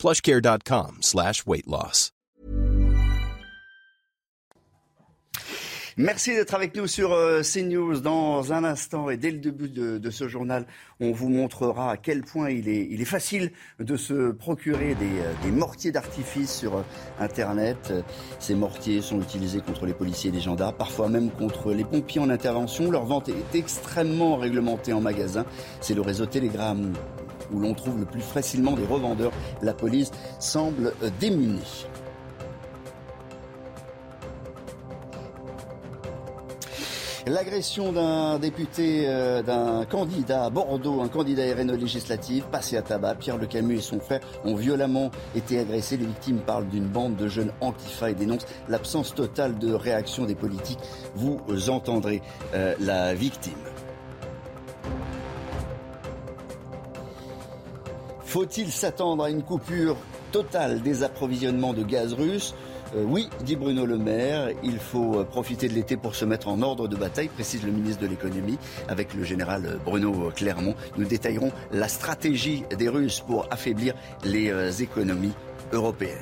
plushcare.com slash weight loss. Merci d'être avec nous sur euh, CNews dans un instant et dès le début de, ce journal, on vous montrera à quel point il est, il est facile de se procurer des, euh, mortiers d'artifice sur euh, Internet. Ces mortiers sont utilisés contre les policiers et les gendarmes, parfois même contre les pompiers en intervention. Leur vente est extrêmement réglementée en magasin. C'est le réseau Telegram où l'on trouve le plus facilement des revendeurs. La police semble démunie. L'agression d'un député, euh, d'un candidat à Bordeaux, un candidat RNE législatif, passé à tabac. Pierre Le Camus et son frère ont violemment été agressés. Les victimes parlent d'une bande de jeunes antifa et dénoncent l'absence totale de réaction des politiques. Vous entendrez euh, la victime. Faut-il s'attendre à une coupure totale des approvisionnements de gaz russe euh, oui, dit Bruno Le Maire, il faut euh, profiter de l'été pour se mettre en ordre de bataille, précise le ministre de l'économie. Avec le général euh, Bruno Clermont, nous détaillerons la stratégie des Russes pour affaiblir les économies européennes.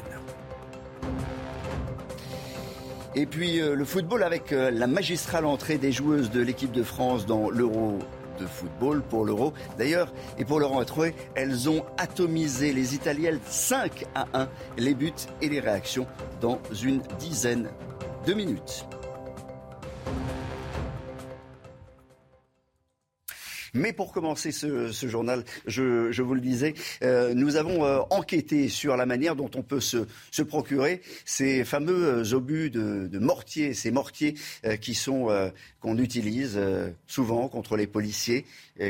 Et puis le football avec la magistrale entrée des joueuses de l'équipe de France dans l'Euro de football pour l'Euro. D'ailleurs, et pour Laurent Troué, elles ont atomisé les Italiennes 5 à 1, les buts et les réactions dans une dizaine de minutes. Mais pour commencer ce, journal, je, vous le disais, euh, nous avons euh, enquêté sur la manière dont on peut se, procurer ces fameux euh, obus de, mortiers, ces mortiers qui sont qu'on utilise souvent contre les policiers,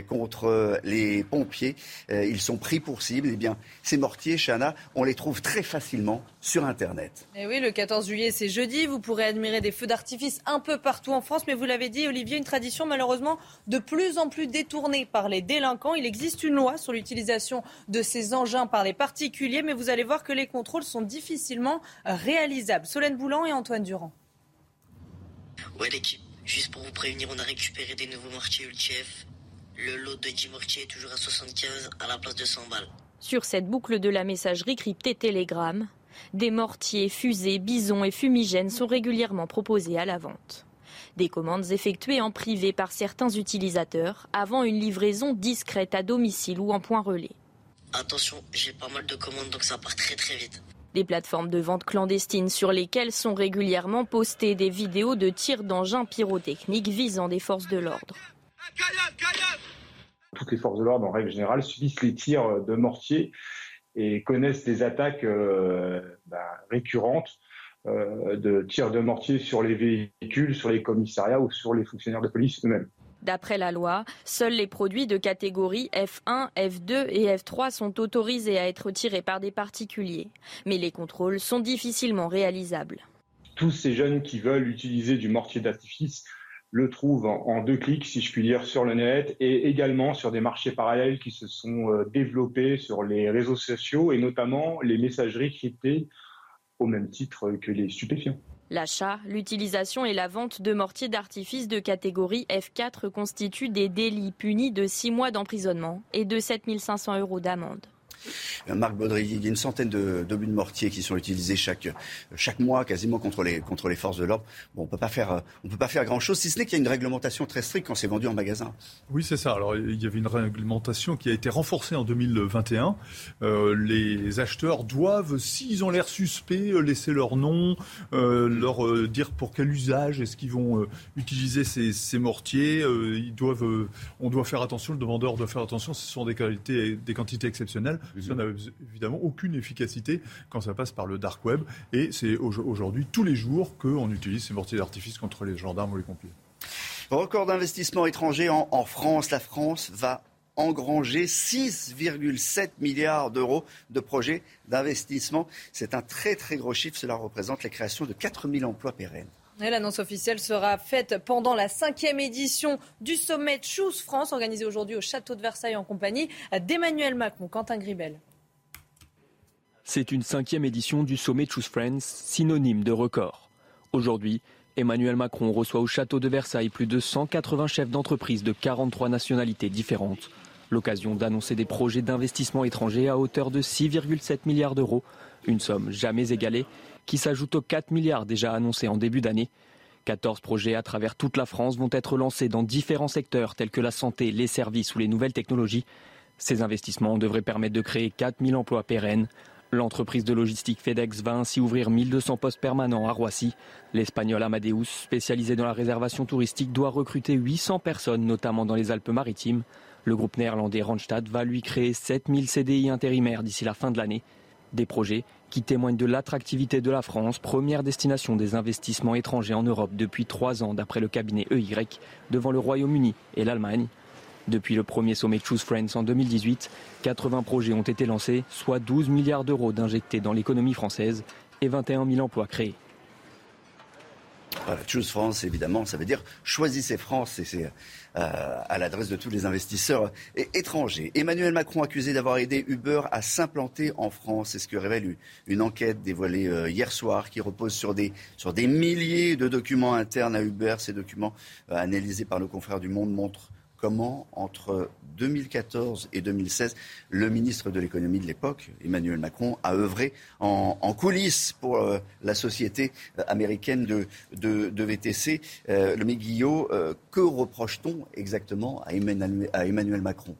contre les pompiers. ils sont pris pour cible. Eh bien, ces mortiers, Chana, on les trouve très facilement sur Internet. Et eh oui, le 14 juillet, c'est jeudi. Vous pourrez admirer des feux d'artifice un peu partout en France. Mais vous l'avez dit, Olivier, une tradition malheureusement de plus en plus détournée par les délinquants. Il existe une loi sur l'utilisation de ces engins par les particuliers. Mais vous allez voir que les contrôles sont difficilement réalisables. Solène Boulan et Antoine Durand. Ouais, l'équipe. Juste pour vous prévenir, on a récupéré des nouveaux mortiers Ultief. Le lot de 10 mortiers est toujours à 75 à la place de 100 balles. Sur cette boucle de la messagerie cryptée Telegram, des mortiers, fusées, bisons et fumigènes sont régulièrement proposés à la vente. Des commandes effectuées en privé par certains utilisateurs avant une livraison discrète à domicile ou en point relais. Attention, j'ai pas mal de commandes donc ça part très très vite. Des plateformes de vente clandestines sur lesquelles sont régulièrement postées des vidéos de tirs d'engins pyrotechniques visant des forces de l'ordre. Toutes les forces de l'ordre, en règle générale, subissent les tirs de mortiers et connaissent des attaques euh, bah, récurrentes euh, de tirs de mortier sur les véhicules, sur les commissariats ou sur les fonctionnaires de police eux-mêmes. D'après la loi, seuls les produits de catégorie F1, F2 et F3 sont autorisés à être tirés par des particuliers. Mais les contrôles sont difficilement réalisables. Tous ces jeunes qui veulent utiliser du mortier d'artifice le trouve en, deux clics, si je puis dire, sur le net et également sur des marchés parallèles qui se sont euh, développés sur les réseaux sociaux et notamment les messageries cryptées au même titre que les stupéfiants. L'achat, l'utilisation et la vente de mortiers d'artifice de catégorie F4 constituent des délits punis de six mois d'emprisonnement et de 7500 euros d'amende. Euh, Marc Baudry, il y a une centaine de, de de mortier qui sont utilisés chaque, chaque mois quasiment contre les, contre les forces de l'ordre. Bon, on peut on peut pas faire grand chose, si ce n'est qu'il y a une réglementation très stricte quand c'est vendu en magasin. Oui, c'est ça. Alors, il y avait une réglementation qui a été renforcée en 2021. Euh, les acheteurs doivent, s'ils ont l'air suspects, laisser leur nom, euh, leur euh, dire pour quel usage est-ce qu'ils vont utiliser ces, mortiers. ils doivent, on doit faire attention, le demandeur doit faire attention, ce sont des quantités exceptionnelles. Ça n'a évidemment aucune efficacité quand ça passe par le dark web. Et c'est aujourd'hui tous les jours qu'on utilise ces mortiers d'artifice contre les gendarmes ou les pompiers. Record d'investissement étranger en, France. La France va engrangé 6,7 milliards d'euros de projets d'investissement. C'est un très très gros chiffre. Cela représente la création de 4000 emplois pérennes. L'annonce officielle sera faite pendant la cinquième édition du sommet Choose France, organisé aujourd'hui au château de Versailles en compagnie d'Emmanuel Macron. Quentin Gribel. C'est une cinquième édition du sommet Choose Friends, synonyme de record. Aujourd'hui, Emmanuel Macron reçoit au château de Versailles plus de 180 chefs d'entreprise de 43 nationalités différentes. L'occasion d'annoncer des projets d'investissement étrangers à hauteur de 6,7 milliards d'euros, une somme jamais égalée qui s'ajoute aux 4 milliards déjà annoncés en début d'année. 14 projets à travers toute la France vont être lancés dans différents secteurs tels que la santé, les services ou les nouvelles technologies. Ces investissements devraient permettre de créer 4000 emplois pérennes. L'entreprise de logistique FedEx va ainsi ouvrir 1200 postes permanents à Roissy. L'espagnol Amadeus, spécialisé dans la réservation touristique, doit recruter 800 personnes, notamment dans les Alpes-Maritimes. Le groupe néerlandais Randstad va lui créer 7000 CDI intérimaires d'ici la fin de l'année. Des projets qui témoignent de l'attractivité de la France, première destination des investissements étrangers en Europe depuis trois ans d'après le cabinet EY, devant le Royaume-Uni et l'Allemagne. Depuis le premier sommet Choose Friends en 2018, 80 projets ont été lancés, soit 12 milliards d'euros d'injectés dans l'économie française et 21 000 emplois créés. Choose France, évidemment, ça veut dire choisissez France, à l'adresse de tous les investisseurs étrangers. Emmanuel Macron accusé d'avoir aidé Uber à s'implanter en France, c'est ce que révèle une enquête dévoilée euh, hier soir qui repose sur des, sur des milliers de documents internes à Uber. Ces documents euh, analysés par nos confrères du Monde montrent comment, entre 2014 et 2016, le ministre de l'économie de l'époque, Emmanuel Macron, a œuvré en, coulisses pour euh, la société euh, américaine de, VTC. Euh, le Guillot, que reproche-t-on exactement à Emmanuel Macron?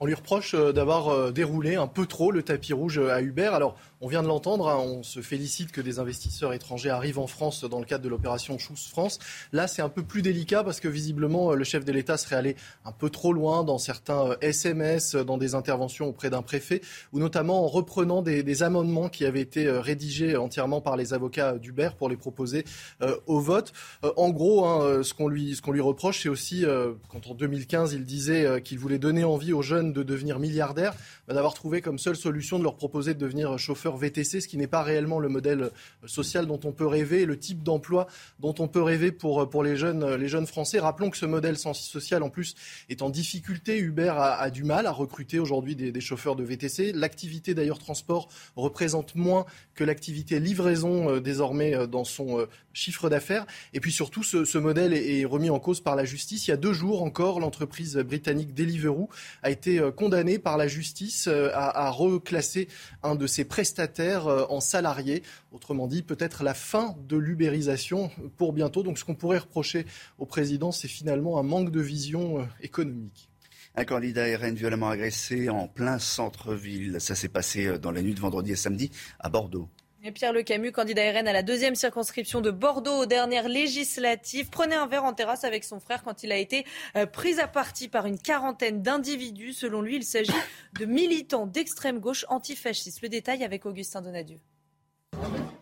On lui reproche d'avoir déroulé un peu trop le tapis rouge à Uber. Alors, on vient de l'entendre, hein, on se félicite que des investisseurs étrangers arrivent en France dans le cadre de l'opération Choose France. Là, c'est un peu plus délicat parce que visiblement, le chef de l'État serait allé un peu trop loin dans certains SMS, dans des interventions auprès d'un préfet, ou notamment en reprenant des, amendements qui avaient été euh, rédigés entièrement par les avocats d'Uber pour les proposer euh, au vote. Euh, en gros, hein, ce qu'on lui, lui, reproche, c'est aussi, quand en 2015, il disait qu'il voulait donner envie aux jeunes de devenir milliardaires, bah, d'avoir trouvé comme seule solution de leur proposer de devenir chauffeur VTC, ce qui n'est pas réellement le modèle euh, social dont on peut rêver, le type d'emploi dont on peut rêver pour, euh, pour les, jeunes, euh, les jeunes Français. Rappelons que ce modèle social, en plus, est en difficulté. Uber a, du mal à recruter aujourd'hui des, chauffeurs de VTC. L'activité d'ailleurs transport représente moins que l'activité livraison désormais dans son chiffre d'affaires. Et puis surtout, ce, modèle est, remis en cause par la justice. Il y a deux jours encore, l'entreprise britannique Deliveroo a été condamnée par la justice à reclasser un de ses prestataires euh, en salariés. Autrement dit, peut-être la fin de l'ubérisation pour bientôt. Donc ce qu'on pourrait reprocher au président, c'est finalement un manque de vision euh, économique. Un candidat RN violemment agressé en plein centre-ville. Ça s'est passé euh, dans la nuit de vendredi et samedi à Bordeaux. Pierre Le Camus, candidat RN à la deuxième circonscription de Bordeaux aux dernières législatives, prenait un verre en terrasse avec son frère quand il a été euh, pris à partie par une quarantaine d'individus. Selon lui, il s'agit de militants d'extrême gauche antifascistes. Le détail avec Augustin Donadieu.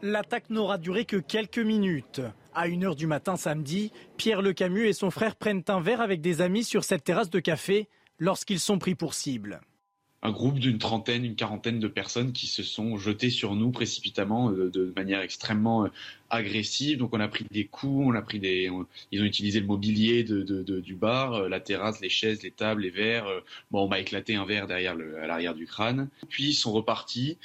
L'attaque n'aura duré que quelques minutes. À 1h du matin samedi, Pierre Le Camus et son frère prennent un verre avec des amis sur cette terrasse de café lorsqu'ils sont pris pour cible un groupe d'une trentaine, une quarantaine de personnes qui se sont jetées sur nous précipitamment euh, de manière extrêmement euh, agressive. Donc on a pris des coups, on a pris des, ils ont utilisé le mobilier de, du bar, euh, la terrasse, les chaises, les tables, les verres. Bon, on m'a éclaté un verre derrière à l'arrière du crâne. Puis ils sont repartis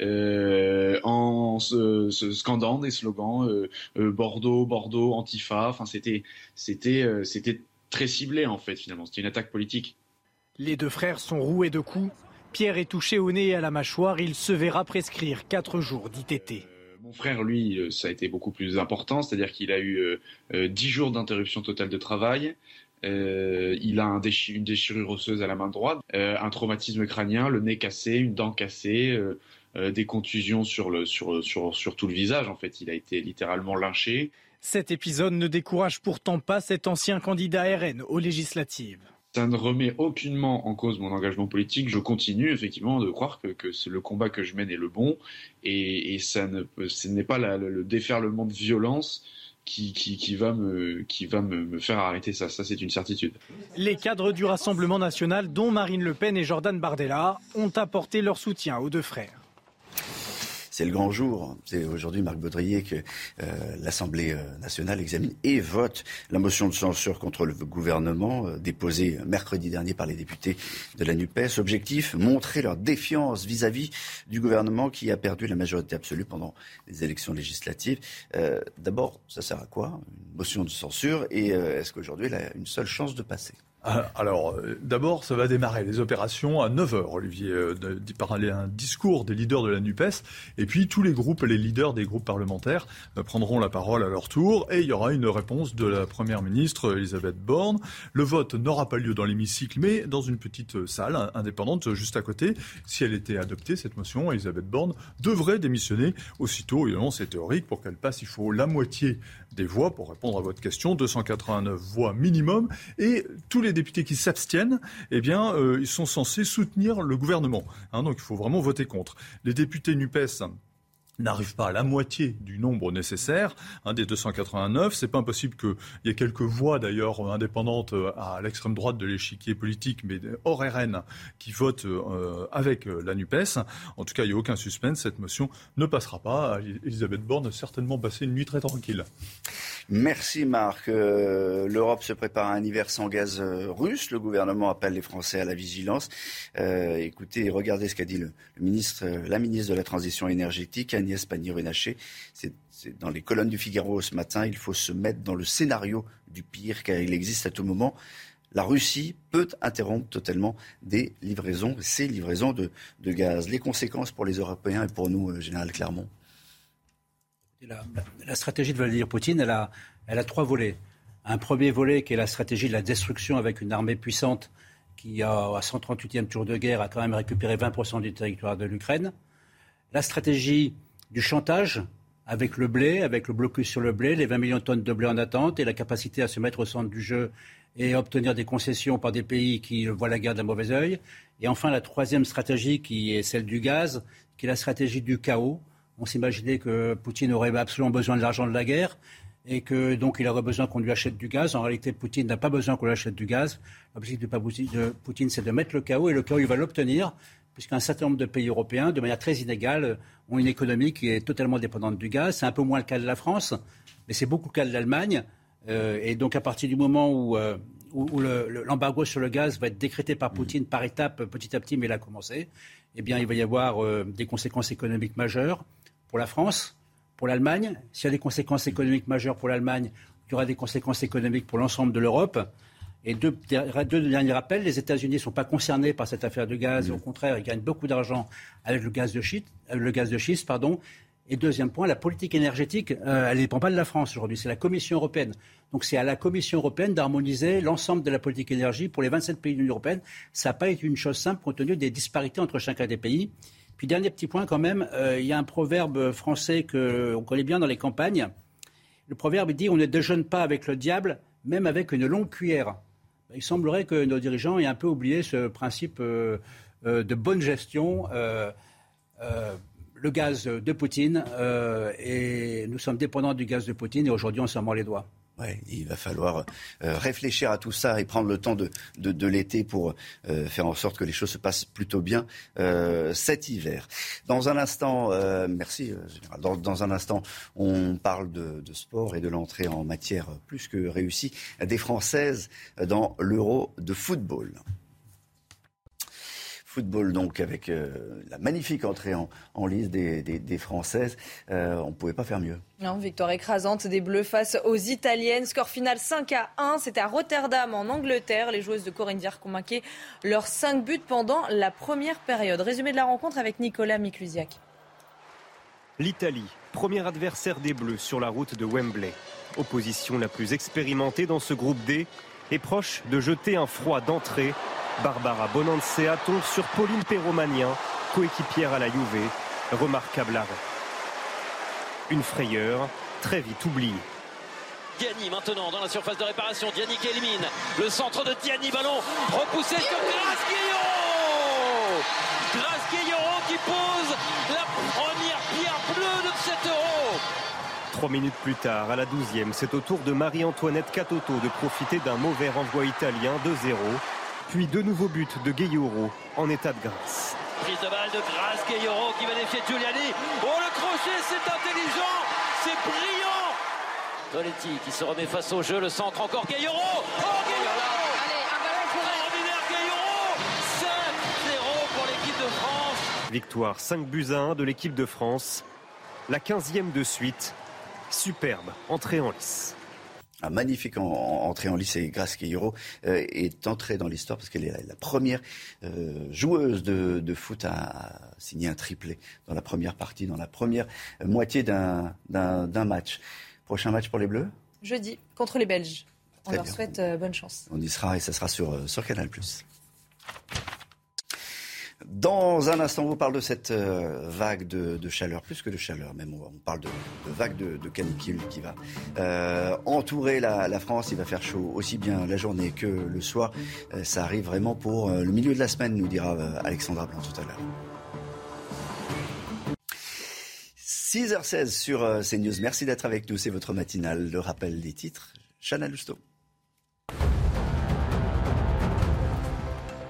en se, scandant des slogans Bordeaux, Bordeaux, Antifa. Enfin c'était c'était c'était très ciblé en fait finalement. C'était une attaque politique. Les deux frères sont roués de coups. Pierre est touché au nez et à la mâchoire. Il se verra prescrire quatre jours d'ITT. Euh, mon frère, lui, euh, ça a été beaucoup plus important, c'est-à-dire qu'il a eu euh, dix jours d'interruption totale de travail. il a une déchirure osseuse à la main droite, un traumatisme crânien, le nez cassé, une dent cassée, des contusions sur, le, sur, sur, sur tout le visage. En fait, il a été littéralement lynché. Cet épisode ne décourage pourtant pas cet ancien candidat RN aux législatives ça ne remet aucunement en cause mon engagement politique. Je continue effectivement de croire que, que le combat que je mène est le bon et, et ça ne, ce n'est pas le déferlement de violence qui, qui, va, me, qui va me, faire arrêter ça. Ça, c'est une certitude. Les cadres du Rassemblement national, dont Marine Le Pen et Jordan Bardella, ont apporté leur soutien aux deux frères c'est le grand jour. C'est aujourd'hui, Marc Baudrier, que euh, l'Assemblée euh, nationale examine et vote la motion de censure contre le gouvernement euh, déposée mercredi dernier par les députés de la NUPES. Objectif, montrer leur défiance vis-à-vis du gouvernement qui a perdu la majorité absolue pendant les élections législatives. D'abord, ça sert à quoi? Une motion de censure et est-ce qu'aujourd'hui, elle a une seule chance de passer? Alors, euh, d'abord, ça va démarrer les opérations à 9h, Olivier, euh, par un discours des leaders de la NUPES. Et puis, tous les groupes, les leaders des groupes parlementaires euh, prendront la parole à leur tour. Et il y aura une réponse de la Première ministre, Elisabeth Borne. Le vote n'aura pas lieu dans l'hémicycle, mais dans une petite salle indépendante juste à côté. Si elle était adoptée, cette motion, Elisabeth Borne devrait démissionner aussitôt. Évidemment, c'est théorique. Pour qu'elle passe, il faut la moitié des voix pour répondre à votre question, 289 voix minimum, et tous les députés qui s'abstiennent, eh bien, euh, ils sont censés soutenir le gouvernement. Hein, donc il faut vraiment voter contre. Les députés NUPES n'arrive pas à la moitié du nombre nécessaire, hein, des 289. C'est pas impossible qu'il y ait quelques voix d'ailleurs indépendantes euh, à l'extrême droite de l'échiquier politique, mais hors RN, qui votent euh, avec euh, la NUPES. En tout cas, il n'y a aucun suspense. Cette motion ne passera pas. Elisabeth Borne a certainement passé une nuit très tranquille. Merci Marc. L'Europe se prépare à un hiver sans gaz russe. Le gouvernement appelle les Français à la vigilance. écoutez, regardez ce qu'a dit le, ministre, la ministre de la Transition énergétique, Agnès Pannier-Runacher. C'est dans les colonnes du Figaro ce matin. Il faut se mettre dans le scénario du pire, car il existe à tout moment. La Russie peut interrompre totalement des livraisons, ces livraisons de, gaz. Les conséquences pour les Européens et pour nous, euh, Général Clermont? La, stratégie de Vladimir Poutine, elle a, trois volets. Un premier volet qui est la stratégie de la destruction avec une armée puissante qui, à 138e tour de guerre, a quand même récupéré 20% du territoire de l'Ukraine. La stratégie du chantage avec le blé, avec le blocus sur le blé, les 20 millions de tonnes de blé en attente et la capacité à se mettre au centre du jeu et obtenir des concessions par des pays qui voient la guerre d'un mauvais œil. Et enfin, la troisième stratégie qui est celle du gaz, qui est la stratégie du chaos. On s'imaginait que Poutine aurait absolument besoin de l'argent de la guerre et que donc il aurait besoin qu'on lui achète du gaz. En réalité, Poutine n'a pas besoin qu'on lui achète du gaz. L'objectif de Poutine, c'est de mettre le chaos et le chaos, il va l'obtenir puisqu'un certain nombre de pays européens, de manière très inégale, ont une économie qui est totalement dépendante du gaz. C'est un peu moins le cas de la France, mais c'est beaucoup le cas de l'Allemagne. Euh, et donc, à partir du moment où, euh, l'embargo sur le gaz va être décrété par Poutine par étapes, petit à petit, mais il a commencé, eh bien, il va y avoir euh, des conséquences économiques majeures pour la France, pour l'Allemagne. S'il y a des conséquences économiques majeures pour l'Allemagne, il y aura des conséquences économiques pour l'ensemble de l'Europe. Et deux, derniers rappels, les États-Unis ne sont pas concernés par cette affaire de gaz. Au contraire, ils gagnent beaucoup d'argent avec le gaz de schiste. Le gaz de schiste pardon. Et deuxième point, la politique énergétique, euh, elle ne dépend pas de la France aujourd'hui, c'est la Commission européenne. Donc c'est à la Commission européenne d'harmoniser l'ensemble de la politique énergie pour les 27 pays de l'Union européenne. Ça n'a pas été une chose simple compte tenu des disparités entre chacun des pays. Puis dernier petit point quand même, euh, il y a un proverbe français qu'on connaît bien dans les campagnes. Le proverbe dit on ne déjeune pas avec le diable, même avec une longue cuillère il semblerait que nos dirigeants aient un peu oublié ce principe euh, euh, de bonne gestion. Le gaz de Poutine, et nous sommes dépendants du gaz de Poutine, et aujourd'hui on s'en mord les doigts. Ouais, il va falloir réfléchir à tout ça et prendre le temps de, de, l'été pour faire en sorte que les choses se passent plutôt bien cet hiver. Dans un instant, merci Général. Dans, un instant, on parle de sport et de l'entrée en matière plus que réussie des Françaises dans l'Euro de football football donc avec euh, la magnifique entrée en, en liste des, des, Françaises. Euh, on ne pouvait pas faire mieux. Non, victoire écrasante des Bleus face aux Italiennes. Score final 5 à 1. C'était à Rotterdam en Angleterre. Les joueuses de Corinne Diarc ont marqué leurs 5 buts pendant la première période. Résumé de la rencontre avec Nicolas Miklusiak. L'Italie, premier adversaire des Bleus sur la route de Wembley. Opposition la plus expérimentée dans ce groupe D est proche de jeter un froid d'entrée Barbara Bonancea tombe sur Pauline Perromanien, coéquipière à la Juve. Remarquable arrêt. Une frayeur très vite oubliée. Diani maintenant dans la surface de réparation. Diani qui élimine. Le centre de Diani, ballon repoussé sur Grasquillo Grasquillo qui pose la première pierre bleue de 7 euros Trois minutes plus tard, à la douzième, c'est au tour de Marie-Antoinette Catoto de profiter d'un mauvais renvoi italien 2-0. Puis deux nouveaux buts de Gayoro en état de grâce. Prise de balle de Grace Gayoro qui va défier Giuliani. Oh le crochet, c'est intelligent, c'est brillant. Toletti qui se remet face au jeu, le centre encore Gayoro. Oh Gayoro Allez, un ballon Extraordinaire Gayoro 5-0 pour l'équipe de France. Victoire 5 buts à 1 de l'équipe de France. La 15e de suite. Superbe entrée en lice. Un magnifique en, entrée en lice et Grace Guillero euh, est entrée dans l'histoire parce qu'elle est la, la première euh, joueuse de, de, foot à, signer un triplé dans la première partie, dans la première moitié d'un match. Prochain match pour les Bleus? Jeudi, contre les Belges. On leur souhaite euh, bonne chance. On y sera et ça sera sur, euh, sur Canal+. Dans un instant, on vous parle de cette euh, vague de, chaleur, plus que de chaleur même, on parle de, vague de, canicule qui va euh, entourer la, France. Il va faire chaud aussi bien la journée que le soir. Euh, ça arrive vraiment pour le milieu de la semaine, nous dira Alexandra Blanc tout à l'heure. 6h16 sur CNews. Merci d'être avec nous. C'est votre matinale. Le rappel des titres. Chana Lousteau.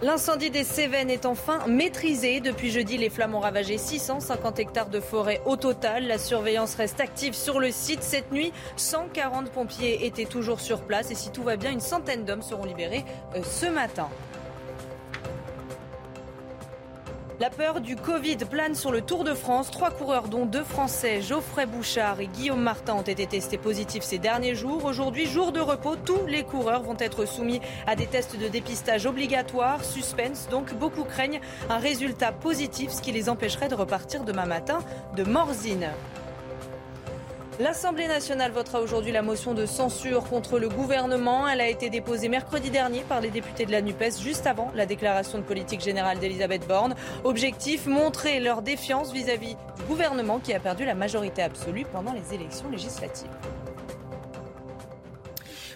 L'incendie des Cévennes est enfin maîtrisé. Depuis jeudi, les flammes ont ravagé 650 hectares de forêt au total. La surveillance reste active sur le site. Cette nuit, 140 pompiers étaient toujours sur place. Et si tout va bien, une centaine d'hommes seront libérés euh, ce matin. La peur du Covid plane sur le Tour de France. Trois coureurs, dont deux Français, Geoffrey Bouchard et Guillaume Martin, ont été testés positifs ces derniers jours. Aujourd'hui, jour de repos, tous les coureurs vont être soumis à des tests de dépistage obligatoires. Suspense, donc beaucoup craignent un résultat positif, ce qui les empêcherait de repartir demain matin de Morzine. L'Assemblée nationale votera aujourd'hui la motion de censure contre le gouvernement. Elle a été déposée mercredi dernier par les députés de la NUPES, juste avant la déclaration de politique générale d'Elisabeth Borne. Objectif, montrer leur défiance vis-à-vis du gouvernement qui a perdu la majorité absolue pendant les élections législatives.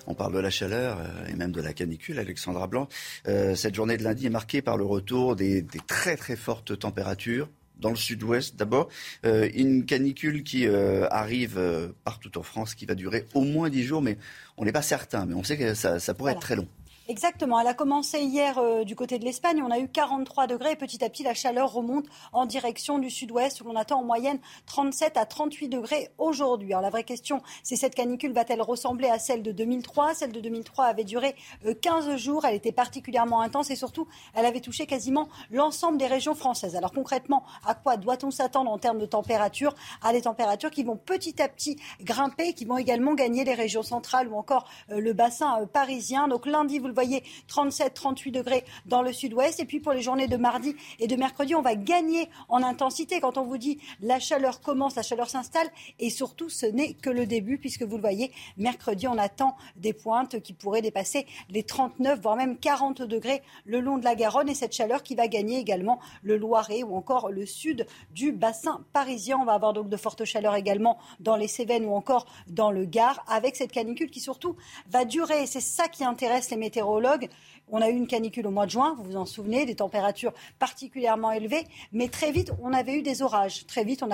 On parle de la chaleur euh, et même de la canicule, Alexandra Blanc. Euh, cette journée de lundi est marquée par le retour des, des très très fortes températures dans le sud-ouest d'abord. Euh, une canicule qui euh, arrive euh, partout en France, qui va durer au moins 10 jours, mais on n'est pas certain. Mais on sait que ça, ça pourrait voilà. être très long. Exactement. Elle a commencé hier euh, du côté de l'Espagne. On a eu 43 degrés et petit à petit, la chaleur remonte en direction du sud-ouest où l'on attend en moyenne 37 à 38 degrés aujourd'hui. Alors la vraie question, c'est cette canicule va-t-elle ressembler à celle de 2003 Celle de 2003 avait duré euh, 15 jours. Elle était particulièrement intense et surtout, elle avait touché quasiment l'ensemble des régions françaises. Alors concrètement, à quoi doit-on s'attendre en termes de température? À des températures qui vont petit à petit grimper, qui vont également gagner les régions centrales ou encore euh, le bassin parisien. Donc lundi, vous le voyez, 37, 38 degrés dans le sud-ouest. Et puis pour les journées de mardi et de mercredi, on va gagner en intensité. Quand on vous dit la chaleur commence, la chaleur s'installe. Et surtout, ce n'est que le début, puisque vous le voyez, mercredi, on attend des pointes qui pourraient dépasser les 39, voire même 40 degrés le long de la Garonne. Et cette chaleur qui va gagner également le Loiret ou encore le sud du bassin parisien. On va avoir donc de fortes chaleurs également dans les Cévennes ou encore dans le Gard, avec cette canicule qui surtout va durer. C'est ça qui intéresse les météorologues météorologues. On a eu une canicule au mois de juin, vous vous en souvenez, des températures particulièrement élevées, mais très vite, on avait eu des orages. Très vite,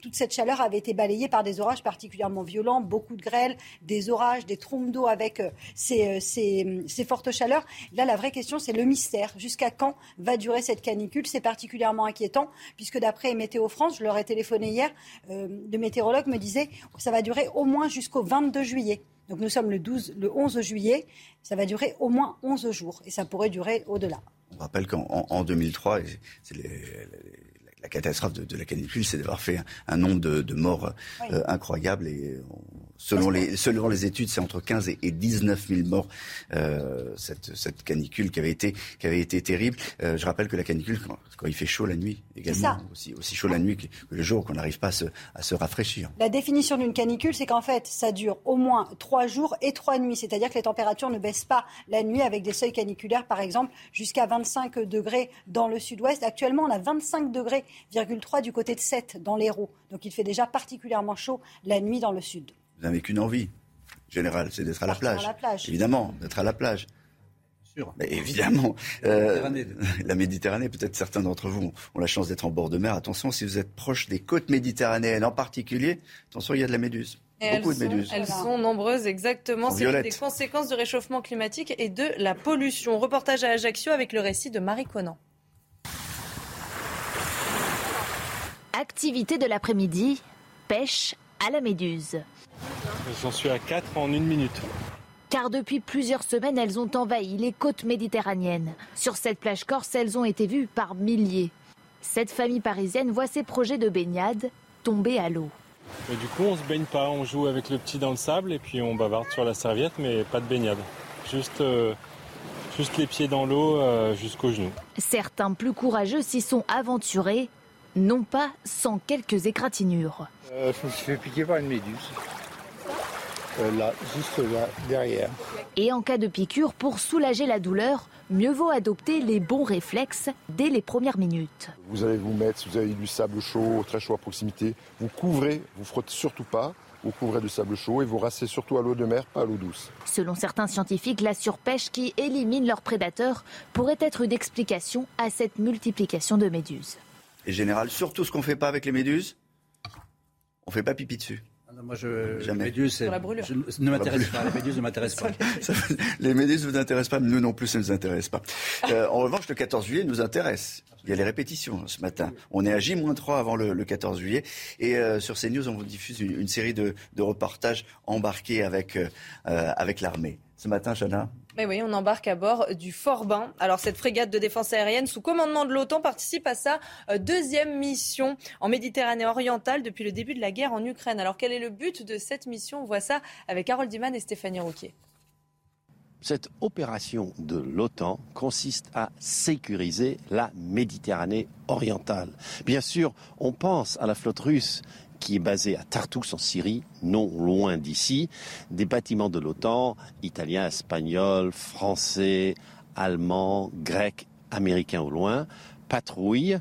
toute cette chaleur avait été balayée par des orages particulièrement violents, beaucoup de grêles, des orages, des trompes d'eau avec euh, ces, euh, ces, fortes chaleurs. Là, la vraie question, c'est le mystère. Jusqu'à quand va durer cette canicule? C'est particulièrement inquiétant, puisque d'après Météo France, je leur ai téléphoné hier, euh, le météorologue me disait que ça va durer au moins jusqu'au 22 juillet. Donc nous sommes le, 12, le 11 juillet, ça va durer au moins 11 jours et ça pourrait durer au-delà. On rappelle qu'en 2003, c'est les, les, la catastrophe de, de la canicule, c'est d'avoir fait un, un, nombre de, de morts oui. euh, incroyable et on, selon les, selon les études, c'est entre 15 et 19 000 morts euh, cette, cette canicule qui avait été qui avait été terrible. Euh, je rappelle que la canicule, quand, quand, il fait chaud la nuit, également aussi aussi chaud la nuit que, le jour, qu'on n'arrive pas à se, à se, rafraîchir. La définition d'une canicule, c'est qu'en fait, ça dure au moins trois jours et trois nuits, c'est-à-dire que les températures ne baissent pas la nuit avec des seuils caniculaires, par exemple, jusqu'à 25 degrés dans le sud-ouest. Actuellement, on a 25 degrés 3 du côté de 7 dans l'Hérault. Donc il fait déjà particulièrement chaud la nuit dans le sud. Vous n'avez qu'une envie générale, c'est d'être à, la plage. à la plage. Évidemment, d'être à la plage. sûr. Mais évidemment. Euh, la Méditerranée, peut-être certains d'entre vous ont, la chance d'être en bord de mer. Attention, si vous êtes proche des côtes méditerranéennes en particulier, attention, il y a de la méduse. Beaucoup de méduses. Elles sont nombreuses, exactement. C'est des conséquences du réchauffement climatique et de la pollution. Reportage à Ajaccio avec le récit de Marie Conan. Activité de l'après-midi, pêche à la méduse. J'en suis à 4 en une minute. Car depuis plusieurs semaines, elles ont envahi les côtes méditerranéennes. Sur cette plage corse, elles ont été vues par milliers. Cette famille parisienne voit ses projets de baignade tomber à l'eau. du coup, on se baigne pas, on joue avec le petit dans le sable et puis on bavarde sur la serviette, mais pas de baignade. Juste, euh, juste les pieds dans l'eau euh, jusqu'aux genoux. Certains plus courageux s'y sont aventurés, non pas sans quelques égratignures. Euh, je me suis fait piquer par une méduse. Euh, là, juste là, derrière. Et en cas de piqûre, pour soulager la douleur, mieux vaut adopter les bons réflexes dès les premières minutes. Vous allez vous mettre, si vous avez du sable chaud, très chaud à proximité, vous couvrez, vous frottez surtout pas, vous couvrez du sable chaud et vous rassez surtout à l'eau de mer, pas à l'eau douce. Selon certains scientifiques, la surpêche qui élimine leurs prédateurs pourrait être une explication à cette multiplication de méduses. Et général, surtout ce qu'on ne fait pas avec les méduses, on ne fait pas pipi dessus. Ah moi, je, Jamais. Méduse, je ne m'intéresse pas. Les méduses ne m'intéressent pas. les méduses ne vous intéressent pas, nous non plus, ça ne nous intéresse pas. Euh, en revanche, le 14 juillet nous intéresse. Il y a les répétitions ce matin. On est à J-3 avant le, 14 juillet. Et euh, sur CNews, on vous diffuse une, série de, reportages embarqués avec, euh, avec l'armée. Ce matin, Chana on embarque à bord du Forbin. Alors cette frégate de défense aérienne sous commandement de l'OTAN participe à sa euh, deuxième mission en Méditerranée orientale depuis le début de la guerre en Ukraine. Alors quel est le but de cette mission? On voit ça avec Harold Diman et Stéphanie Rouquier. Cette opération de l'OTAN consiste à sécuriser la Méditerranée orientale. Bien sûr, on pense à la flotte russe qui est basé à Tartus en Syrie, non loin d'ici. Des bâtiments de l'OTAN, italiens, espagnols, français, allemands, grecs, américains au loin, patrouillent.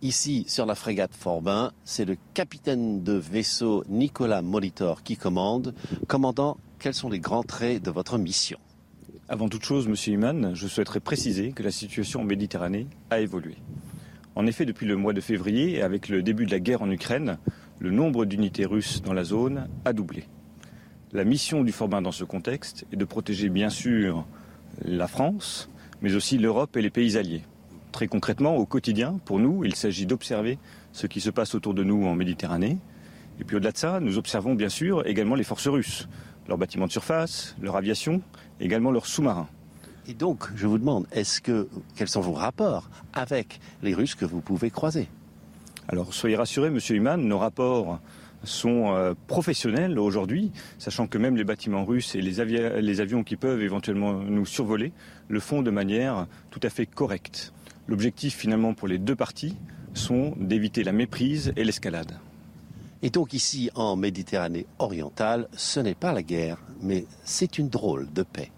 Ici, sur la frégate Forbin, c'est le capitaine de vaisseau Nicolas Molitor qui commande. Commandant, quels sont les grands traits de votre mission? Avant toute chose, Monsieur Human, je souhaiterais préciser que la situation en Méditerranée a évolué. En effet, depuis le mois de février, avec le début de la guerre en Ukraine, le nombre d'unités russes dans la zone a doublé. La mission du Forbin dans ce contexte est de protéger bien sûr la France, mais aussi l'Europe et les pays alliés. Très concrètement, au quotidien, pour nous, il s'agit d'observer ce qui se passe autour de nous en Méditerranée. Et puis au-delà de ça, nous observons bien sûr également les forces russes, leurs bâtiments de surface, leur aviation, également leurs sous-marins. Et donc, je vous demande, est-ce que quels sont vos rapports avec les Russes que vous pouvez croiser? Alors, soyez rassuré, Monsieur Human, nos rapports sont euh, professionnels aujourd'hui, sachant que même les bâtiments russes et les, les avions qui peuvent éventuellement nous survoler le font de manière tout à fait correcte. L'objectif finalement pour les deux parties sont d'éviter la méprise et l'escalade. Et donc ici, en Méditerranée orientale, ce n'est pas la guerre, mais c'est une drôle de paix.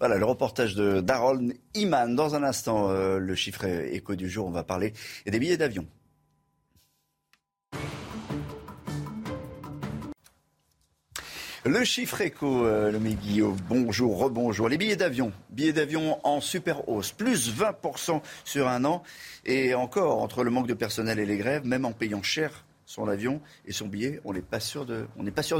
Voilà le reportage de Darol Iman. Dans un instant, euh, le chiffre éco du jour, on va parler des billets d'avion. Le chiffre éco, euh, le Guillaume, bonjour, rebonjour. Les billets d'avion, billets d'avion en super hausse, plus 20% sur un an. Et encore, entre le manque de personnel et les grèves, même en payant cher, son avion et son billet, on n'est pas sûr de,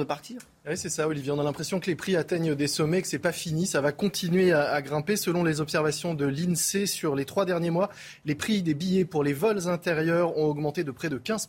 partir. Oui, c'est ça, Olivier. On a l'impression que les prix atteignent des sommets, que c'est pas fini. Ça va continuer à, à, grimper. Selon les observations de l'INSEE sur les trois derniers mois, les prix des billets pour les vols intérieurs ont augmenté de près de 15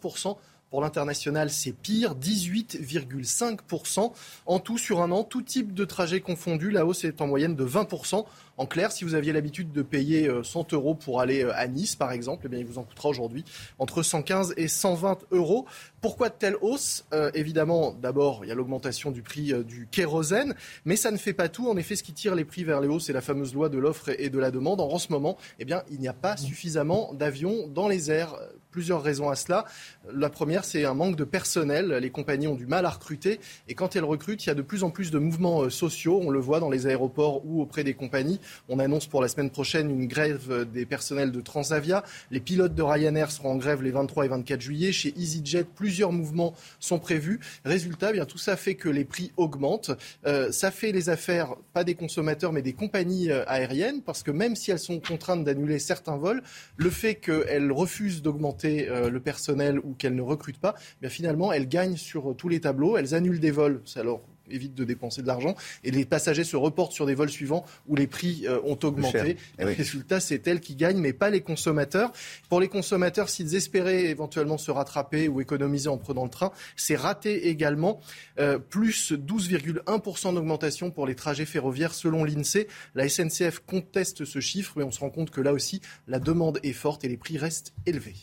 pour l'international, c'est pire, 18,5%. En tout, sur un an, tout type de trajet confondu, la hausse est en moyenne de 20%. En clair, si vous aviez l'habitude de payer 100 euh, euros pour aller euh, à Nice, par exemple, eh bien, il vous en coûtera aujourd'hui entre 115 et 120 euros. Pourquoi de telles hausses? Euh, Évidemment, d'abord, il y a l'augmentation du prix du kérosène, mais ça ne fait pas tout. En effet, ce qui tire les prix vers les hauts, c'est la fameuse loi de l'offre et de la demande. En ce moment, eh il n'y a pas suffisamment d'avions dans les airs. Plusieurs raisons à cela. La première, c'est un manque de personnel. Les compagnies ont du mal à recruter. Et quand elles recrutent, il y a de plus en plus de mouvements sociaux. On le voit dans les aéroports ou auprès des compagnies. On annonce pour la semaine prochaine une grève des personnels de Transavia. Les pilotes de Ryanair seront en grève les 23 et 24 juillet. Chez EasyJet, plusieurs mouvements sont prévus. Résultat, eh bien tout ça fait que les prix augmentent. Euh, ça fait les affaires, pas des consommateurs, mais des compagnies euh, aériennes, parce que même si elles sont contraintes d'annuler certains vols, le fait qu'elles refusent d'augmenter euh, le personnel ou qu'elles ne recrutent pas, eh bien finalement, elles gagnent sur tous les tableaux. Elles annulent des vols. Alors, évite de dépenser de l'argent. Et les passagers se reportent sur des vols suivants où les prix euh, ont augmenté. Eh le résultat, c'est elles qui gagnent, mais pas les consommateurs. Pour les consommateurs, s'ils espéraient éventuellement se rattraper ou économiser en prenant le train, c'est raté également. Euh, plus 12,1% d'augmentation pour les trajets ferroviaires selon l'INSEE. La SNCF conteste ce chiffre, mais on se rend compte que là aussi, la demande est forte et les prix restent élevés.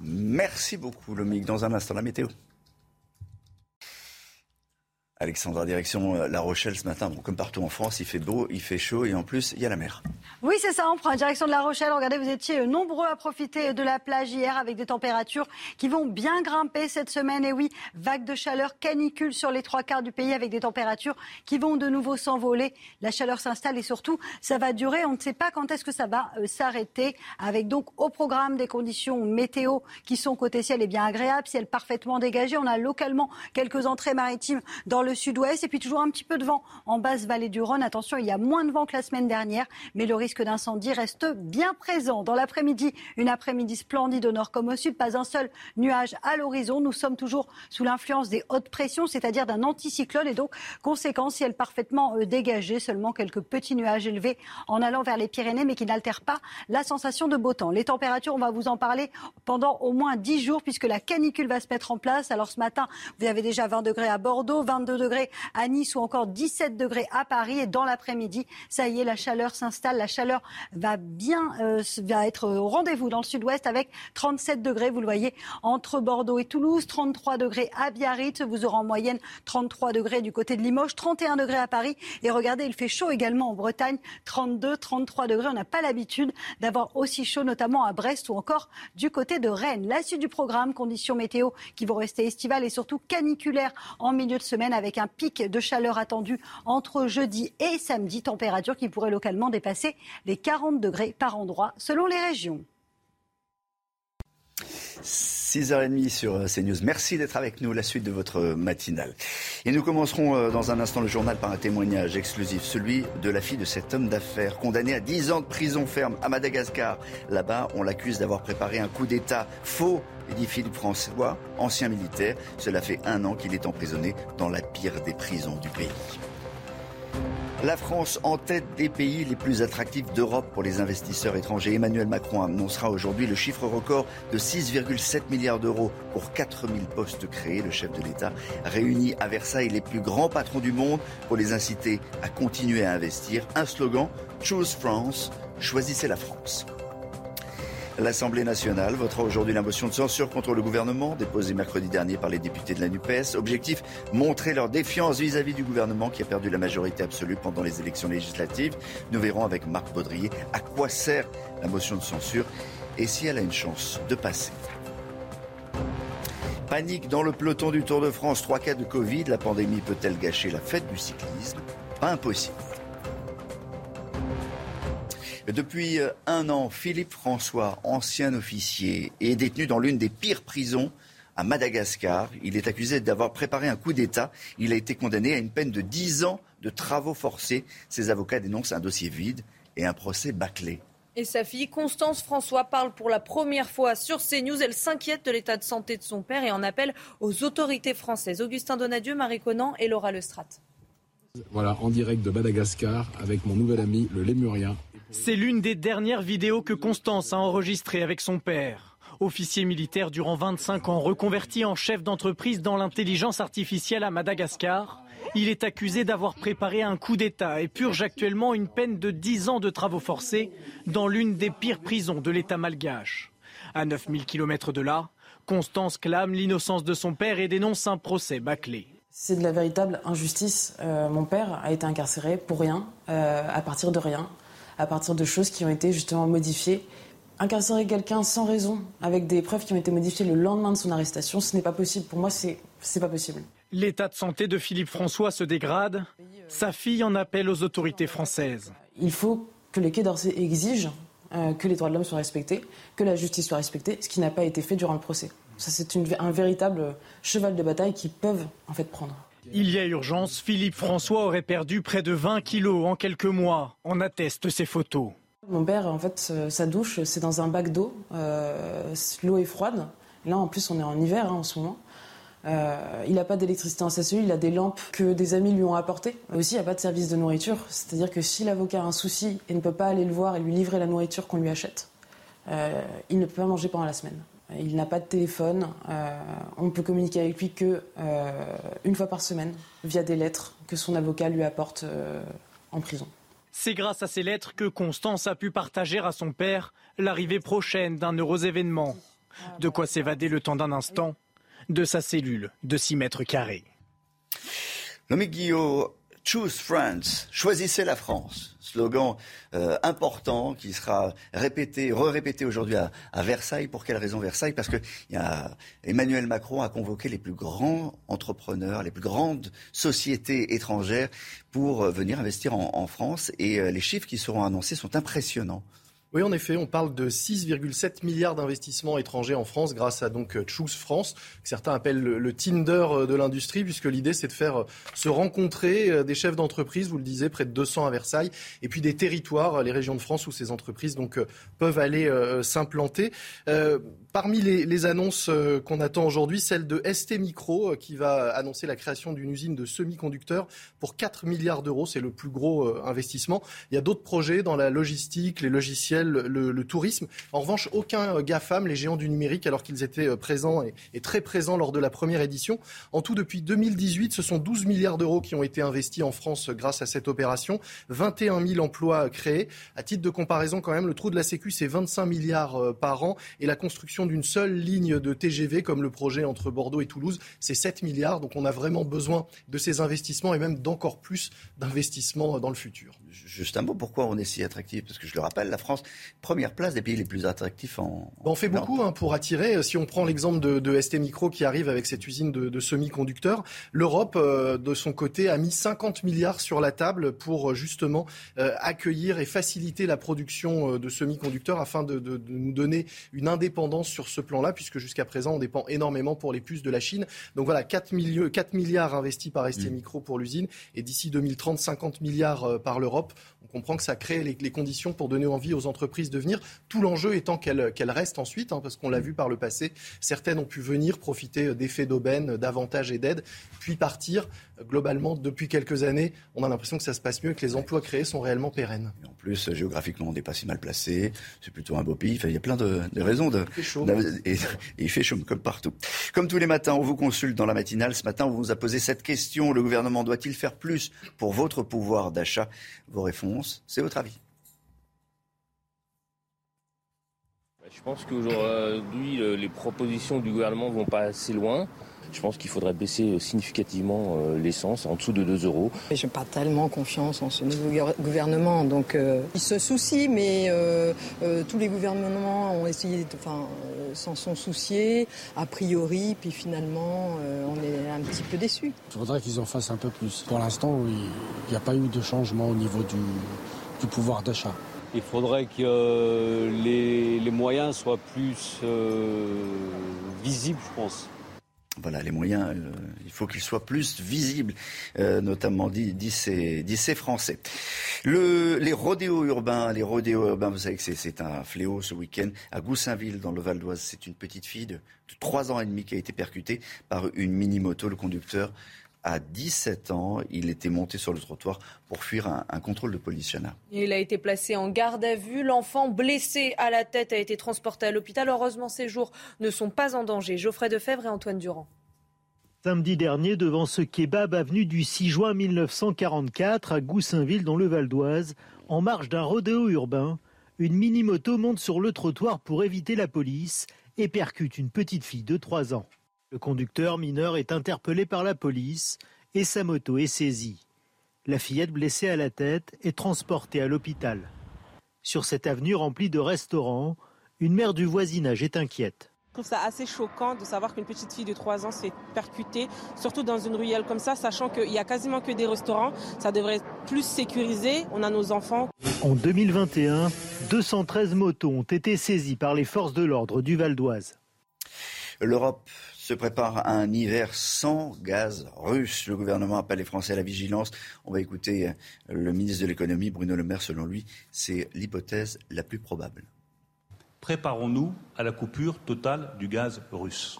Merci beaucoup, Lomique. Dans un instant, la météo. Alexandra, direction euh, La Rochelle ce matin. Bon, comme partout en France, il fait beau, il fait chaud et en plus, il y a la mer. Oui, c'est ça. On prend la direction de La Rochelle. Regardez, vous étiez nombreux à profiter de la plage hier avec des températures qui vont bien grimper cette semaine. Et oui, vague de chaleur, canicule sur les trois quarts du pays avec des températures qui vont de nouveau s'envoler. La chaleur s'installe et surtout, ça va durer. On ne sait pas quand est-ce que ça va euh, s'arrêter. Avec donc au programme des conditions météo qui sont côté ciel et bien agréables, ciel parfaitement dégagé. On a localement quelques entrées maritimes dans le le sud-ouest et puis toujours un petit peu de vent en basse vallée du Rhône. Attention, il y a moins de vent que la semaine dernière, mais le risque d'incendie reste bien présent. Dans l'après-midi, une après-midi splendide au nord comme au sud, pas un seul nuage à l'horizon. Nous sommes toujours sous l'influence des hautes pressions, c'est-à-dire d'un anticyclone et donc conséquence, ciel parfaitement euh, dégagé, seulement quelques petits nuages élevés en allant vers les Pyrénées, mais qui n'altèrent pas la sensation de beau temps. Les températures, on va vous en parler pendant au moins 10 jours puisque la canicule va se mettre en place. Alors ce matin, vous avez déjà 20 degrés à Bordeaux, 22 degrés à Nice ou encore 17 degrés à Paris. Et dans l'après-midi, ça y est, la chaleur s'installe. La chaleur va bien euh, va être au rendez-vous dans le sud-ouest avec 37 degrés, vous le voyez, entre Bordeaux et Toulouse, 33 degrés à Biarritz. Vous aurez en moyenne 33 degrés du côté de Limoges, 31 degrés à Paris. Et regardez, il fait chaud également en Bretagne, 32, 33 degrés. On n'a pas l'habitude d'avoir aussi chaud, notamment à Brest ou encore du côté de Rennes. La suite du programme, conditions météo qui vont rester estivales et surtout caniculaires en milieu de semaine avec un pic de chaleur attendu entre jeudi et samedi, température qui pourrait localement dépasser les 40 degrés par endroit selon les régions. 6h30 sur euh, CNews. Merci d'être avec nous, la suite de votre matinale. Et nous commencerons euh, dans un instant le journal par un témoignage exclusif, celui de la fille de cet homme d'affaires condamné à 10 ans de prison ferme à Madagascar. Là-bas, on l'accuse d'avoir préparé un coup d'État faux dit Philippe François, ancien militaire. Cela fait un an qu'il est emprisonné dans la pire des prisons du pays. La France en tête des pays les plus attractifs d'Europe pour les investisseurs étrangers. Emmanuel Macron annoncera aujourd'hui le chiffre record de 6,7 milliards d'euros pour 4000 postes créés. Le chef de l'État réunit à Versailles les plus grands patrons du monde pour les inciter à continuer à investir. Un slogan, Choose France, choisissez la France. L'Assemblée nationale votera aujourd'hui la motion de censure contre le gouvernement déposée mercredi dernier par les députés de la NUPES. Objectif, montrer leur défiance vis-à-vis du gouvernement qui a perdu la majorité absolue pendant les élections législatives. Nous verrons avec Marc Baudrier à quoi sert la motion de censure et si elle a une chance de passer. Panique dans le peloton du Tour de France. Trois cas de Covid. La pandémie peut-elle gâcher la fête du cyclisme? Pas impossible. Depuis euh, un an, Philippe François, ancien officier, est détenu dans l'une des pires prisons à Madagascar. Il est accusé d'avoir préparé un coup d'État. Il a été condamné à une peine de 10 ans de travaux forcés. Ses avocats dénoncent un dossier vide et un procès bâclé. Et sa fille, Constance François, parle pour la première fois sur CNews. Elle s'inquiète de l'état de santé de son père et en appelle aux autorités françaises. Augustin Donadieu, Marie Conan et Laura Lestrade. Voilà, en direct de Madagascar avec mon nouvel ami, le lémurien, c'est l'une des dernières vidéos que Constance a enregistrées avec son père. Officier militaire durant 25 ans, reconverti en chef d'entreprise dans l'intelligence artificielle à Madagascar, il est accusé d'avoir préparé un coup d'État et purge actuellement une peine de 10 ans de travaux forcés dans l'une des pires prisons de l'État malgache. À 9000 km de là, Constance clame l'innocence de son père et dénonce un procès bâclé. C'est de la véritable injustice. Euh, mon père a été incarcéré pour rien, euh, à partir de rien à partir de choses qui ont été justement modifiées. Incarcérer quelqu'un sans raison, avec des preuves qui ont été modifiées le lendemain de son arrestation, ce n'est pas possible. Pour moi, c'est c'est pas possible. L'état de santé de Philippe François se dégrade. Sa fille en appelle aux autorités françaises. Il faut que les Quai d'Orsay exigent euh, que les droits de l'homme soient respectés, que la justice soit respectée, ce qui n'a pas été fait durant le procès. Ça, c'est un véritable cheval de bataille qu'ils peuvent en fait prendre. Il y a urgence. Philippe François aurait perdu près de 20 kilos en quelques mois. On atteste ces photos. Mon père, en fait, sa douche, c'est dans un bac d'eau. Euh, l'eau est froide. Là, en plus, on est en hiver hein, en ce moment. Euh, il n'a pas d'électricité en sa cellule, il a des lampes que des amis lui ont apportées. Aussi, il n'y a pas de service de nourriture. C'est-à-dire que si l'avocat a un souci et ne peut pas aller le voir et lui livrer la nourriture qu'on lui achète, euh, il ne peut pas manger pendant la semaine. Il n'a pas de téléphone. Euh, on peut communiquer avec lui que une fois par semaine via des lettres que son avocat lui apporte en prison. C'est grâce à ces lettres que Constance a pu partager à son père l'arrivée prochaine d'un heureux événement. De quoi s'évader le temps d'un instant de sa cellule de 6 mètres carrés. Nommé Guillaume, Choose France, choisissez la France. Slogan euh, important qui sera répété, re-répété aujourd'hui à, Versailles. Pour quelle raison Versailles? Parce que Emmanuel Macron a convoqué les plus grands entrepreneurs, les plus grandes sociétés étrangères pour euh, venir investir en, en France. Et euh, les chiffres qui seront annoncés sont impressionnants. Oui, en effet, on parle de 6,7 milliards d'investissements étrangers en France grâce à donc Choose France, que certains appellent le, Tinder euh, de l'industrie, puisque l'idée c'est de faire euh, se rencontrer euh, des chefs d'entreprise, vous le disiez, près de 200 à Versailles, et puis des territoires, les régions de France où ces entreprises donc peuvent aller s'implanter. Parmi les, annonces qu'on attend aujourd'hui, celle de ST Micro qui va annoncer la création d'une usine de semi-conducteurs pour 4 milliards d'euros. C'est le plus gros investissement. Il y a d'autres projets dans la logistique, les logiciels le, tourisme. En revanche, aucun euh, GAFAM, les géants du numérique, alors qu'ils étaient euh, présents et, très présents lors de la première édition. En tout, depuis 2018, ce sont 12 milliards d'euros qui ont été investis en France grâce à cette opération. 21 000 emplois créés. À titre de comparaison, quand même, le trou de la Sécu, c'est 25 milliards euh, par an. Et la construction d'une seule ligne de TGV, comme le projet entre Bordeaux et Toulouse, c'est 7 milliards. Donc on a vraiment besoin de ces investissements et même d'encore plus d'investissements dans le futur. Juste un mot, pourquoi on est si attractif? Parce que je le rappelle, la France, première place des pays les plus attractifs en. on fait beaucoup hein, pour attirer. Si on prend l'exemple de, ST Micro qui arrive avec cette usine de, semi-conducteurs, l'Europe, euh, de son côté, a mis 50 milliards sur la table pour euh, justement euh, accueillir et faciliter la production de semi-conducteurs afin de, nous donner une indépendance sur ce plan-là, puisque jusqu'à présent, on dépend énormément pour les puces de la Chine. Donc voilà, 4, milliards investis par ST mmh. Micro pour l'usine et d'ici 2030, 50 milliards par l'Europe. On comprend que ça crée les, conditions pour donner envie aux entreprises de venir. Tout l'enjeu étant qu'elles restent ensuite, hein, parce qu'on l'a vu par le passé. Certaines ont pu venir profiter d'effets d'aubaine, d'avantages et d'aides, puis partir. Globalement, depuis quelques années, on a l'impression que ça se passe mieux, que les emplois créés sont réellement pérennes. en plus, géographiquement, on n'est pas si mal placé. C'est plutôt un beau pays. il y a plein de, raisons de. Il fait chaud. Et, il fait chaud comme partout. Comme tous les matins, on vous consulte dans la matinale. Ce matin, on vous a posé cette question. Le gouvernement doit-il faire plus pour votre pouvoir d'achat? Vos réponses, c'est votre avis. Je pense qu'aujourd'hui, euh, les propositions du gouvernement ne vont pas assez loin. Je pense qu'il faudrait baisser euh, significativement euh, l'essence en dessous de 2 euros. Je n'ai pas tellement confiance en ce nouveau gouvernement. Donc, il se soucie, mais tous les gouvernements ont essayé, enfin, s'en sont souciés, a priori, puis finalement, on est un petit peu déçus. Il faudrait qu'ils en fassent un peu plus. Pour l'instant, il n'y a pas eu de changement au niveau du pouvoir d'achat. Il faudrait que euh, les, moyens soient plus euh, visibles, je pense. Voilà, les moyens, euh, il faut qu'ils soient plus visibles, notamment dit, ces, Français. les rodéos urbains, les rodéos urbains, vous savez que c'est un fléau ce week-end à Goussainville, dans le Val d'Oise. C'est une petite fille de, 3 ans et demi qui a été percutée par une mini-moto. Le conducteur à 17 ans. Il était monté sur le trottoir pour fuir un, contrôle de police, Chana. Il a été placé en garde à vue. L'enfant blessé à la tête a été transporté à l'hôpital. Heureusement, ses jours ne sont pas en danger. Geoffrey Defebvre et Antoine Durand. Samedi dernier, devant ce kebab avenue du 6 juin 1944 à Goussainville dans le Val d'Oise, en marge d'un rodéo urbain, une mini-moto monte sur le trottoir pour éviter la police et percute une petite fille de 3 ans. Le conducteur mineur est interpellé par la police et sa moto est saisie. La fillette blessée à la tête est transportée à l'hôpital. Sur cette avenue remplie de restaurants, une mère du voisinage est inquiète. trouve ça assez choquant de savoir qu'une petite fille de 3 ans s'est percutée, surtout dans une ruelle comme ça, sachant qu'il y a quasiment que des restaurants. Ça devrait être plus sécurisé. On a nos enfants. En 2021, 213 motos ont été saisies par les forces de l'ordre du Val d'Oise. L'Europe se prépare un hiver sans gaz russe. Le gouvernement appelle les Français à la vigilance. On va écouter le ministre de l'économie, Bruno Le Maire. Selon lui, c'est l'hypothèse la plus probable. Préparons-nous à la coupure totale du gaz russe.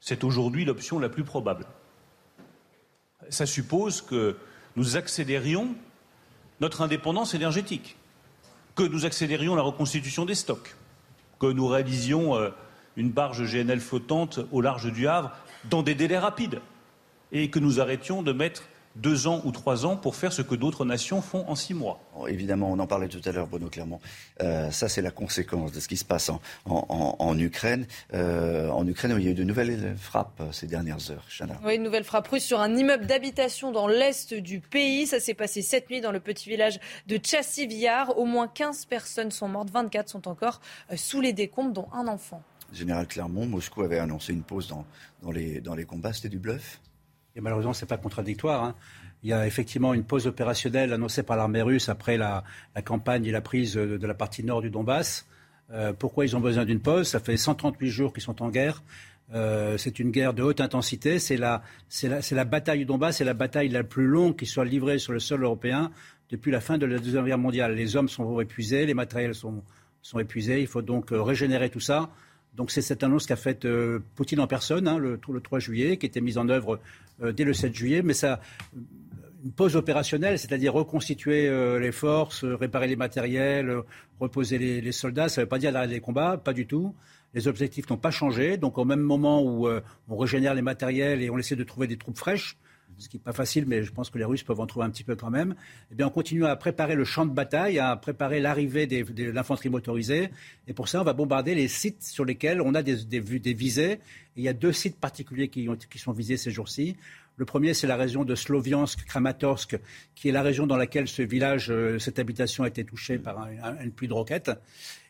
C'est aujourd'hui l'option la plus probable. Ça suppose que nous accélérions notre indépendance énergétique, que nous accélérions la reconstitution des stocks, que nous réalisions euh, une barge GNL flottante au large du Havre dans des délais rapides et que nous arrêtions de mettre deux ans ou trois ans pour faire ce que d'autres nations font en six mois. évidemment, on en parlait tout à l'heure, Bruno Clermont. Euh, ça, c'est la conséquence de ce qui se passe en, Ukraine. Euh, en Ukraine, où il y a eu de nouvelles frappes ces dernières heures. Chana. Oui, une nouvelle frappe russe sur un immeuble d'habitation dans l'est du pays. Ça s'est passé cette nuit dans le petit village de Chassiviar. Au moins 15 personnes sont mortes, 24 sont encore euh, sous les décombres, dont un enfant. Général Clermont, Moscou avait annoncé une pause dans, les, combats. C'était du bluff? Malheureusement, ce n'est pas contradictoire. Hein. Il y a effectivement une pause opérationnelle annoncée par l'armée russe après la, campagne et la prise de, la partie nord du Donbass. Euh, pourquoi ils ont besoin d'une pause? Ça fait 138 jours qu'ils sont en guerre. Euh, c'est une guerre de haute intensité. C'est la, bataille du Donbass, c'est la bataille la plus longue qui soit livrée sur le sol européen depuis la fin de la Deuxième Guerre mondiale. Les hommes sont épuisés, les matériels sont, sont épuisés. Il faut donc euh, régénérer tout ça. Donc c'est cette annonce qu'a faite euh, Poutine en personne hein, le, le, 3 juillet, qui était mise en œuvre euh, dès le 7 juillet. Mais ça, une pause opérationnelle, c'est-à-dire reconstituer euh, les forces, réparer les matériels, reposer les, soldats, ça ne veut pas dire l'arrêt des combats, pas du tout. Les objectifs n'ont pas changé. Donc au même moment où on régénère les matériels et on essaie de trouver des troupes fraîches, ce qui n'est pas facile, mais je pense que les Russes peuvent en trouver un petit peu quand même, eh bien, on continue à préparer le champ de bataille, à préparer l'arrivée de l'infanterie motorisée. Et pour ça, on va bombarder les sites sur lesquels on a des, des, visées. il y a deux sites particuliers qui, ont, qui sont visés ces jours-ci. Le premier, c'est la région de Sloviansk, Kramatorsk, qui est la région dans laquelle ce village, euh, cette habitation a été touchée par une pluie de roquettes.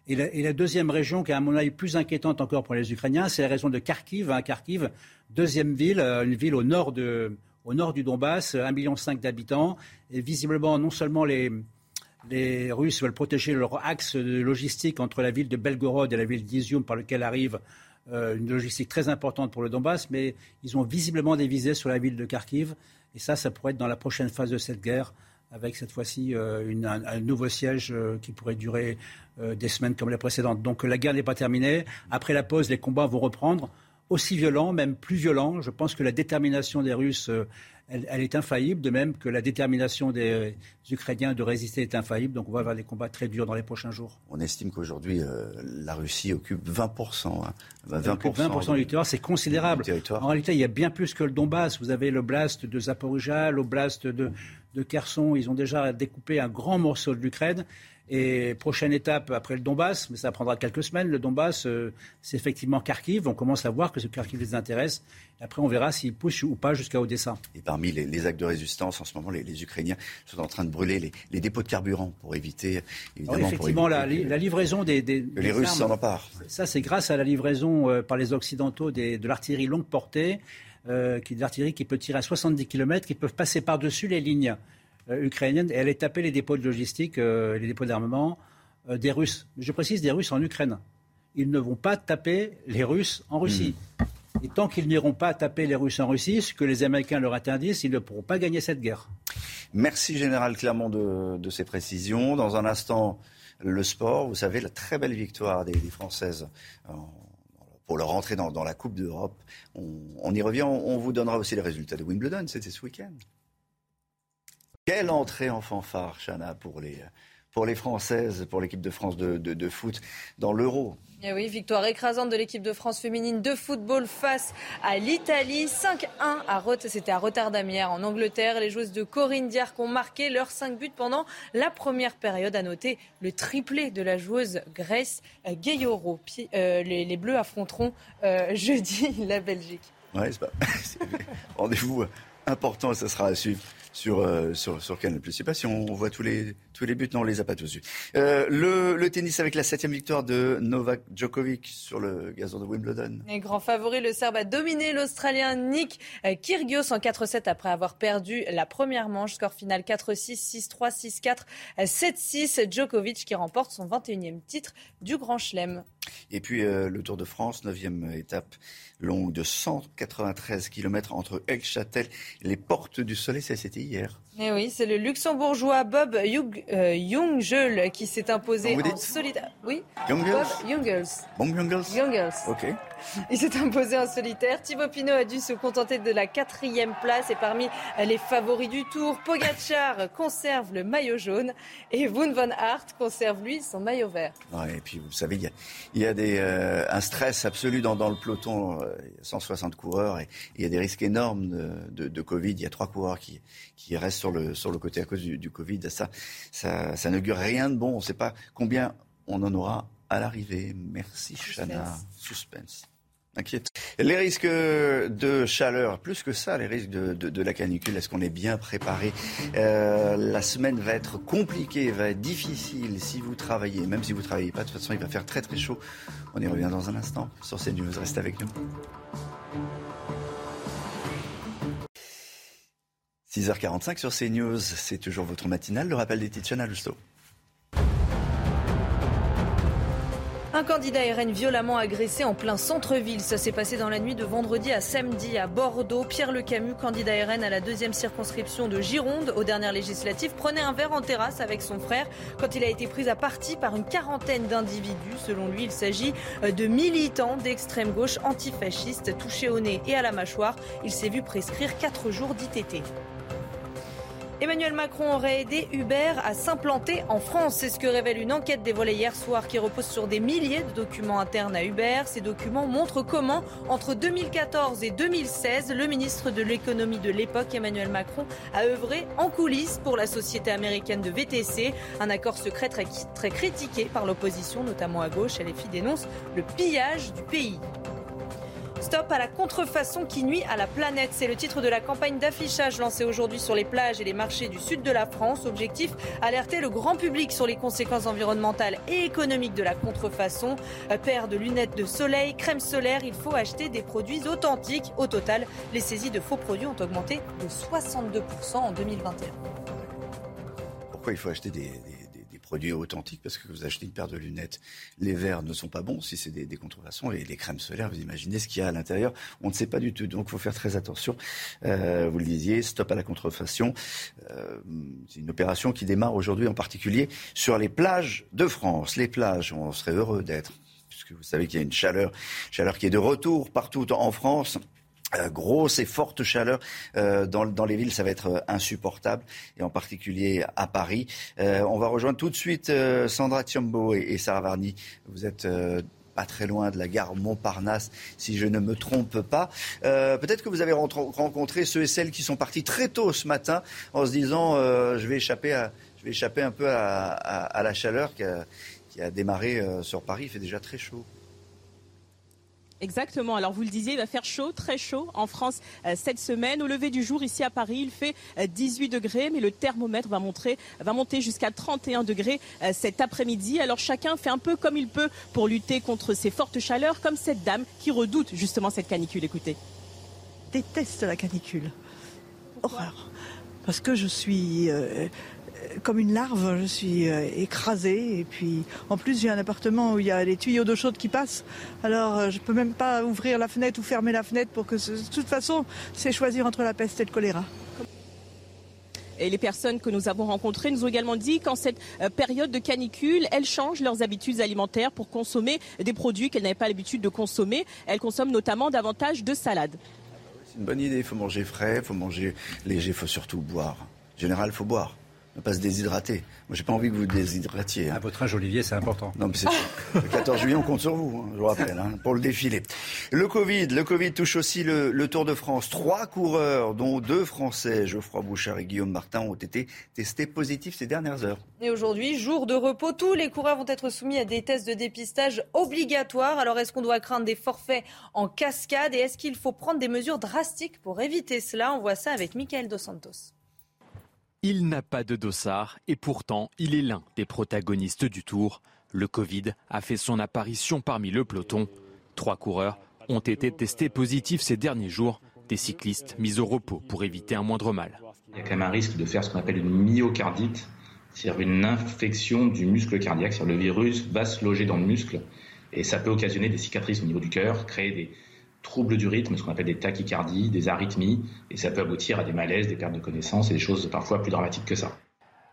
Et la, et la, deuxième région, qui est à mon avis plus inquiétante encore pour les Ukrainiens, c'est la région de Kharkiv. Hein, Kharkiv, deuxième ville, euh, une ville au nord de, au nord du Donbass, 1,5 million d'habitants. Et visiblement, non seulement les, Russes veulent protéger leur axe logistique entre la ville de Belgorod et la ville d'Izium par lequel arrive euh, une logistique très importante pour le Donbass, mais ils ont visiblement des visées sur la ville de Kharkiv. Et ça, ça pourrait être dans la prochaine phase de cette guerre, avec cette fois-ci euh, un, nouveau siège euh, qui pourrait durer des semaines comme les précédentes. Donc la guerre n'est pas terminée. Après la pause, les combats vont reprendre aussi violent, même plus violent. Je pense que la détermination des Russes, euh, elle, est infaillible, de même que la détermination des, Ukrainiens de résister est infaillible. Donc on va avoir des combats très durs dans les prochains jours. On estime qu'aujourd'hui, euh, la Russie occupe 20%. 20%, 20 du territoire, c'est considérable. En réalité, il y a bien plus que le Donbass. Vous avez l'oblast de Zaporizhia, l'oblast de, de Kherson. Ils ont déjà découpé un grand morceau de l'Ukraine. Et prochaine étape après le Donbass, mais ça prendra quelques semaines, le Donbass, euh, c'est effectivement Kharkiv. On commence à voir que ce Kharkiv les intéresse. après, on verra s'ils poussent ou pas jusqu'à Odessa. Et parmi les, actes de résistance, en ce moment, les, Ukrainiens sont en train de brûler les, dépôts de carburant pour éviter, évidemment, effectivement, la, livraison des, les Russes s'en emparent. Ça, c'est grâce à la livraison euh, par les Occidentaux de l'artillerie longue portée, euh, qui est de l'artillerie qui peut tirer à 70 km, qui peuvent passer par-dessus les lignes ukrainienne et elle est tapée les dépôts de logistique, euh, les dépôts d'armement euh, des Russes. Je précise des Russes en Ukraine. Ils ne vont pas taper les Russes en Russie. Hmm. Et tant qu'ils n'iront pas taper les Russes en Russie, ce que les Américains leur interdisent, ils ne pourront pas gagner cette guerre. Merci Général Clermont de, ces précisions. Dans un instant, le sport. Vous savez, la très belle victoire des, Françaises pour leur entrée dans, la Coupe d'Europe. On, y revient. On, vous donnera aussi les résultats de Wimbledon. C'était ce week-end. Quelle entrée en fanfare, Chana, pour les, pour les Françaises, pour l'équipe de France de, foot dans l'Euro? Eh oui, victoire écrasante de l'équipe de France féminine de football face à l'Italie. 5-1 à c'était à Rotterdam hier en Angleterre. Les joueuses de Corinne Diarc ont marqué leurs 5 buts pendant la première période. À noter le triplé de la joueuse Grace Gayoro. Euh, les, Bleus affronteront euh, jeudi la Belgique. Ouais, c'est pas... rendez-vous important, ça sera à suivre sur, euh, sur, sur Canal+. Je sais pas si on voit tous les, Tous les buts, non, on les a pas tous vus. Euh, le, le, tennis avec la septième victoire de Novak Djokovic sur le gazon de Wimbledon. Et grand favori, le Serbe a dominé l'Australien Nick Kyrgios en 4-7 après avoir perdu la première manche. Score final 4-6, 6-3, 6-4, 7-6. Djokovic qui remporte son 21e titre du Grand Chelem. Et puis euh, le Tour de France, neuvième étape longue de 193 km entre Aix-Châtel et les Portes du Soleil. Ça, c'était hier. Eh oui, c'est le luxembourgeois Bob Jungel qui s'est imposé en solitaire. Oui, Jungels. Bob Jungels. Bon Jungels. Jungels. Ok. Il s'est imposé en solitaire. Thibaut Pinot a dû se contenter de la quatrième place et parmi les favoris du Tour, Pogacar conserve le maillot jaune et Wout van Aert conserve lui son maillot vert. Ouais, et puis vous savez, il y a, il y a euh, un stress absolu dans, le peloton. Euh, il y a 160 coureurs et il y a des risques énormes de, Covid. Il y a trois coureurs qui, restent sur le, côté à cause du, Covid. Ça, ça n'augure rien de bon. On ne sait pas combien on en aura à l'arrivée. Merci Chana. Suspense. Inquiète. Les risques de chaleur, plus que ça, les risques de, de, de la canicule, est-ce qu'on est bien préparé? Euh, La semaine va être compliquée, va être difficile si vous travaillez, même si vous ne travaillez pas. De toute façon, il va faire très très chaud. On y revient dans un instant sur CNews. Restez avec nous. 6h45 sur CNews, c'est toujours votre matinale. Le rappel des titres, Chana Lousteau. Un candidat RN violemment agressé en plein centre-ville. Ça s'est passé dans la nuit de vendredi à samedi à Bordeaux. Pierre Le Camus, candidat RN à la deuxième circonscription de Gironde aux dernières législatives, prenait un verre en terrasse avec son frère quand il a été pris à partie par une quarantaine d'individus. Selon lui, il s'agit de militants d'extrême gauche antifascistes touchés au nez et à la mâchoire. Il s'est vu prescrire 4 jours d'ITT. Emmanuel Macron aurait aidé Uber à s'implanter en France. C'est ce que révèle une enquête dévoilée hier soir qui repose sur des milliers de documents internes à Uber. Ces documents montrent comment, entre 2014 et 2016, le ministre de l'économie de l'époque, Emmanuel Macron, a œuvré en coulisses pour la société américaine de VTC. Un accord secret très, critiqué par l'opposition, notamment à gauche. LFI dénonce le pillage du pays. Stop à la contrefaçon qui nuit à la planète. C'est le titre de la campagne d'affichage lancée aujourd'hui sur les plages et les marchés du sud de la France. Objectif alerter le grand public sur les conséquences environnementales et économiques de la contrefaçon. Paire de lunettes de soleil, crème solaire, il faut acheter des produits authentiques. Au total, les saisies de faux produits ont augmenté de 62% en 2021. Pourquoi il faut acheter des, des produits authentiques parce que vous achetez une paire de lunettes, les verres ne sont pas bons si c'est des, des contrefaçons et les crèmes solaires, vous imaginez ce qu'il y a à l'intérieur, on ne sait pas du tout. Donc il faut faire très attention. Euh, vous le disiez, stop à la contrefaçon. Euh, c'est une opération qui démarre aujourd'hui en particulier sur les plages de France. Les plages, on serait heureux d'être puisque vous savez qu'il y a une chaleur, chaleur qui est de retour partout en France. Euh, grosse et forte chaleur euh, dans, dans, les villes, ça va être euh, insupportable, et en particulier à Paris. Euh, on va rejoindre tout de suite Sandra Tiambo et, Sarah Varny. Vous êtes pas très loin de la gare Montparnasse, si je ne me trompe pas. Peut-être que vous avez rencontré ceux et celles qui sont partis très tôt ce matin en se disant je vais échapper, à, je vais échapper un peu à, à, à la chaleur qui a, qui a démarré sur Paris. Il fait déjà très chaud. Exactement. Alors vous le disiez, il va faire chaud, très chaud en France euh, cette semaine. Au lever du jour, ici à Paris, il fait euh, 18 degrés, mais le thermomètre va, montrer, va monter jusqu'à 31 degrés euh, cet après-midi. Alors chacun fait un peu comme il peut pour lutter contre ces fortes chaleurs, comme cette dame qui redoute justement cette canicule. Écoutez. Déteste la canicule. Horreur. Parce que je suis comme une larve, je suis euh, écrasée. Et puis, en plus, j'ai un appartement où il y a des tuyaux d'eau chaude qui passent. Alors, euh, je peux même pas ouvrir la fenêtre ou fermer la fenêtre pour que, de toute façon, c'est choisir entre la peste et le choléra. Et les personnes que nous avons rencontrées nous ont également dit qu'en cette période de canicule, elles changent leurs habitudes alimentaires pour consommer des produits qu'elles n'avaient pas l'habitude de consommer. Elles consomment notamment davantage de salade. C'est une bonne idée, il faut manger frais, il faut manger léger, il faut surtout boire. En général, il faut boire ne pas se déshydrater. Moi, j'ai pas envie que vous déshydratiez. Hein. À votre âge, Olivier, c'est important. Non, mais c'est le 14 juillet, on compte sur vous, hein, je vous rappelle, hein, pour le défilé. Le Covid, le Covid touche aussi le, le, Tour de France. Trois coureurs, dont deux Français, Geoffroy Bouchard et Guillaume Martin, ont été testés positifs ces dernières heures. Et aujourd'hui, jour de repos, tous les coureurs vont être soumis à des tests de dépistage obligatoires. Alors, est-ce qu'on doit craindre des forfaits en cascade et est-ce qu'il faut prendre des mesures drastiques pour éviter cela? On voit ça avec Michael Dos Santos. Il n'a pas de dossard et pourtant il est l'un des protagonistes du tour. Le Covid a fait son apparition parmi le peloton. Trois coureurs ont été testés positifs ces derniers jours, des cyclistes mis au repos pour éviter un moindre mal. Il y a quand même un risque de faire ce qu'on appelle une myocardite, c'est-à-dire une infection du muscle cardiaque. Le virus va se loger dans le muscle et ça peut occasionner des cicatrices au niveau du cœur, créer des troubles du rythme, ce qu'on appelle des tachycardies, des arythmies, et ça peut aboutir à des malaises, des pertes de connaissance et des choses parfois plus dramatiques que ça.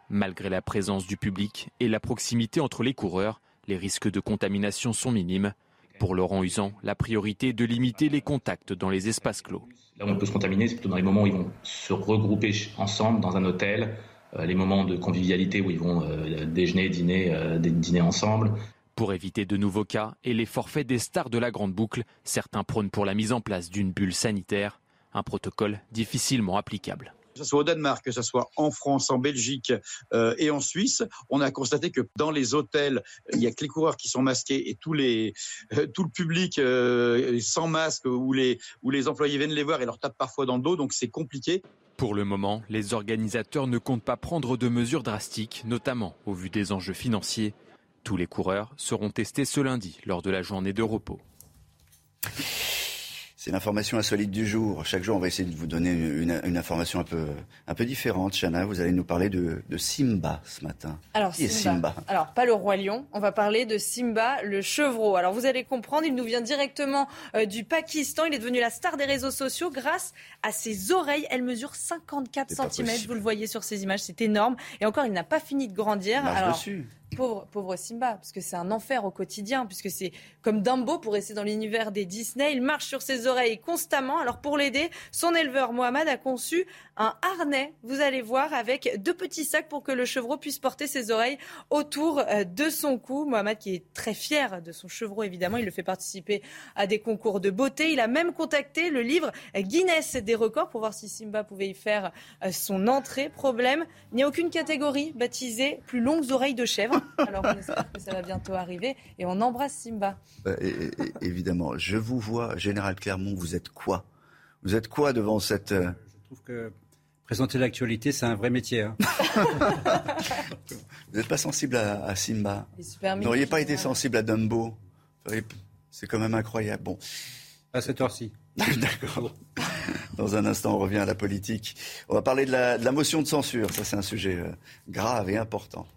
Malgré la présence du public et la proximité entre les coureurs, les risques de contamination sont minimes. Pour Laurent Usan, la priorité est de limiter les contacts dans les espaces clos. Là où on peut se contaminer, c'est plutôt dans les moments où ils vont se regrouper ensemble dans un hôtel, euh, les moments de convivialité où ils vont euh, déjeuner, dîner, euh, dîner ensemble. Pour éviter de nouveaux cas et les forfaits des stars de la grande boucle, certains prônent pour la mise en place d'une bulle sanitaire, un protocole difficilement applicable que ce soit au Danemark, que ce soit en France, en Belgique euh, et en Suisse, on a constaté que dans les hôtels, il y a que les coureurs qui sont masqués et tous les, euh, tout le public euh, sans masque ou les, où les employés viennent les voir et leur tapent parfois dans le dos, donc c'est compliqué. Pour le moment, les organisateurs ne comptent pas prendre de mesures drastiques, notamment au vu des enjeux financiers. Tous les coureurs seront testés ce lundi lors de la journée de repos. C'est l'information insolite du jour. Chaque jour, on va essayer de vous donner une, information un peu, un peu différente. Chana, vous allez nous parler de, Simba ce matin. Alors, Qui Simba, Simba Alors, pas le roi lion. On va parler de Simba, le chevreau. Alors, vous allez comprendre, il nous vient directement euh, du Pakistan. Il est devenu la star des réseaux sociaux grâce à ses oreilles. Elles mesurent 54 cm. Vous le voyez sur ces images, c'est énorme. Et encore, il n'a pas fini de grandir. Alors, dessus. Pauvre, pauvre Simba, parce que c'est un enfer au quotidien, puisque c'est comme Dumbo pour rester dans l'univers des Disney. Il marche sur ses oreilles constamment. Alors pour l'aider, son éleveur Mohamed a conçu un harnais, vous allez voir, avec deux petits sacs pour que le chevreau puisse porter ses oreilles autour euh, de son cou. Mohamed qui est très fier de son chevreau, évidemment, il le fait participer à des concours de beauté. Il a même contacté le livre Guinness des records pour voir si Simba pouvait y faire euh, son entrée. Problème, il n'y a aucune catégorie baptisée plus longues oreilles de chèvre. Alors on espère que ça va bientôt arriver et on embrasse Simba. Bah, évidemment, je vous vois, Général Clermont, vous êtes quoi? Vous êtes quoi devant cette... Euh, je trouve que présenter l'actualité, c'est un vrai métier. Hein. vous n'êtes pas sensible à, Simba Vous n'auriez pas été sensible à Dumbo C'est quand même incroyable. Bon. À cette heure-ci. D'accord. Dans un instant, on revient à la politique. On va parler de la, de la motion de censure. Ça, c'est un sujet euh, grave et important.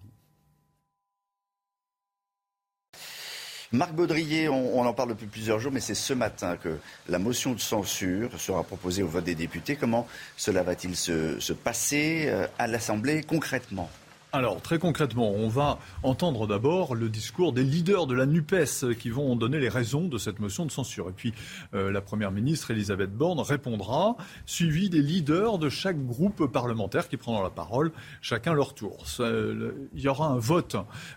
Marc Baudrier, on, en parle depuis plusieurs jours, mais c'est ce matin que la motion de censure sera proposée au vote des députés. Comment cela va-t-il se, passer euh, à l'Assemblée concrètement? Alors, très concrètement, on va entendre d'abord le discours des leaders de la NUPES qui vont donner les raisons de cette motion de censure. Et puis, euh, la Première ministre, Elisabeth Borne, répondra, suivi des leaders de chaque groupe parlementaire qui prendront la parole, chacun leur tour. il y aura un vote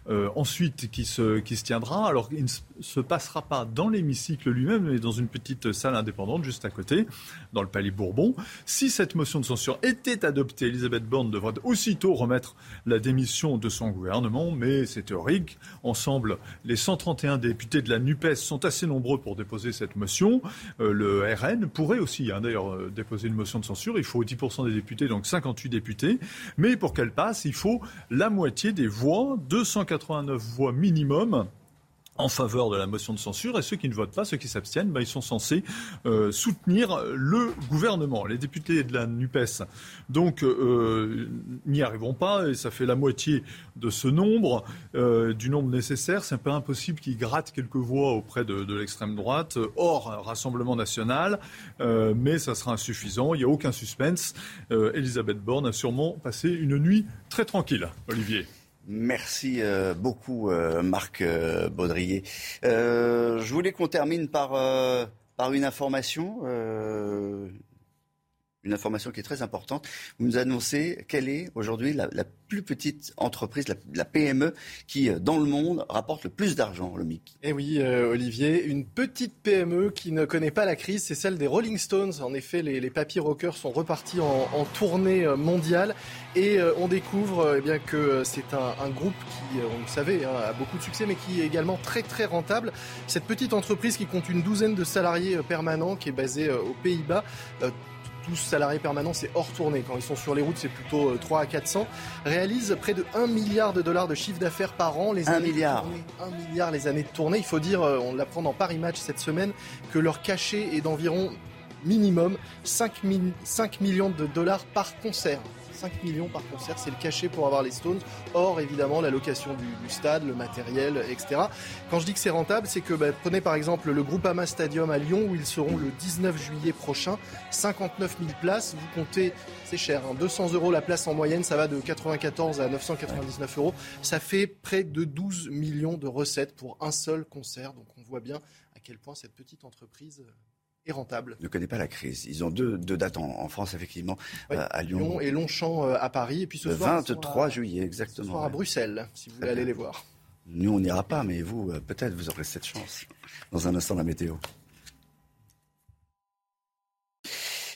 euh, ensuite qui se, qui se tiendra. Alors, il ne se passera pas dans l'hémicycle lui-même, mais dans une petite salle indépendante juste à côté, dans le Palais Bourbon. Si cette motion de censure était adoptée, Elisabeth Borne devrait aussitôt remettre la de son gouvernement, mais c'est théorique. Ensemble, les 131 députés de la NUPES sont assez nombreux pour déposer cette motion. Euh, le RN pourrait aussi, hein, d'ailleurs, euh, déposer une motion de censure. Il faut 10% des députés, donc 58 députés. Mais pour qu'elle passe, il faut la moitié des voix, 289 voix minimum en faveur de la motion de censure et ceux qui ne votent pas, ceux qui s'abstiennent, ben, ils sont censés euh, soutenir le gouvernement. Les députés de la NUPES donc euh, n'y arriveront pas et ça fait la moitié de ce nombre, euh, du nombre nécessaire. C'est un peu impossible qu'ils grattent quelques voix auprès de, de l'extrême droite, hors Rassemblement national, mais ça sera insuffisant. Il n'y a aucun suspense. Elisabeth Borne a sûrement passé une nuit très tranquille, Olivier. Merci euh, beaucoup, euh, Marc euh, Baudrier. je voulais qu'on termine par, par une information une information qui est très importante. Vous nous annoncez quelle est aujourd'hui la, plus petite entreprise, la, PME, qui, euh, dans le monde, rapporte le plus d'argent, le MIC. Eh oui, euh, Olivier, une petite PME qui ne connaît pas la crise, c'est celle des Rolling Stones. En effet, les, papiers rockers sont repartis en, tournée euh, mondiale et on découvre eh bien, que c'est un, groupe qui, on le savait, hein, a beaucoup de succès, mais qui est également très très rentable. Cette petite entreprise qui compte une douzaine de salariés permanents, qui est basée aux Pays-Bas, salariés permanents, c'est hors tournée. Quand ils sont sur les routes, c'est plutôt 3 à 400, réalisent près de 1 milliard de dollars de chiffre d'affaires par an. Les 1 milliard. 1 milliard les années de tournée. Il faut dire, on l'apprend dans Paris Match cette semaine, que leur cachet est d'environ minimum 5, 5 millions de dollars par concert. 5 millions par concert, c'est le cachet pour avoir les Stones. Or, évidemment, la location du, stade, le matériel, etc. Quand je dis que c'est rentable, c'est que bah, prenez par exemple le Groupama Stadium à Lyon, où ils seront le 19 juillet prochain. 59 000 places, vous comptez, c'est cher, 200 hein. euros la place en moyenne, ça va de 94 à 999 euros. Ça fait près de 12 millions de recettes pour un seul concert. Donc on voit bien à quel point cette petite entreprise rentable. Ne connaît pas la crise. Ils ont deux, dates en, France, effectivement, euh, à Lyon. et Longchamp euh, à Paris. Et puis ce le 23 juillet, exactement. Ce soir à Bruxelles, si vous voulez aller les voir. Nous, on n'ira pas, mais vous, euh, peut-être, vous aurez cette chance. Dans un instant, la météo.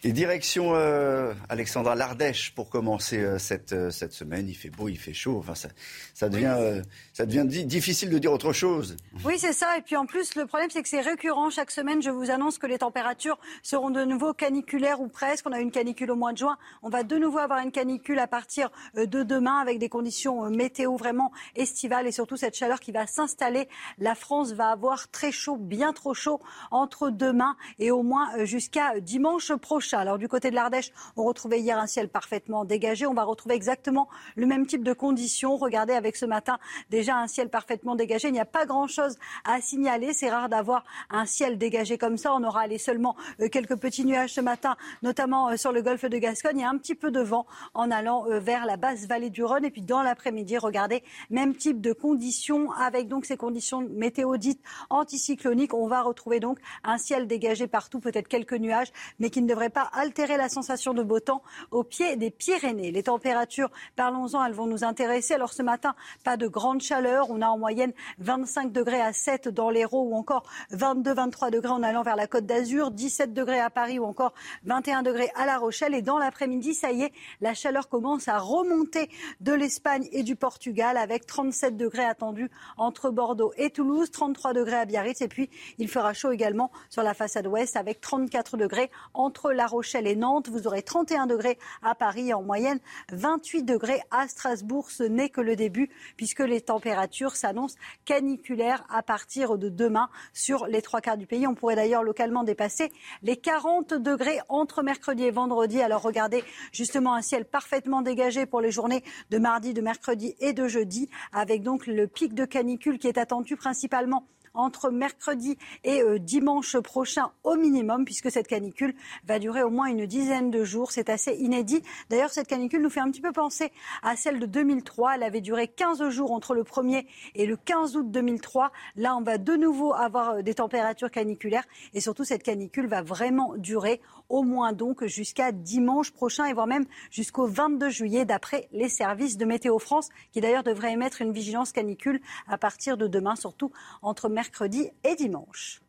Et direction euh, Alexandra l'Ardèche pour commencer euh, cette, euh, cette semaine. Il fait beau, il fait chaud. Enfin, ça, ça devient, euh, ça devient difficile de dire autre chose. Oui, c'est ça. Et puis en plus, le problème, c'est que c'est récurrent. Chaque semaine, je vous annonce que les températures seront de nouveau caniculaires ou presque. On a une canicule au mois de juin. On va de nouveau avoir une canicule à partir de demain avec des conditions météo vraiment estivales et surtout cette chaleur qui va s'installer. La France va avoir très chaud, bien trop chaud entre demain et au moins jusqu'à dimanche prochain. Alors du côté de l'Ardèche, on retrouvait hier un ciel parfaitement dégagé. On va retrouver exactement le même type de conditions. Regardez avec ce matin déjà un ciel parfaitement dégagé. Il n'y a pas grand-chose à signaler. C'est rare d'avoir un ciel dégagé comme ça. On aura allé seulement euh, quelques petits nuages ce matin, notamment euh, sur le golfe de Gascogne. Il y a un petit peu de vent en allant euh, vers la basse vallée du Rhône. Et puis dans l'après-midi, regardez, même type de conditions avec donc ces conditions météo dites anticycloniques. On va retrouver donc un ciel dégagé partout, peut-être quelques nuages, mais qui ne devrait pas altérer la sensation de beau temps au pied des Pyrénées. Les températures, parlons-en, elles vont nous intéresser. Alors ce matin, pas de grande chaleur. On a en moyenne 25 degrés à 7 dans l'Hérault ou encore 22-23 degrés en allant vers la Côte d'Azur, 17 degrés à Paris ou encore 21 degrés à La Rochelle. Et dans l'après-midi, ça y est, la chaleur commence à remonter de l'Espagne et du Portugal avec 37 degrés attendus entre Bordeaux et Toulouse, 33 degrés à Biarritz. Et puis, il fera chaud également sur la façade ouest avec 34 degrés entre La Rochelle et Nantes. Vous aurez 31 degrés à Paris en moyenne, 28 degrés à Strasbourg. Ce n'est que le début puisque les températures s'annoncent caniculaires à partir de demain sur les trois quarts du pays. On pourrait d'ailleurs localement dépasser les 40 degrés entre mercredi et vendredi. Alors regardez justement un ciel parfaitement dégagé pour les journées de mardi, de mercredi et de jeudi avec donc le pic de canicule qui est attendu principalement entre mercredi et euh, dimanche prochain au minimum, puisque cette canicule va durer au moins une dizaine de jours. C'est assez inédit. D'ailleurs, cette canicule nous fait un petit peu penser à celle de 2003. Elle avait duré 15 jours entre le 1er et le 15 août 2003. Là, on va de nouveau avoir euh, des températures caniculaires et surtout cette canicule va vraiment durer au moins donc jusqu'à dimanche prochain et voire même jusqu'au 22 juillet d'après les services de Météo France qui d'ailleurs devraient émettre une vigilance canicule à partir de demain, surtout entre mercredi et dimanche.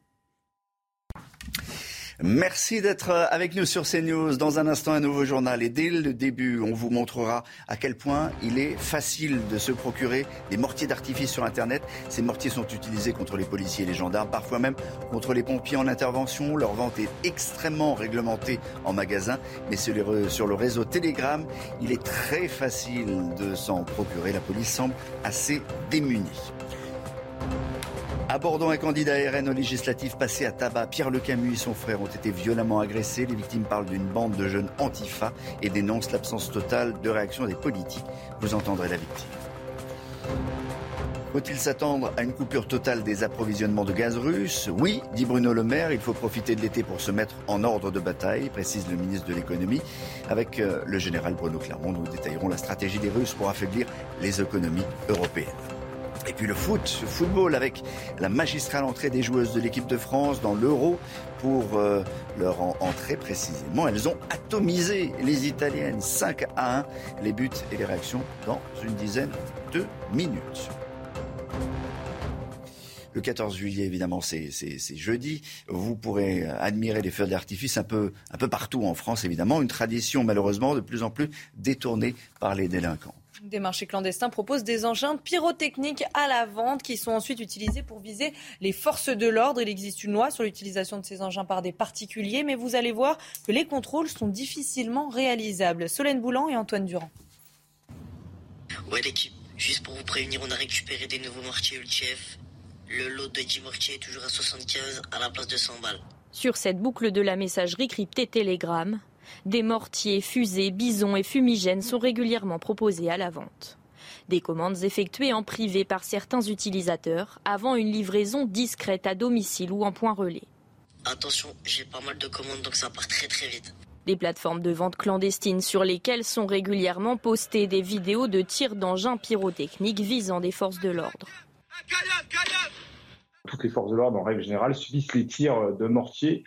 Merci d'être avec nous sur CNews. Dans un instant, un nouveau journal. Et dès le début, on vous montrera à quel point il est facile de se procurer des mortiers d'artifice sur Internet. Ces mortiers sont utilisés contre les policiers et les gendarmes, parfois même contre les pompiers en intervention. Leur vente est extrêmement réglementée en magasin. Mais sur le réseau Telegram, il est très facile de s'en procurer. La police semble assez démunie. Abordons un candidat RN au législatif passé à tabac. Pierre Le Camus et son frère ont été violemment agressés. Les victimes parlent d'une bande de jeunes antifa et dénoncent l'absence totale de réaction des politiques. Vous entendrez la victime. Faut-il s'attendre à une coupure totale des approvisionnements de gaz russe? Oui, dit Bruno Le Maire, il faut profiter de l'été pour se mettre en ordre de bataille, précise le ministre de l'économie. Avec euh, le général Bruno Clermont, nous détaillerons la stratégie des Russes pour affaiblir les économies européennes. Et puis le foot, le football avec la magistrale entrée des joueuses de l'équipe de France dans l'Euro pour euh, leur entrée précisément. Elles ont atomisé les Italiennes 5 à 1. Les buts et les réactions dans une dizaine de minutes. Le 14 juillet, évidemment, c'est jeudi. Vous pourrez admirer les feux d'artifice un peu, un peu partout en France, évidemment. Une tradition, malheureusement, de plus en plus détournée par les délinquants. Des marchés clandestins proposent des engins pyrotechniques à la vente qui sont ensuite utilisés pour viser les forces de l'ordre. Il existe une loi sur l'utilisation de ces engins par des particuliers, mais vous allez voir que les contrôles sont difficilement réalisables. Solène Boulan et Antoine Durand. Ouais l'équipe, juste pour vous prévenir, on a récupéré des nouveaux mortiers Ultief. Le lot de 10 mortiers est toujours à 75 à la place de 100 balles. Sur cette boucle de la messagerie cryptée Telegram, des mortiers, fusées, bisons et fumigènes sont régulièrement proposés à la vente. Des commandes effectuées en privé par certains utilisateurs avant une livraison discrète à domicile ou en point relais. Attention, j'ai pas mal de commandes donc ça part très très vite. Des plateformes de vente clandestines sur lesquelles sont régulièrement postées des vidéos de tirs d'engins pyrotechniques visant des forces de l'ordre. Toutes les forces de l'ordre, en règle générale, subissent les tirs de mortier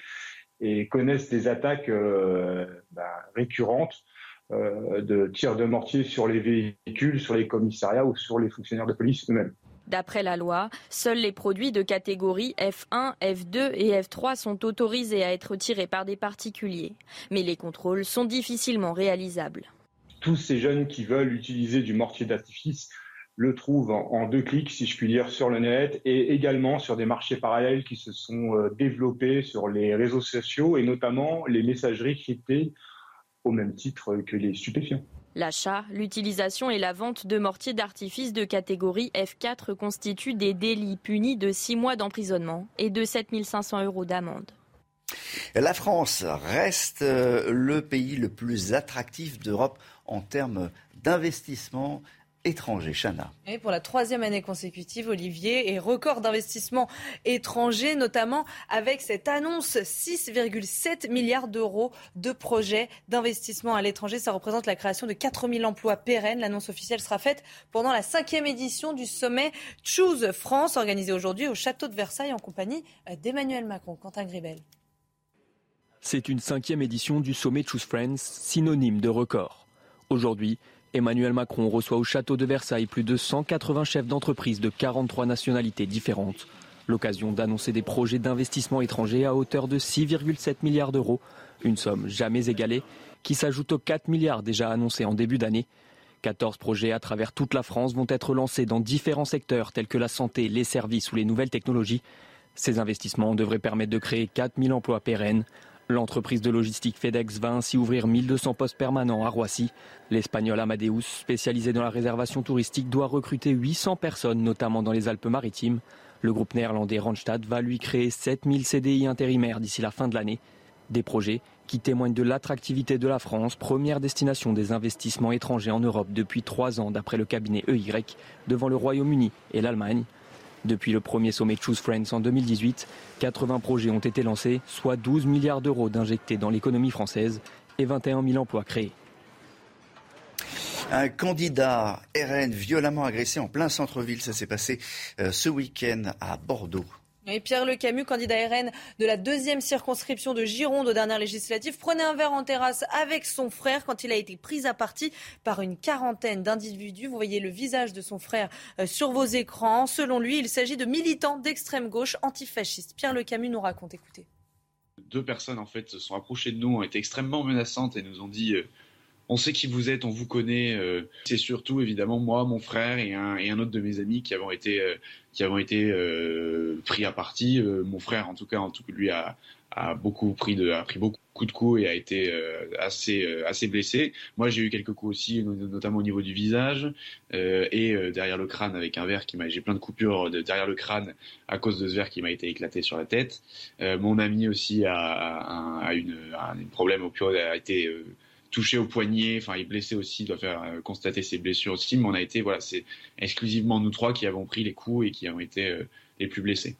et connaissent des attaques euh, bah, récurrentes euh, de tirs de mortier sur les véhicules, sur les commissariats ou sur les fonctionnaires de police eux-mêmes. D'après la loi, seuls les produits de catégorie F1, F2 et F3 sont autorisés à être tirés par des particuliers. Mais les contrôles sont difficilement réalisables. Tous ces jeunes qui veulent utiliser du mortier d'artifice le trouvent en, deux clics, si je puis dire, sur le net et également sur des marchés parallèles qui se sont euh, développés sur les réseaux sociaux et notamment les messageries cryptées au même titre que les stupéfiants. L'achat, l'utilisation et la vente de mortiers d'artifice de catégorie F4 constituent des délits punis de 6 mois d'emprisonnement et de 7500 euros d'amende. La France reste euh, le pays le plus attractif d'Europe en termes d'investissement étrangers. Chana. Et pour la troisième année consécutive, Olivier, et record d'investissement étranger, notamment avec cette annonce 6,7 milliards d'euros de projets d'investissement à l'étranger. Ça représente la création de 4000 emplois pérennes. L'annonce officielle sera faite pendant la cinquième édition du sommet Choose France, organisé aujourd'hui au château de Versailles en compagnie d'Emmanuel Macron. Quentin Gribel. C'est une cinquième édition du sommet Choose France, synonyme de record. Aujourd'hui, Emmanuel Macron reçoit au château de Versailles plus de 180 chefs d'entreprise de 43 nationalités différentes. L'occasion d'annoncer des projets d'investissement étrangers à hauteur de 6,7 milliards d'euros, une somme jamais égalée, qui s'ajoute aux 4 milliards déjà annoncés en début d'année. 14 projets à travers toute la France vont être lancés dans différents secteurs tels que la santé, les services ou les nouvelles technologies. Ces investissements devraient permettre de créer 4000 emplois pérennes. L'entreprise de logistique FedEx va ainsi ouvrir 1200 postes permanents à Roissy. L'espagnol Amadeus, spécialisé dans la réservation touristique, doit recruter 800 personnes, notamment dans les Alpes-Maritimes. Le groupe néerlandais Randstad va lui créer 7000 CDI intérimaires d'ici la fin de l'année. Des projets qui témoignent de l'attractivité de la France, première destination des investissements étrangers en Europe depuis trois ans d'après le cabinet EY, devant le Royaume-Uni et l'Allemagne. Depuis le premier sommet Choose Friends en 2018, 80 projets ont été lancés, soit 12 milliards d'euros d'injectés dans l'économie française et 21 000 emplois créés. Un candidat RN violemment agressé en plein centre-ville, ça s'est passé euh, ce week-end à Bordeaux. Pierre Le Camus, candidat RN de la deuxième circonscription de Gironde aux dernières législatives, prenait un verre en terrasse avec son frère quand il a été pris à partie par une quarantaine d'individus. Vous voyez le visage de son frère euh, sur vos écrans. Selon lui, il s'agit de militants d'extrême gauche antifascistes. Pierre Le Camus nous raconte, écoutez. Deux personnes en fait se sont approchées de nous, ont été extrêmement menaçantes et nous ont dit euh, on sait qui vous êtes, on vous connaît. Euh, c'est surtout évidemment moi, mon frère et un, et un autre de mes amis qui avons été, euh, qui avons été euh, pris à partie. mon frère, en tout cas, en tout lui a, a beaucoup pris de, a pris beaucoup de coups et a été assez, assez blessé. Moi, j'ai eu quelques coups aussi, notamment au niveau du visage et derrière le crâne avec un verre qui m'a, j'ai plein de coupures de, derrière le crâne à cause de ce verre qui m'a été éclaté sur la tête. mon ami aussi a, a, a une, un problème au pire, a été touché au poignet, enfin il est blessé aussi, il doit faire euh, constater ses blessures aussi, mais on a été, voilà, c'est exclusivement nous trois qui avons pris les coups et qui avons été euh, les plus blessés.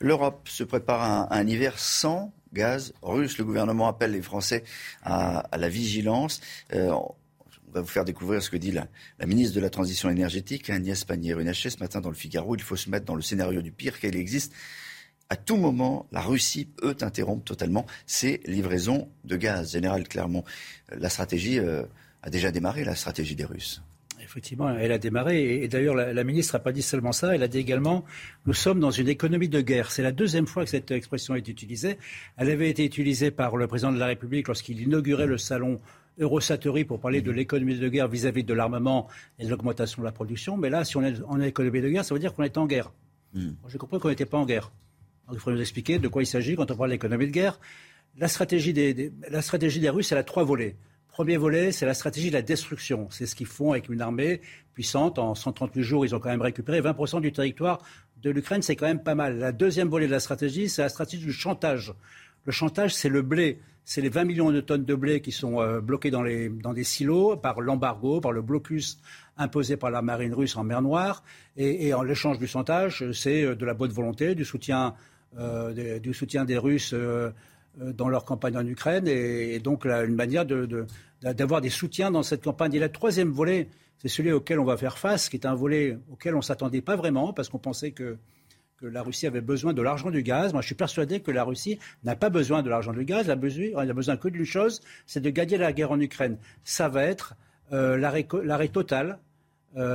L'Europe se prépare à un, hiver sans gaz russe. Le gouvernement appelle les Français à, la vigilance. Euh, on va vous faire découvrir ce que dit la, ministre de la Transition énergétique, Agnès Pannier-Runacher, ce matin dans le Figaro. Il faut se mettre dans le scénario du pire, qu'elle existe à tout moment, la Russie peut interrompre totalement ses livraisons de gaz. Général Clermont, la stratégie euh, a déjà démarré, la stratégie des Russes. Effectivement, elle a démarré. Et d'ailleurs, la, ministre n'a pas dit seulement ça. Elle a dit également nous sommes dans une économie de guerre. C'est la deuxième fois que cette expression est utilisée. Elle avait été utilisée par le président de la République lorsqu'il inaugurait le salon Eurosatory pour parler de l'économie de guerre vis-à-vis de l'armement et de l'augmentation de la production. Mais là, si on est en économie de guerre, ça veut dire qu'on est en guerre. J'ai compris qu'on n'était pas en guerre. Il faudrait nous expliquer de quoi il s'agit quand on parle d'économie de guerre. La stratégie des, Russes, elle a trois volets. Premier volet, c'est la stratégie de la destruction. C'est ce qu'ils font avec une armée puissante. En 138 jours, ils ont quand même récupéré 20% du territoire de l'Ukraine. C'est quand même pas mal. La deuxième volet de la stratégie, c'est la stratégie du chantage. Le chantage, c'est le blé. C'est les 20 millions de tonnes de blé qui sont euh, les, dans des silos par l'embargo, par le blocus imposé par la marine russe en mer Noire. Et, et en l'échange du chantage, c'est euh, de la bonne volonté, du soutien, euh, du soutien des Russes euh, euh, dans leur campagne en Ukraine et, donc une manière d'avoir des soutiens dans cette campagne. Et le troisième volet, c'est celui auquel on va faire face, qui est un volet auquel on ne s'attendait pas vraiment, parce qu'on pensait que, la Russie avait besoin de l'argent du gaz. Moi, je suis persuadé que la Russie n'a pas besoin de l'argent du gaz. Elle a besoin, a besoin que d'une chose, c'est de gagner la guerre en Ukraine. Ça va être l'arrêt, total,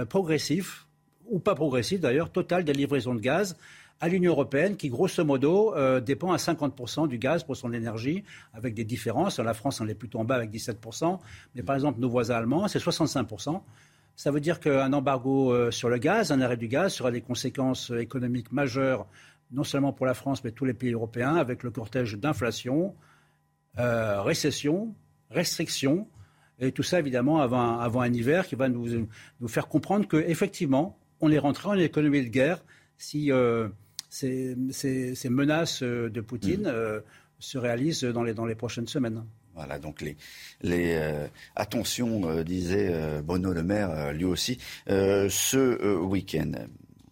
progressif, ou pas progressif d'ailleurs, total des livraisons de gaz à l'Union européenne qui, grosso modo, euh, dépend à 50% du gaz pour son énergie, avec des différences. La France en est plutôt en bas avec 17%, mais par exemple, nos voisins allemands, c'est 65%. Ça veut dire qu'un embargo euh, sur le gaz, un arrêt du gaz, sera des conséquences économiques majeures, non seulement pour la France, mais tous les pays européens, avec le cortège d'inflation, euh, récession, restrictions, et tout ça, évidemment, avant, un hiver qui va nous, faire comprendre qu'effectivement, on est rentré en économie de guerre si ces, ces, ces, menaces de Poutine Mmh. euh, se réalisent dans les, dans les prochaines semaines. Voilà, donc les, les euh, attention, euh, disait euh, Bruno Le Maire, euh, lui aussi, euh, ce euh, week-end.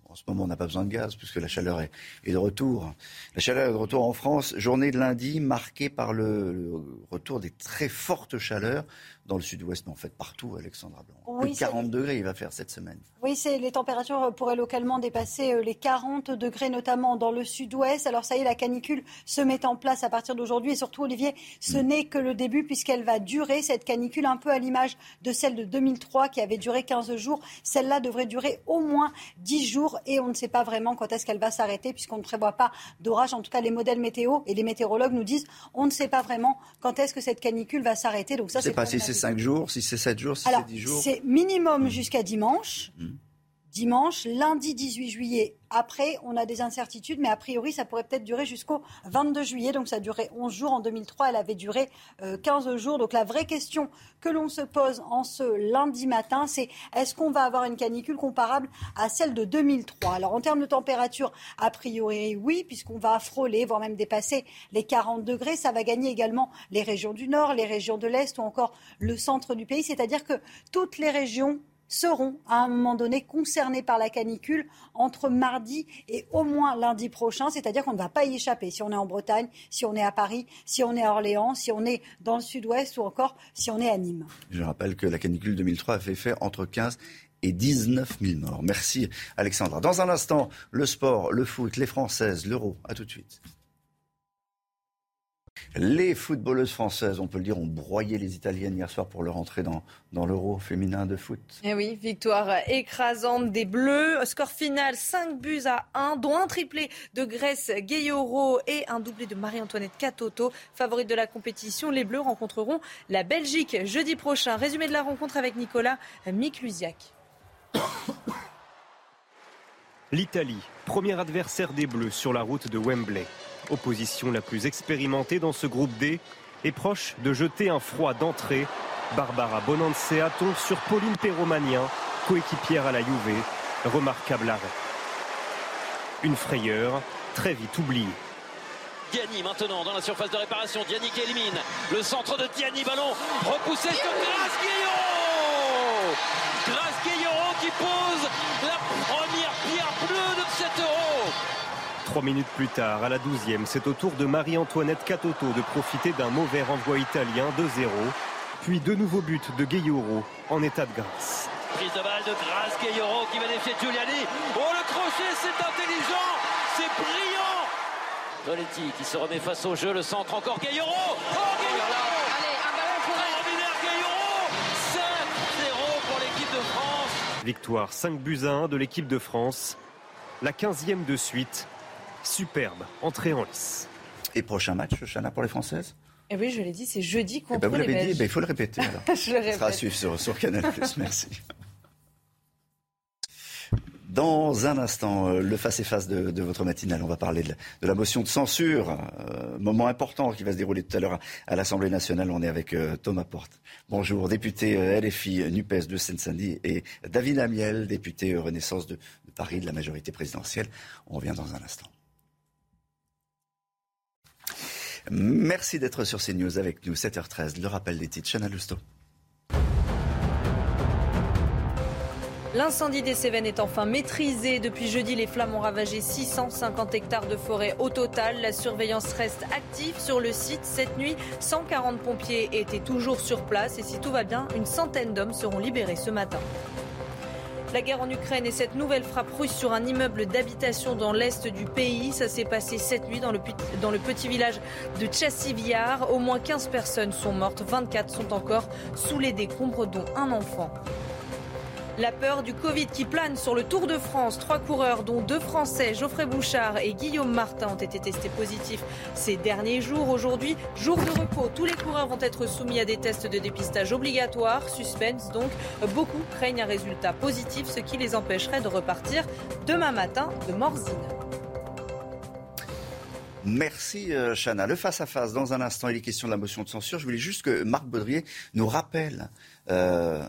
En ce moment, on n'a pas besoin de gaz puisque la chaleur est, est, de retour. La chaleur est de retour en France. Journée de lundi marquée par le, le retour des très fortes chaleurs dans le sud-ouest, mais en fait partout, Alexandra Blanc. Oui, Plus de 40 degrés, il va faire cette semaine. Oui, c'est les températures pourraient localement dépasser euh, les 40 degrés, notamment dans le sud-ouest. Alors ça y est, la canicule se met en place à partir d'aujourd'hui. Et surtout, Olivier, ce Mm. n'est que le début puisqu'elle va durer, cette canicule, un peu à l'image de celle de 2003 qui avait duré 15 jours. Celle-là devrait durer au moins 10 jours et on ne sait pas vraiment quand est-ce qu'elle va s'arrêter puisqu'on ne prévoit pas d'orage. En tout cas, les modèles météo et les météorologues nous disent on ne sait pas vraiment quand est-ce que cette canicule va s'arrêter. Donc ça, c'est c'est pas si c'est 5 jours, si c'est 7 jours, si c'est 10 jours. c'est minimum jusqu'à dimanche. Mm. Dimanche, lundi 18 juillet. Après, on a des incertitudes, mais a priori, ça pourrait peut-être durer jusqu'au 22 juillet. Donc, ça a duré 11 jours. En 2003, elle avait duré euh, 15 jours. Donc, la vraie question que l'on se pose en ce lundi matin, c'est est-ce qu'on va avoir une canicule comparable à celle de 2003 Alors, en termes de température, a priori, oui, puisqu'on va frôler, voire même dépasser les 40 degrés. Ça va gagner également les régions du nord, les régions de l'est ou encore le centre du pays. C'est-à-dire que toutes les régions seront à un moment donné concernés par la canicule entre mardi et au moins lundi prochain, c'est-à-dire qu'on ne va pas y échapper. Si on est en Bretagne, si on est à Paris, si on est à Orléans, si on est dans le sud-ouest ou encore si on est à Nîmes. Je rappelle que la canicule 2003 a fait faire entre 15 et 19 000 morts. Merci Alexandra. Dans un instant, le sport, le foot, les Françaises, l'euro. À tout de suite. Les footballeuses françaises, on peut le dire, ont broyé les Italiennes hier soir pour leur entrée dans, dans l'euro féminin de foot. Eh oui, victoire écrasante des Bleus. Score final 5 buts à 1, dont un triplé de Grèce Gayoro et un doublé de Marie-Antoinette Catoto. Favorite de la compétition, les Bleus rencontreront la Belgique jeudi prochain. Résumé de la rencontre avec Nicolas Miklusiak. L'Italie, premier adversaire des Bleus sur la route de Wembley. Opposition la plus expérimentée dans ce groupe D est proche de jeter un froid d'entrée. Barbara Bonancea tombe sur Pauline Perromanien, coéquipière à la Juve. Remarquable arrêt. Une frayeur très vite oubliée. Diani maintenant dans la surface de réparation. Diani qui élimine le centre de Diani. Ballon repoussé sur Glace Guillaume Glace Guillaume qui pose la première pierre bleue de cet euro. Trois minutes plus tard, à la 12e, c'est au tour de Marie-Antoinette Catoto de profiter d'un mauvais renvoi italien 2-0. Puis deux nouveaux buts de Gayoro en état de grâce. Prise de balle de Grace Gayoro qui va défier Giuliani. Oh le crochet, c'est intelligent, c'est brillant. Toletti qui se remet face au jeu, le centre encore Gayoro. Oh Gayoro Allez, un ballon pour Extraordinaire Gayoro 5-0 pour l'équipe de France. Victoire 5 buts à 1 de l'équipe de France. La 15e de suite. Superbe entrée en lice. Et prochain match, Chana, pour les Françaises? Eh oui, je l'ai dit, c'est jeudi contre eh ben, vous les l'avez dit, ben, il faut le répéter. Alors. Je le Ça sera à suivre sur, sur Canal+. Merci. Dans un instant, euh, le face-à-face de, de votre matinale, on va parler de la, de la motion de censure, euh, moment important qui va se dérouler tout à l'heure à, à l'Assemblée nationale. On est avec euh, Thomas Porte. Bonjour, député euh, LFI NUPES de Seine-Saint-Denis et David Amiel, député Renaissance de, de Paris de la majorité présidentielle. On revient dans un instant. Merci d'être sur CNews avec nous, 7h13. Le rappel des titres, Chana Lousteau. L'incendie des Cévennes est enfin maîtrisé. Depuis jeudi, les flammes ont ravagé 650 hectares de forêt au total. La surveillance reste active sur le site. Cette nuit, 140 pompiers étaient toujours sur place et si tout va bien, une centaine d'hommes seront libérés ce matin. La guerre en Ukraine et cette nouvelle frappe russe sur un immeuble d'habitation dans l'est du pays. Ça s'est passé cette nuit dans le, petit village de Tchassiviar. Au moins 15 personnes sont mortes, 24 sont encore sous les décombres, dont un enfant. La peur du Covid qui plane sur le Tour de France. Trois coureurs, dont deux Français, Geoffrey Bouchard et Guillaume Martin, ont été testés positifs ces derniers jours. Aujourd'hui, jour de repos. Tous les coureurs vont être soumis à des tests de dépistage obligatoires. Suspense donc. Beaucoup craignent un résultat positif, ce qui les empêcherait de repartir demain matin de Morzine. Merci euh, Chana. Le face-à-face, dans un instant, il est question de la motion de censure. Je voulais juste que Marc Baudrier nous rappelle euh,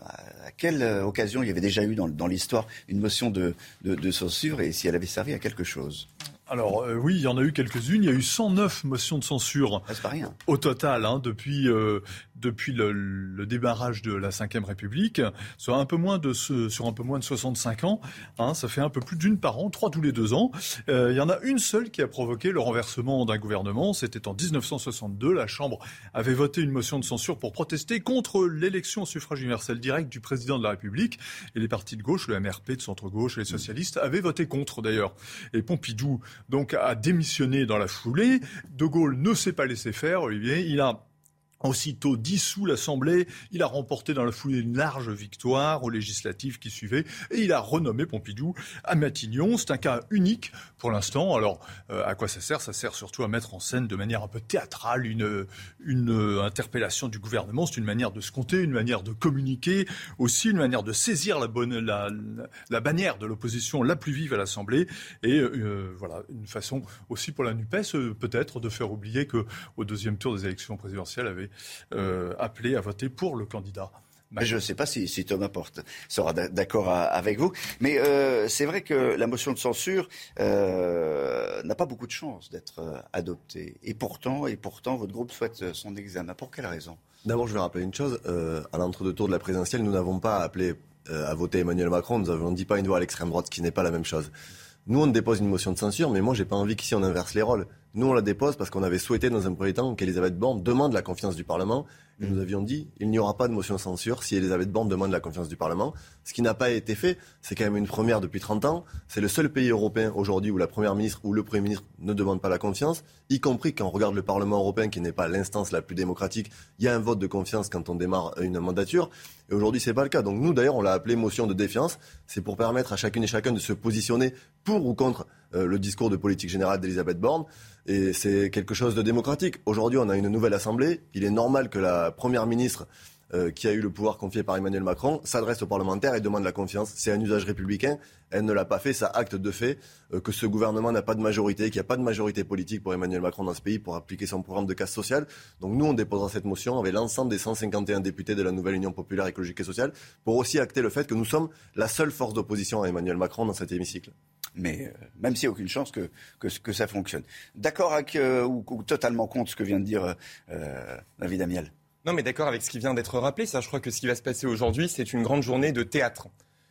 quelle euh, occasion il y avait déjà eu dans, l'histoire une motion de, de- de censure et si elle avait servi à quelque chose? Alors euh, oui, il y en a eu quelques-unes. Il y a eu 109 motions de censure Ah, pas rien. au total hein, depuis euh, depuis le, le démarrage de la Ve République, sur un peu moins de ce- sur un peu moins de 65 ans. hein, ça fait un peu plus d'une par an, trois tous les deux ans. Euh, il y en a une seule qui a provoqué le renversement d'un gouvernement. C'était en 1962. La Chambre avait voté une motion de censure pour protester contre l'élection au suffrage universel direct du président de la République. Et les partis de gauche, le MRP de centre-gauche et les socialistes, avaient voté contre d'ailleurs. Et Pompidou donc a démissionné dans la foulée. De Gaulle ne s'est pas laissé faire, Olivier. Il a aussitôt dissous l'Assemblée. Il a remporté dans la foulée une large victoire aux législatives qui suivaient et il a renommé Pompidou à Matignon. C'est un cas unique pour l'instant. Alors, euh, à quoi ça sert? Ça sert surtout à mettre en scène de manière un peu théâtrale une, interpellation du gouvernement. C'est une manière de se compter, une manière de communiquer, aussi une manière de saisir la, bannière de l'opposition la plus vive à l'Assemblée. Et euh, voilà, une façon aussi pour la NUPES, euh, peut-être, de faire oublier que au deuxième tour des élections présidentielles, avait euh, appelé à voter pour le candidat. Mais je ne sais pas si, si Thomas Porte sera d'a- d'accord à- avec vous. Mais euh, c'est vrai que la motion de censure euh, n'a pas beaucoup de chances d'être euh, adoptée. Et pourtant, et pourtant, votre groupe souhaite euh, son examen. Pour quelle raison? D'abord, je vais rappeler une chose. Euh, à l'entre-deux tours de la présidentielle, nous n'avons pas appelé euh, à voter Emmanuel Macron. Nous avons dit pas une voix à l'extrême droite, ce qui n'est pas la même chose. Nous, on dépose une motion de censure, mais moi, j'ai pas envie qu'ici on inverse les rôles. Nous, on la dépose parce qu'on avait souhaité, dans un premier temps, qu'Elisabeth Borne demande la confiance du Parlement. Et nous avions dit, il n'y aura pas de motion de censure si Elisabeth Borne demande la confiance du Parlement. Ce qui n'a pas été fait, c'est quand même une première depuis 30 ans. C'est le seul pays européen aujourd'hui où la Première ministre ou le Premier ministre ne demande pas la confiance, y compris quand on regarde le Parlement européen, qui n'est pas l'instance la plus démocratique. Il y a un vote de confiance quand on démarre une mandature. Et aujourd'hui, c'est pas le cas. Donc nous, d'ailleurs, on l'a appelé motion de défiance. C'est pour permettre à chacune et chacun de se positionner pour ou contre le discours de politique générale d'Elisabeth Borne. Et c'est quelque chose de démocratique. Aujourd'hui, on a une nouvelle Assemblée. Il est normal que la Première ministre, euh, qui a eu le pouvoir confié par Emmanuel Macron, s'adresse aux parlementaires et demande la confiance. C'est un usage républicain. Elle ne l'a pas fait. Ça acte de fait euh, que ce gouvernement n'a pas de majorité, qu'il n'y a pas de majorité politique pour Emmanuel Macron dans ce pays pour appliquer son programme de casse sociale. Donc nous, on déposera cette motion avec l'ensemble des 151 députés de la nouvelle Union populaire écologique et sociale pour aussi acter le fait que nous sommes la seule force d'opposition à Emmanuel Macron dans cet hémicycle. Mais euh, même s'il n'y a aucune chance que, que, ça fonctionne. D'accord ou, totalement contre ce que vient de dire euh, David Amiel? Non, mais d'accord avec ce qui vient d'être rappelé. Ça, je crois que ce qui va se passer aujourd'hui, c'est une grande journée de théâtre.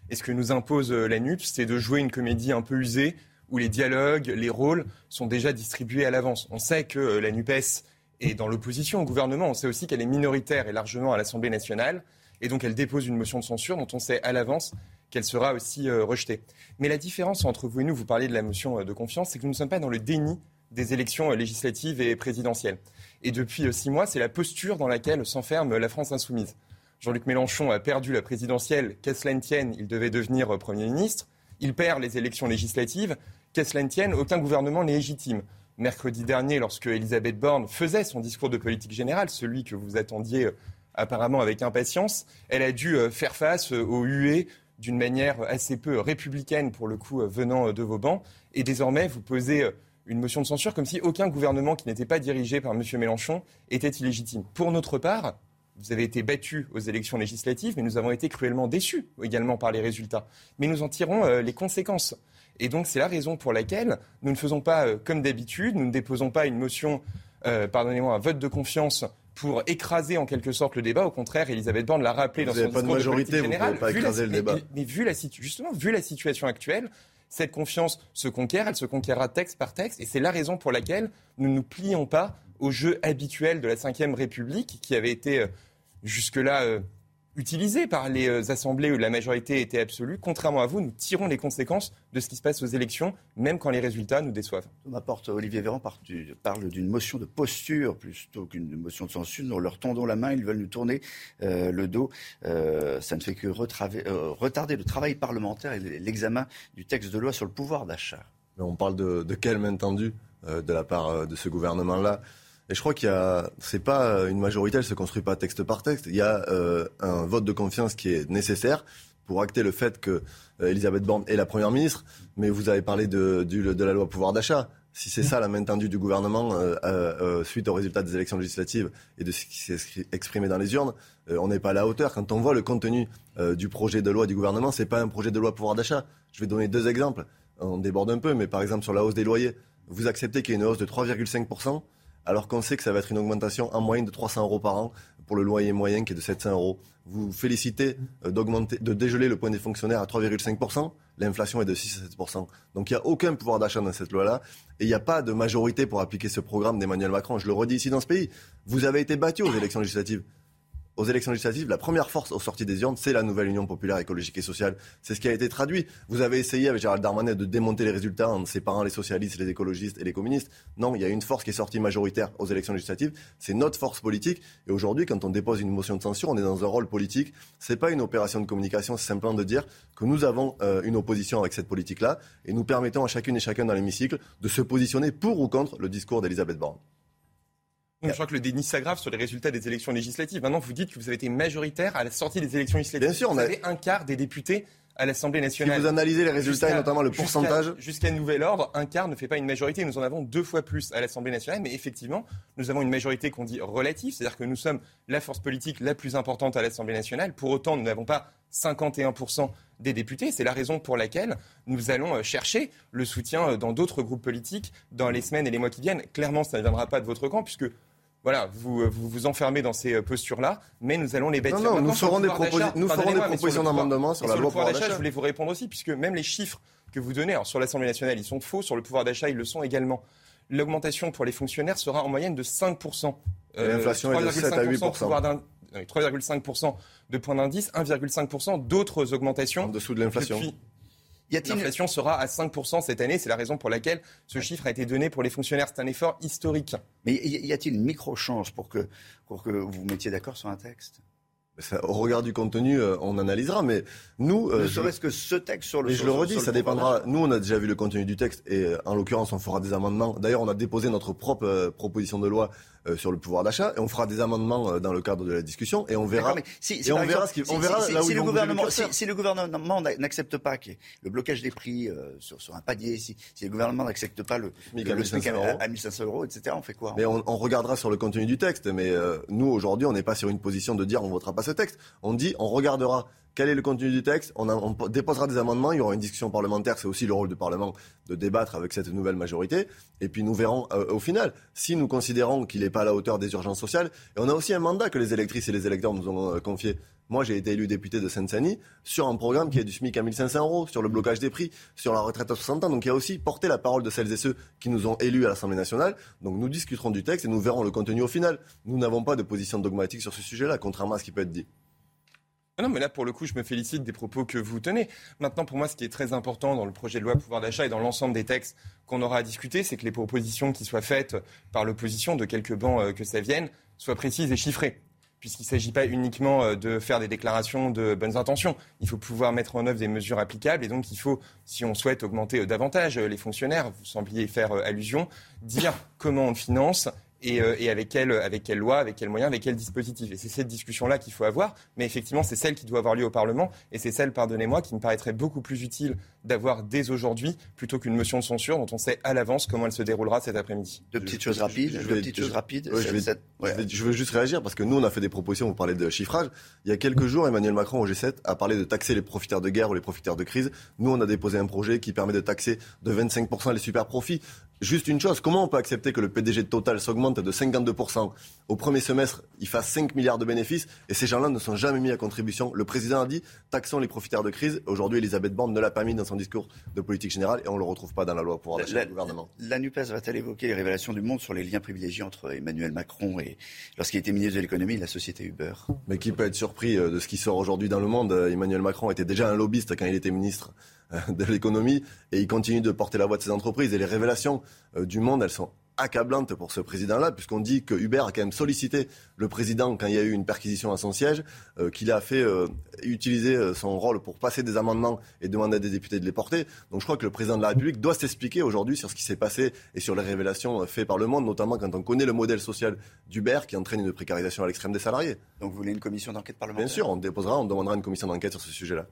Et ce que nous impose euh, la NUP, c'est de jouer une comédie un peu usée, où les dialogues, les rôles sont déjà distribués à l'avance. On sait que euh, la NUPES est dans l'opposition au gouvernement. On sait aussi qu'elle est minoritaire et largement à l'Assemblée nationale. Et donc, elle dépose une motion de censure dont on sait à l'avance qu'elle sera aussi euh, rejetée. Mais la différence entre vous et nous, vous parlez de la motion de confiance, c'est que nous ne sommes pas dans le déni des élections euh, législatives et présidentielles. Et depuis euh, six mois, c'est la posture dans laquelle s'enferme la France insoumise. Jean-Luc Mélenchon a perdu la présidentielle, qu'à cela ne tienne, il devait devenir euh, Premier ministre. Il perd les élections législatives, qu'à cela ne tienne, aucun gouvernement n'est légitime. mercredi dernier lorsque Elisabeth Borne faisait son discours de politique générale, celui que vous attendiez apparemment avec impatience. Elle a dû faire face aux huées d'une manière assez peu républicaine pour le coup venant de vos bancs. Et désormais, vous posez une motion de censure comme si aucun gouvernement qui n'était pas dirigé par M. Mélenchon était illégitime. Pour notre part, vous avez été battu aux élections législatives, mais nous avons été cruellement déçus également par les résultats. Mais nous en tirons les conséquences. Et donc c'est la raison pour laquelle nous ne faisons pas euh, comme d'habitude, nous ne déposons pas une motion, euh, pardonnez-moi, un vote de confiance pour écraser en quelque sorte le débat. Au contraire, Elisabeth Borne l'a rappelé dans son discours de majorité, vous générale. Pas écraser le débat. Mais, vu la, justement, vu la situation actuelle, cette confiance se conquiert, elle se conquiert texte par texte, et c'est la raison pour laquelle nous ne nous plions pas au jeu habituel de la Ve République, qui avait été euh, jusque-là utilisé par les euh, assemblées où la majorité était absolue. Contrairement à vous, nous tirons les conséquences de ce qui se passe aux élections, même quand les résultats nous déçoivent. Thomas Porte, Olivier Véran parle d'une motion de posture plutôt qu'une motion de censure. Nous leur tendons la main, ils veulent nous tourner euh, le dos. Euh, ça ne fait que retarder le travail parlementaire et l'examen du texte de loi sur le pouvoir d'achat. On parle de, de quelle main tendue de la part de ce gouvernement-là et je crois qu'il y a, c'est pas une majorité, elle se construit pas texte par texte. Il y a euh, un vote de confiance qui est nécessaire pour acter le fait que euh, Elisabeth Borne est la première ministre. Mais vous avez parlé de, de la loi pouvoir d'achat. Si c'est ça la main tendue du gouvernement euh, euh, suite aux résultats des élections législatives et de ce qui s'est exprimé dans les urnes, on n'est pas à la hauteur. Quand on voit le contenu du projet de loi du gouvernement, c'est pas un projet de loi pouvoir d'achat. Je vais donner deux exemples. On déborde un peu, mais par exemple sur la hausse des loyers, vous acceptez qu'il y ait une hausse de 3,5 alors qu'on sait que ça va être une augmentation en moyenne de 300 euros par an pour le loyer moyen qui est de 700 euros. Vous félicitez euh, d'augmenter, de dégeler le point des fonctionnaires à 3,5%. L'inflation est de 6 à 7%. Donc il n'y a aucun pouvoir d'achat dans cette loi-là. Et il n'y a pas de majorité pour appliquer ce programme d'Emmanuel Macron. Je le redis ici dans ce pays. Vous avez été battu aux élections législatives aux élections législatives, la première force aux sorties des urnes, c'est la nouvelle Union populaire écologique et sociale. C'est ce qui a été traduit. Vous avez essayé avec Gérald Darmanin de démonter les résultats en séparant les socialistes, les écologistes et les communistes. Non, il y a une force qui est sortie majoritaire aux élections législatives. C'est notre force politique. Et aujourd'hui, quand on dépose une motion de censure, on est dans un rôle politique. C'est pas une opération de communication, c'est simplement de dire que nous avons euh, une opposition avec cette politique-là et nous permettons à chacune et chacun dans l'hémicycle de se positionner pour ou contre le discours d'Elisabeth Borne. Je crois que le déni s'aggrave sur les résultats des élections législatives. Maintenant, vous dites que vous avez été majoritaire à la sortie des élections législatives. Bien sûr, on vous avez un quart des députés à l'Assemblée nationale. Si vous analysez les résultats et notamment le pourcentage. Jusqu'à nouvel ordre, un quart ne fait pas une majorité. Nous en avons deux fois plus à l'Assemblée nationale. Mais effectivement, nous avons une majorité qu'on dit relative. C'est-à-dire que nous sommes la force politique la plus importante à l'Assemblée nationale. Pour autant, nous n'avons pas 51% des députés. C'est la raison pour laquelle nous allons euh, chercher le soutien euh, dans d'autres groupes politiques dans les semaines et les mois qui viennent. Clairement, ça ne viendra pas de votre camp puisque voilà, vous, vous, vous enfermez dans ces euh, postures-là, mais nous allons les bâtir. Non, non, nous ferons des, nous ferons des propositions d'amendement sur, la loi pouvoir d'achat. Je voulais vous répondre aussi, puisque même les chiffres que vous donnez alors sur l'Assemblée nationale, ils sont faux. Sur le pouvoir d'achat, ils le sont également. L'augmentation pour les fonctionnaires sera en moyenne de 5%. Euh, L'inflation est de 7 à 8%. 3,5% de points d'indice, 1,5% d'autres augmentations. En dessous de l'inflation. L'inflation sera à 5% cette année. C'est la raison pour laquelle ce chiffre a été donné pour les fonctionnaires. C'est un effort historique. Mais y a-t-il une micro-chance pour que, pour que vous vous mettiez d'accord sur un texte? Au regard du contenu, euh, on analysera. Mais nous, euh, ne serait-ce que ce texte sur le. Mais je le redis, ça dépendra. Nous, on a déjà vu le contenu du texte et euh, en l'occurrence, on fera des amendements. D'ailleurs, on a déposé notre propre proposition de loi euh, sur le pouvoir d'achat et on fera des amendements euh, dans le cadre de la discussion et on verra si, et on verra ce qui, on verra là où le gouvernement si, le gouvernement n'accepte pas le blocage des prix euh, sur, sur un panier si, si le gouvernement n'accepte pas le, le, le SMIC à, 1500 euros. etc on fait quoi mais on, on, regardera sur le contenu du texte mais nous aujourd'hui on n'est pas sur une position de dire on votera pas ce texte. On dit on regardera quel est le contenu du texte on, déposera des amendements, il y aura une discussion parlementaire, c'est aussi le rôle du Parlement de débattre avec cette nouvelle majorité, et puis nous verrons euh, au final si nous considérons qu'il n'est pas à la hauteur des urgences sociales. Et on a aussi un mandat que les électrices et les électeurs nous ont euh, confié. Moi, j'ai été élu député de Seine-Saint-Denis sur un programme qui est du SMIC à 1500 euros, sur le blocage des prix, sur la retraite à 60 ans. Donc, il y a aussi porté la parole de celles et ceux qui nous ont élus à l'Assemblée nationale. Donc, nous discuterons du texte et nous verrons le contenu au final. Nous n'avons pas de position dogmatique sur ce sujet-là, contrairement à ce qui peut être dit. Ah non, mais là, pour le coup, je me félicite des propos que vous tenez. Maintenant, pour moi, ce qui est très important dans le projet de loi pouvoir d'achat et dans l'ensemble des textes qu'on aura à discuter, c'est que les propositions qui soient faites par l'opposition, de quelques bancs euh, que ça vienne, soient précises et chiffrées puisqu'il ne s'agit pas uniquement euh, de faire des déclarations de bonnes intentions. Il faut pouvoir mettre en œuvre des mesures applicables et donc il faut, si on souhaite augmenter euh, davantage les fonctionnaires, vous sembliez faire allusion, dire comment on le finance euh, et, avec, quelle, avec quelle loi, avec quels moyens, avec quel dispositif. Et c'est cette discussion-là qu'il faut avoir, mais effectivement, c'est celle qui doit avoir lieu au Parlement, et c'est celle, pardonnez-moi, qui me paraîtrait beaucoup plus utile d'avoir dès aujourd'hui, plutôt qu'une motion de censure dont on sait à l'avance comment elle se déroulera cet après-midi. Deux petites choses rapides. Deux petites choses rapides. je, veux juste réagir, parce que nous, on a fait des propositions, vous parlez de chiffrage. Il y a quelques jours, Emmanuel Macron au G7 a parlé de taxer les profiteurs de guerre ou les profiteurs de crise. Nous, on a déposé un projet qui permet de taxer de 25% les super profits. Juste une chose, comment on peut accepter que le PDG de Total s'augmente de 52% au premier semestre, il fasse 5 milliards de bénéfices et ces gens-là ne sont jamais mis à contribution Le président a dit taxons les profiteurs de crise. Aujourd'hui, Elisabeth Borne ne l'a pas mis dans son discours de politique générale et on ne le retrouve pas dans la loi pour d'achat du gouvernement. La NUPES va-t-elle évoquer les révélations du monde sur les liens privilégiés entre Emmanuel Macron et, lorsqu'il était ministre de l'économie, la société Uber? Mais qui peut être surpris euh, de ce qui sort aujourd'hui dans le monde? Emmanuel Macron était déjà un lobbyiste quand il était ministre euh, de l'économie et il continue de porter la voix de ses entreprises. Et les révélations euh, du monde, elles sont accablantes pour ce président-là, puisqu'on dit que Hubert a quand même sollicité le président quand il y a eu une perquisition à son siège, euh, qu'il a fait utiliser son rôle pour passer des amendements et demander à des députés de les porter. Donc je crois que le président de la République doit s'expliquer aujourd'hui sur ce qui s'est passé et sur les révélations faites par le monde, notamment quand on connaît le modèle social d'Hubert qui entraîne une précarisation à l'extrême des salariés. Donc vous voulez une commission d'enquête parlementaire? Bien sûr, on déposera, on demandera une commission d'enquête sur ce sujet-là.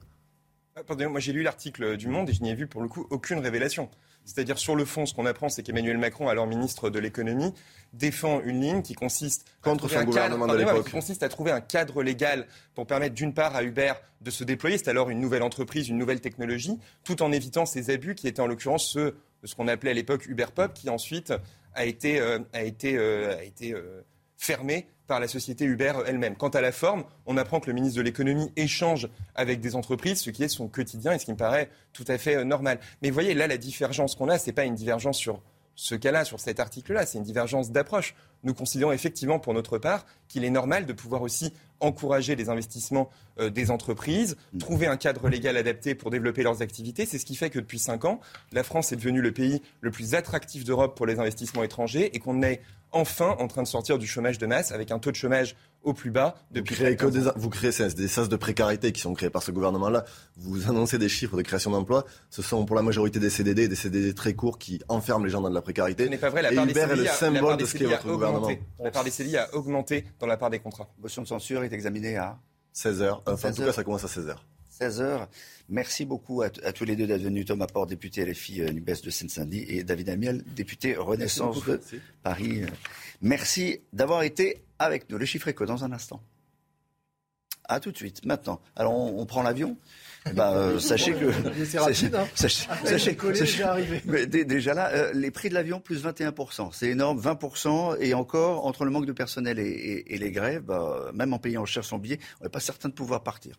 Ah, moi j'ai lu l'article du Monde et je n'y ai vu pour le coup aucune révélation. C'est-à-dire sur le fond, ce qu'on apprend, c'est qu'Emmanuel Macron, alors ministre de l'économie, défend une ligne qui consiste contre son gouvernement de l'époque, qui consiste à trouver un cadre légal pour permettre d'une part à Uber de se déployer, c'est alors une nouvelle entreprise, une nouvelle technologie, tout en évitant ces abus qui étaient en l'occurrence ceux de ce qu'on appelait à l'époque Uber Pop, qui ensuite a été, euh, a été, euh, a été euh, fermé par la société Uber elle-même. Quant à la forme, on apprend que le ministre de l'économie échange avec des entreprises, ce qui est son quotidien et ce qui me paraît tout à fait euh, normal. Mais vous voyez, là, la divergence qu'on a, ce n'est pas une divergence sur ce cas-là, sur cet article-là, c'est une divergence d'approche. Nous considérons effectivement, pour notre part, qu'il est normal de pouvoir aussi encourager les investissements euh, des entreprises, mm. trouver un cadre légal adapté pour développer leurs activités. C'est ce qui fait que depuis cinq ans, la France est devenue le pays le plus attractif d'Europe pour les investissements étrangers et qu'on est enfin en train de sortir du chômage de masse avec un taux de chômage au plus bas depuis vous créez, que des, vous créez des sas de précarité qui sont créés par ce gouvernement-là. Vous annoncez des chiffres de création d'emplois. Ce sont pour la majorité des CDD, des CDD très courts qui enferment les gens dans de la précarité. Ce n'est pas vrai. La Et part Uber est le symbole de ce qu'est votre gouvernement. La part des CDI a augmenté dans la part des contrats. Motion de censure est examinée à 16 h Enfin, en tout cas, ça commence à 16 h 16 h Merci beaucoup à, tous les deux d'être venus. Thomas Porte, député LFI euh, NUBES de Seine-Saint-Denis, et David Amiel, député Renaissance de Paris. Merci d'avoir été avec nous. Le chiffre éco dans un instant. À tout de suite, maintenant. Alors, on, prend l'avion bah, sachez que c'est rapide. Hein. Sachez, sachez, déjà, mais déjà là, euh, les prix de l'avion plus 21% c'est énorme, 20% et encore entre le manque de personnel et, les grèves, bah, même en payant cher son billet, on n'est pas certain de pouvoir partir.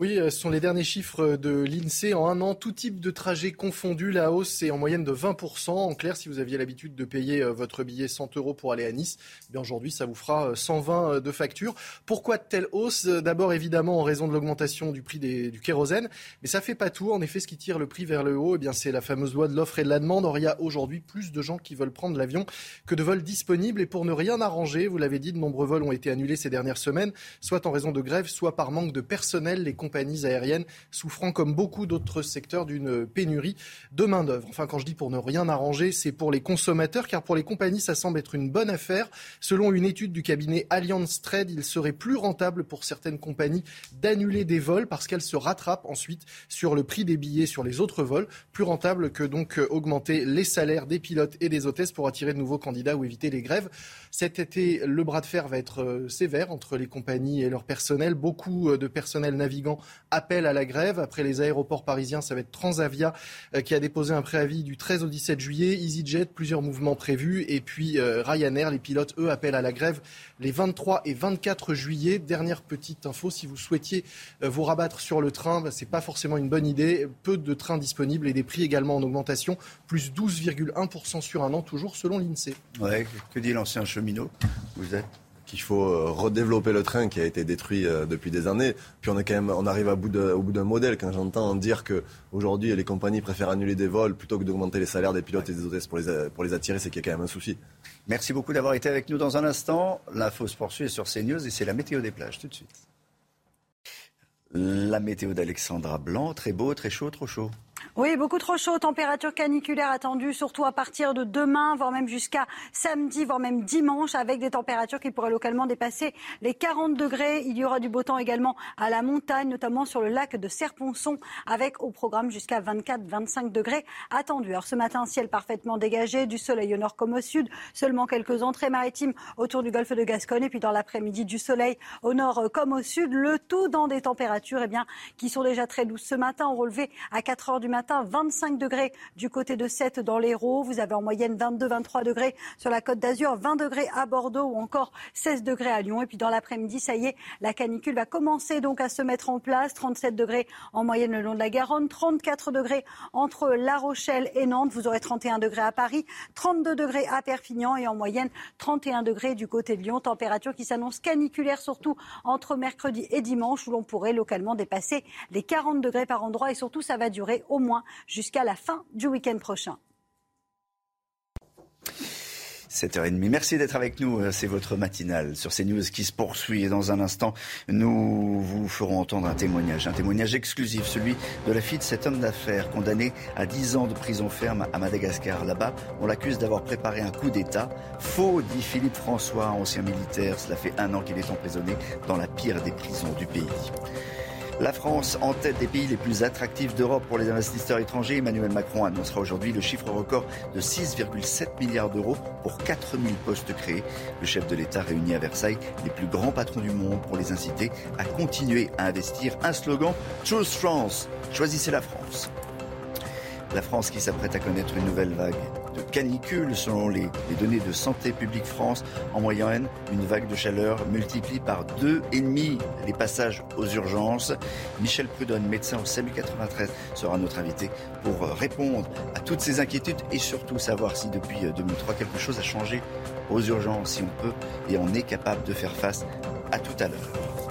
Oui, euh, ce sont les derniers chiffres de l'INSEE. En un an, tout type de trajet confondu, la hausse est en moyenne de 20%. En clair, si vous aviez l'habitude de payer euh, votre billet 100 euros pour aller à Nice, eh aujourd'hui, ça vous fera 120 euh, de facture. Pourquoi telle hausse? D'abord, évidemment, en raison de l'augmentation du prix du kérosène. Mais ça fait pas tout. En effet, ce qui tire le prix vers le haut, eh bien, c'est la fameuse loi de l'offre et de la demande. Or, il y a aujourd'hui plus de gens qui veulent prendre l'avion que de vols disponibles. Et pour ne rien arranger, vous l'avez dit, de nombreux vols ont été annulés ces dernières semaines, soit en raison de grève, soit par manque de personnel. Compagnies aériennes souffrant comme beaucoup d'autres secteurs d'une pénurie de main-d'œuvre. Enfin, quand je dis pour ne rien arranger, c'est pour les consommateurs, car pour les compagnies, ça semble être une bonne affaire. Selon une étude du cabinet Allianz Trade, il serait plus rentable pour certaines compagnies d'annuler des vols parce qu'elles se rattrapent ensuite sur le prix des billets sur les autres vols. Plus rentable que donc augmenter les salaires des pilotes et des hôtesses pour attirer de nouveaux candidats ou éviter les grèves. Cet été, le bras de fer va être euh, sévère entre les compagnies et leur personnel. Beaucoup euh, de personnel navigant appelle à la grève. Après les aéroports parisiens, ça va être Transavia euh, qui a déposé un préavis du 13 au 17 juillet. EasyJet, plusieurs mouvements prévus. Et puis euh, Ryanair, les pilotes, eux, appellent à la grève les 23 et 24 juillet. Dernière petite info, si vous souhaitiez euh, vous rabattre sur le train, bah, ce n'est pas forcément une bonne idée. Peu de trains disponibles et des prix également en augmentation, plus 12,1% sur un an, toujours selon l'INSEE. Ouais, que dit l'ancien cheminot? Vous êtes qu'il faut euh, redévelopper le train qui a été détruit euh, depuis des années. Puis on est quand même, on arrive au bout d'un modèle. Quand j'entends dire que aujourd'hui les compagnies préfèrent annuler des vols plutôt que d'augmenter les salaires des pilotes et des hôtesses pour les, pour les attirer, c'est qu'il y a quand même un souci. Merci beaucoup d'avoir été avec nous dans un instant. L'info se poursuit sur CNews et c'est la météo des plages tout de suite. La météo d'Alexandra Blanc, très beau, très chaud, trop chaud. Oui, beaucoup trop chaud. Température caniculaire attendue, surtout à partir de demain, voire même jusqu'à samedi, voire même dimanche, avec des températures qui pourraient localement dépasser les 40 degrés. Il y aura du beau temps également à la montagne, notamment sur le lac de Serponçon, avec au programme jusqu'à 24-25 degrés attendus. Alors ce matin, ciel parfaitement dégagé, du soleil au nord comme au sud, seulement quelques entrées maritimes autour du golfe de Gascogne, et puis dans l'après-midi, du soleil au nord comme au sud, le tout dans des températures eh bien, qui sont déjà très douces. Ce matin, on relevait à 4 heures du matin 25 degrés du côté de 7 dans l'Hérault. Vous avez en moyenne 22-23 degrés sur la côte d'Azur, 20 degrés à Bordeaux ou encore 16 degrés à Lyon. Et puis dans l'après-midi, ça y est, la canicule va commencer donc à se mettre en place. 37 degrés en moyenne le long de la Garonne, 34 degrés entre La Rochelle et Nantes. Vous aurez 31 degrés à Paris, 32 degrés à Perpignan et en moyenne 31 degrés du côté de Lyon. Température qui s'annonce caniculaire surtout entre mercredi et dimanche où l'on pourrait localement dépasser les 40 degrés par endroit et surtout ça va durer au moins jusqu'à la fin du week-end prochain. 7h30. Merci d'être avec nous. Euh, c'est votre matinale sur CNews qui se poursuit. Et dans un instant, nous vous ferons entendre un témoignage, un témoignage exclusif, celui de la fille de cet homme d'affaires condamné à 10 ans de prison ferme à Madagascar. Là-bas, on l'accuse d'avoir préparé un coup d'État. Faux, dit Philippe François, ancien militaire. Cela fait un an qu'il est emprisonné dans la pire des prisons du pays. La France en tête des pays les plus attractifs d'Europe pour les investisseurs étrangers. Emmanuel Macron annoncera aujourd'hui le chiffre record de 6,7 milliards d'euros pour 4000 postes créés. Le chef de l'État réunit à Versailles les plus grands patrons du monde pour les inciter à continuer à investir. Un slogan Choose France. Choisissez la France. La France qui s'apprête à connaître une nouvelle vague de canicule selon les, données de Santé publique France. En moyenne, une vague de chaleur multiplie par deux et demi les passages aux urgences. Michel Prudhomme, médecin au SAMU 93, sera notre invité pour répondre à toutes ces inquiétudes et surtout savoir si depuis 2003 quelque chose a changé aux urgences, si on peut et on est capable de faire face à tout à l'heure.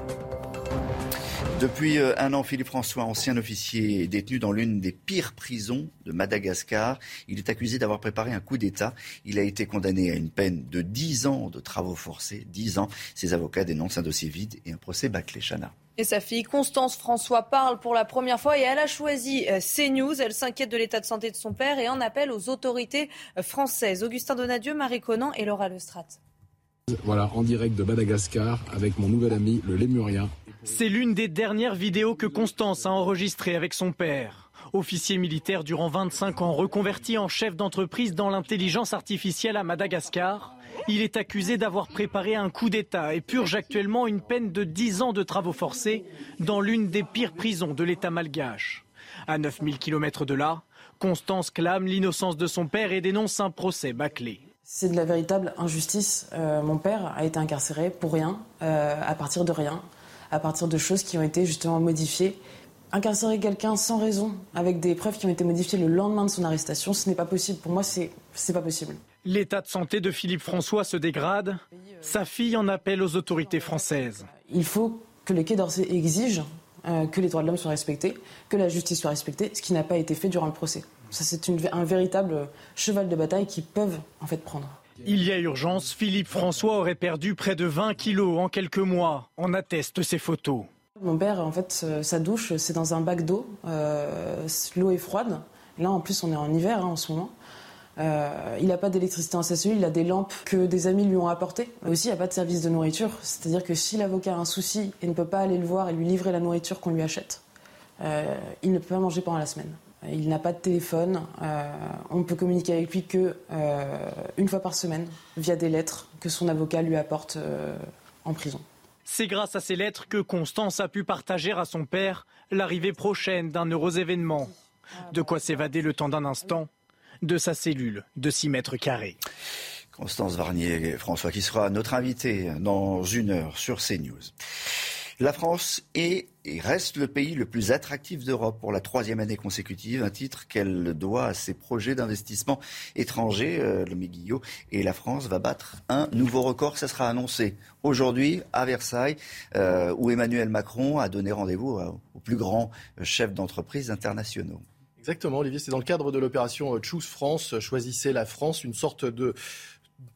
Depuis euh, un an, Philippe François, ancien officier, est détenu dans l'une des pires prisons de Madagascar. Il est accusé d'avoir préparé un coup d'État. Il a été condamné à une peine de 10 ans de travaux forcés. 10 ans. Ses avocats dénoncent un dossier vide et un procès bâclé. Chana. Et sa fille Constance François parle pour la première fois et elle a choisi euh, CNews. Elle s'inquiète de l'état de santé de son père et en appelle aux autorités euh, françaises. Augustin Donadieu, Marie Conan et Laura Lestrade. Voilà, en direct de Madagascar avec mon nouvel ami, le lémurien. C'est l'une des dernières vidéos que Constance a enregistrées avec son père. Officier militaire durant 25 ans, reconverti en chef d'entreprise dans l'intelligence artificielle à Madagascar, il est accusé d'avoir préparé un coup d'État et purge actuellement une peine de 10 ans de travaux forcés dans l'une des pires prisons de l'État malgache. À 9000 km de là, Constance clame l'innocence de son père et dénonce un procès bâclé. C'est de la véritable injustice. Euh, mon père a été incarcéré pour rien, euh, à partir de rien à partir de choses qui ont été justement modifiées. Incarcérer quelqu'un sans raison, avec des preuves qui ont été modifiées le lendemain de son arrestation, ce n'est pas possible. Pour moi, c'est n'est pas possible. L'état de santé de Philippe François se dégrade. Sa fille en appelle aux autorités françaises. Il faut que les Quai d'Orsay exigent euh, que les droits de l'homme soient respectés, que la justice soit respectée, ce qui n'a pas été fait durant le procès. Ça, c'est un véritable cheval de bataille qu'ils peuvent en fait prendre. Il y a urgence, Philippe François aurait perdu près de 20 kilos en quelques mois. On atteste ces photos. Mon père, en fait, sa douche, c'est dans un bac d'eau. Euh, l'eau est froide. Là, en plus, on est en hiver hein, en ce moment. Euh, il n'a pas d'électricité en sa cellule, il a des lampes que des amis lui ont apportées. Aussi, il n'y a pas de service de nourriture. C'est-à-dire que si l'avocat a un souci et ne peut pas aller le voir et lui livrer la nourriture qu'on lui achète, euh, il ne peut pas manger pendant la semaine. Il n'a pas de téléphone. Euh, on peut communiquer avec lui que euh, une fois par semaine via des lettres que son avocat lui apporte euh, en prison. C'est grâce à ces lettres que Constance a pu partager à son père l'arrivée prochaine d'un heureux événement. De quoi s'évader le temps d'un instant de sa cellule de 6 mètres carrés. Constance Varnier, François, qui sera notre invité dans une heure sur CNews. La France est et reste le pays le plus attractif d'Europe pour la troisième année consécutive, un titre qu'elle doit à ses projets d'investissement étrangers, euh, le Guillot, et la France va battre un nouveau record. Ça sera annoncé aujourd'hui à Versailles, euh, où Emmanuel Macron a donné rendez-vous euh, aux plus grands chefs d'entreprise internationaux. Exactement, Olivier, c'est dans le cadre de l'opération Choose France, choisissez la France, une sorte de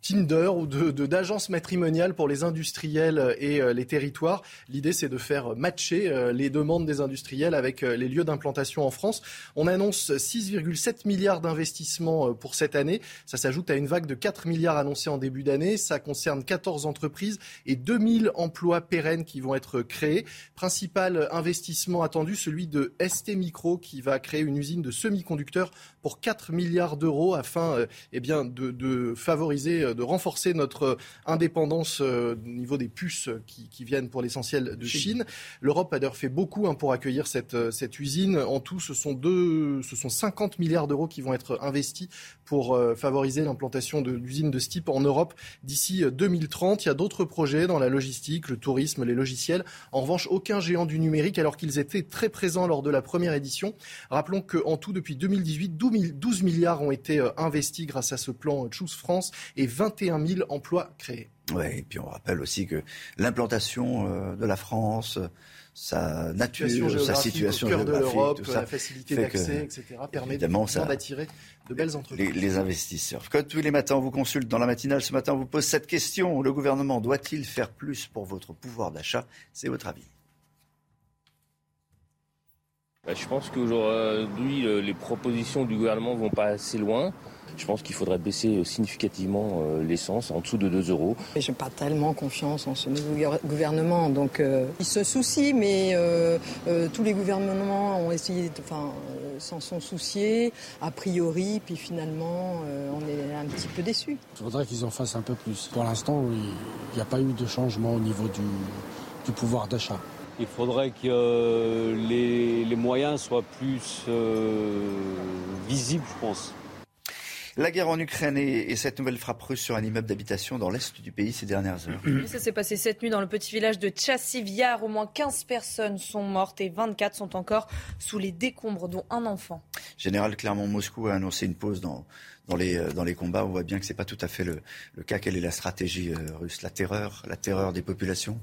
Tinder ou de, d'agence matrimoniale pour les industriels et euh, les territoires. L'idée, c'est de faire matcher euh, les demandes des industriels avec euh, les lieux d'implantation en France. On annonce 6,7 milliards d'investissements pour cette année. Ça s'ajoute à une vague de 4 milliards annoncés en début d'année. Ça concerne 14 entreprises et 2000 emplois pérennes qui vont être créés. Principal investissement attendu, celui de ST Micro qui va créer une usine de semi-conducteurs pour 4 milliards d'euros afin eh bien, de, de favoriser de renforcer notre euh, indépendance euh, au niveau des puces qui, viennent pour l'essentiel de Chine. L'Europe a d'ailleurs fait beaucoup hein, pour accueillir cette, cette usine. En tout, ce sont, deux, ce sont 50 milliards d'euros qui vont être investis pour favoriser l'implantation de l'usine de ce type en Europe d'ici 2030. Il y a d'autres projets dans la logistique, le tourisme, les logiciels. En revanche, aucun géant du numérique alors qu'ils étaient très présents lors de la première édition. Rappelons qu'en tout, depuis 2018, 12 milliards ont été investis grâce à ce plan Choose France et 21 000 emplois créés. Oui, et puis on rappelle aussi que l'implantation euh, de la France, sa nature, sa situation au cœur de l'Europe, la facilité d'accès, etc., permet d'attirer de belles entreprises. Les, les, investisseurs. Comme tous les matins, on vous consulte dans la matinale. Ce matin, on vous pose cette question. Le gouvernement doit-il faire plus pour votre pouvoir d'achat? C'est votre avis. Bah, je pense qu'aujourd'hui, les propositions du gouvernement ne vont pas assez loin. Je pense qu'il faudrait baisser significativement euh, l'essence en dessous de 2 euros. Je n'ai pas tellement confiance en ce nouveau gouvernement. Donc euh, il se soucie, mais euh, tous les gouvernements ont essayé, enfin, s'en sont souciés, a priori, puis finalement, on est un petit peu déçus. Il faudrait qu'ils en fassent un peu plus. Pour l'instant, il n'y a pas eu de changement au niveau du, du pouvoir d'achat. Il faudrait que les, les moyens soient plus visibles, je pense. La guerre en Ukraine et, cette nouvelle frappe russe sur un immeuble d'habitation dans l'est du pays ces dernières heures. Ça s'est passé cette nuit dans le petit village de Tchassiviar. Au moins 15 personnes sont mortes et 24 sont encore sous les décombres, dont un enfant. Général Clermont-Moscou a annoncé une pause dans, dans, les, dans les combats. On voit bien que ce n'est pas tout à fait le, le, cas. Quelle est la stratégie euh, russe? La terreur, la terreur des populations?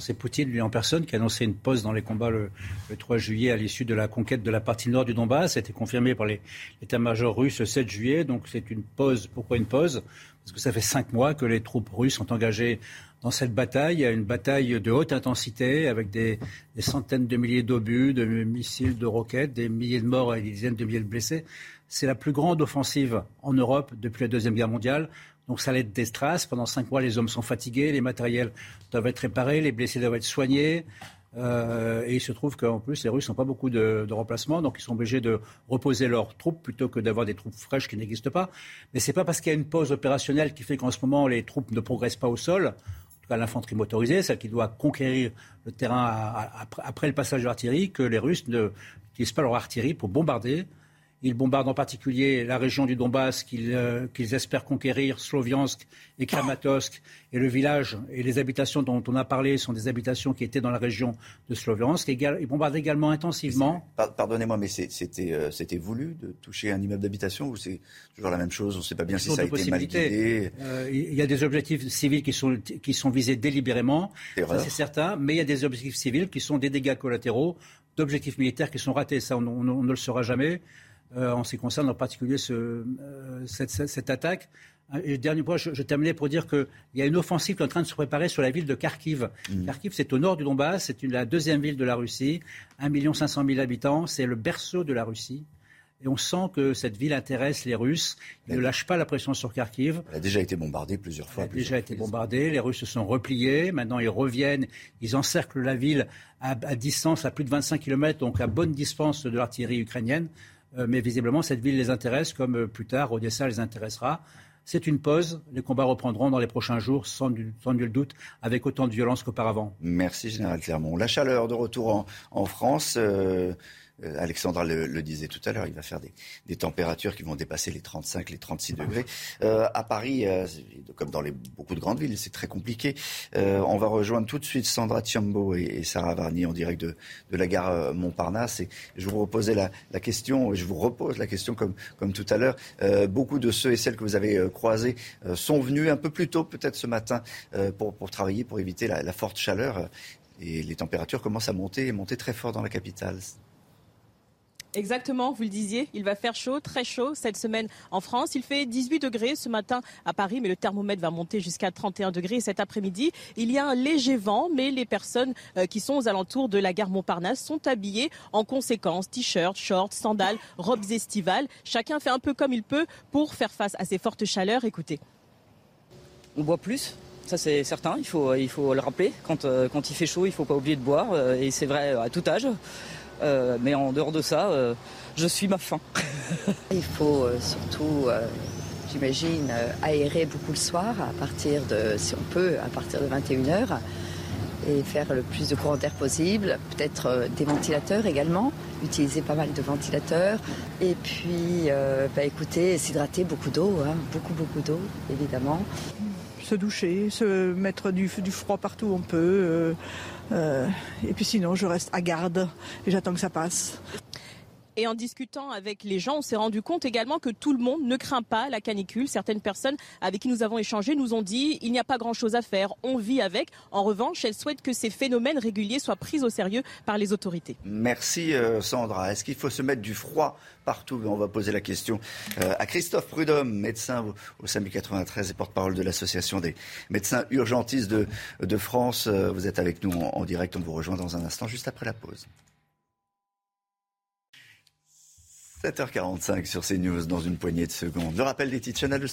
C'est Poutine, lui en personne, qui a annoncé une pause dans les combats le, 3 juillet à l'issue de la conquête de la partie nord du Donbass. Ça a été confirmé par l'état-major russe le 7 juillet. Donc c'est une pause. Pourquoi une pause? Parce que ça fait cinq mois que les troupes russes sont engagées dans cette bataille. Une bataille de haute intensité avec des centaines de milliers d'obus, de missiles, de roquettes, des milliers de morts et des dizaines de milliers de blessés. C'est la plus grande offensive en Europe depuis la Deuxième Guerre mondiale. Donc ça l'aide des strass. Pendant cinq mois, les hommes sont fatigués, les matériels doivent être réparés, les blessés doivent être soignés. Euh, et il se trouve qu'en plus, les Russes n'ont pas beaucoup de, de remplacements, donc ils sont obligés de reposer leurs troupes plutôt que d'avoir des troupes fraîches qui n'existent pas. Mais ce n'est pas parce qu'il y a une pause opérationnelle qui fait qu'en ce moment, les troupes ne progressent pas au sol. En tout cas, l'infanterie motorisée, celle qui doit conquérir le terrain après le passage de l'artillerie, que les Russes n'utilisent pas leur artillerie pour bombarder ils bombardent en particulier la région du Donbass qu'ils euh, espèrent conquérir, Sloviansk et Kramatorsk. Et le village et les habitations dont on a parlé sont des habitations qui étaient dans la région de Sloviansk. Ils bombardent également intensivement. Pardonnez-moi, mais euh, c'était voulu de toucher un immeuble d'habitation ou c'est toujours la même chose? On ne sait pas bien si ça a été mal guidé. Euh, il y a des objectifs civils qui sont, qui sont visés délibérément, c'est certain, mais il y a des objectifs civils qui sont des dégâts collatéraux d'objectifs militaires qui sont ratés. Ça, on ne le saura jamais. Euh, en ce qui concerne en particulier euh, cette, attaque. Et dernier point, je, terminais pour dire qu'il y a une offensive qui est en train de se préparer sur la ville de Kharkiv. Mmh. Kharkiv, c'est au nord du Donbass, c'est la deuxième ville de la Russie, 1 500 000 habitants, c'est le berceau de la Russie. Et on sent que cette ville intéresse les Russes. Ils ne lâchent pas la pression sur Kharkiv. Elle a déjà été bombardée plusieurs fois. Elle a déjà été bombardée. Les Russes se sont repliés. Maintenant, ils reviennent. Ils encerclent la ville à, à distance, à plus de 25 km, donc à bonne distance de l'artillerie ukrainienne. Euh, mais visiblement, cette ville les intéresse, comme euh, plus tard, Odessa les intéressera. C'est une pause. Les combats reprendront dans les prochains jours, sans, nul doute, avec autant de violence qu'auparavant. Merci, Général Clermont. La chaleur de retour en, France. Euh, euh, Alexandra le, disait tout à l'heure, il va faire des, températures qui vont dépasser les 35, les 36 degrés. Euh, à Paris, comme dans les, beaucoup de grandes villes, c'est très compliqué. on va rejoindre tout de suite Sandra Tiambo et, Sarah Varni en direct de, la gare Montparnasse. Et je vous reposais la, question, je vous repose la question comme, comme tout à l'heure. beaucoup de ceux et celles que vous avez croisés sont venus un peu plus tôt, peut-être ce matin, pour, pour travailler, pour éviter la, la forte chaleur. Et les températures commencent à monter et monter très fort dans la capitale. Exactement, vous le disiez, il va faire chaud, très chaud cette semaine en France. Il fait 18 degrés ce matin à Paris, mais le thermomètre va monter jusqu'à 31 degrés cet après-midi. Il y a un léger vent, mais les personnes euh, qui sont aux alentours de la gare Montparnasse sont habillées en conséquence. T-shirts, shorts, sandales, robes estivales. Chacun fait un peu comme il peut pour faire face à ces fortes chaleurs. Écoutez. On boit plus, ça c'est certain, il faut, il faut le rappeler. Quand, euh, quand il fait chaud, il ne faut pas oublier de boire, euh, et c'est vrai à tout âge. Euh, mais en dehors de ça, je suis ma faim. il faut surtout, j'imagine, aérer beaucoup le soir, à partir de, si on peut, à partir de 21h, et faire le plus de courant d'air possible. Peut-être des ventilateurs également, utiliser pas mal de ventilateurs. Et puis, bah, écoutez, s'hydrater, beaucoup d'eau, hein, beaucoup, beaucoup d'eau, évidemment se doucher, se mettre du, froid partout où on peut. Euh, euh, et puis sinon, je reste à garde et j'attends que ça passe. Et en discutant avec les gens, on s'est rendu compte également que tout le monde ne craint pas la canicule. Certaines personnes avec qui nous avons échangé nous ont dit il n'y a pas grand-chose à faire, on vit avec. En revanche, elles souhaitent que ces phénomènes réguliers soient pris au sérieux par les autorités. Merci euh, Sandra. Est-ce qu'il faut se mettre du froid partout? On va poser la question euh, à Christophe Prudhomme, médecin au, SAMU 93 et porte-parole de l'Association des médecins urgentistes de, France. Euh, vous êtes avec nous en direct, on vous rejoint dans un instant, juste après la pause. 7h45 sur CNews dans une poignée de secondes. Le rappel des titres, Chanel.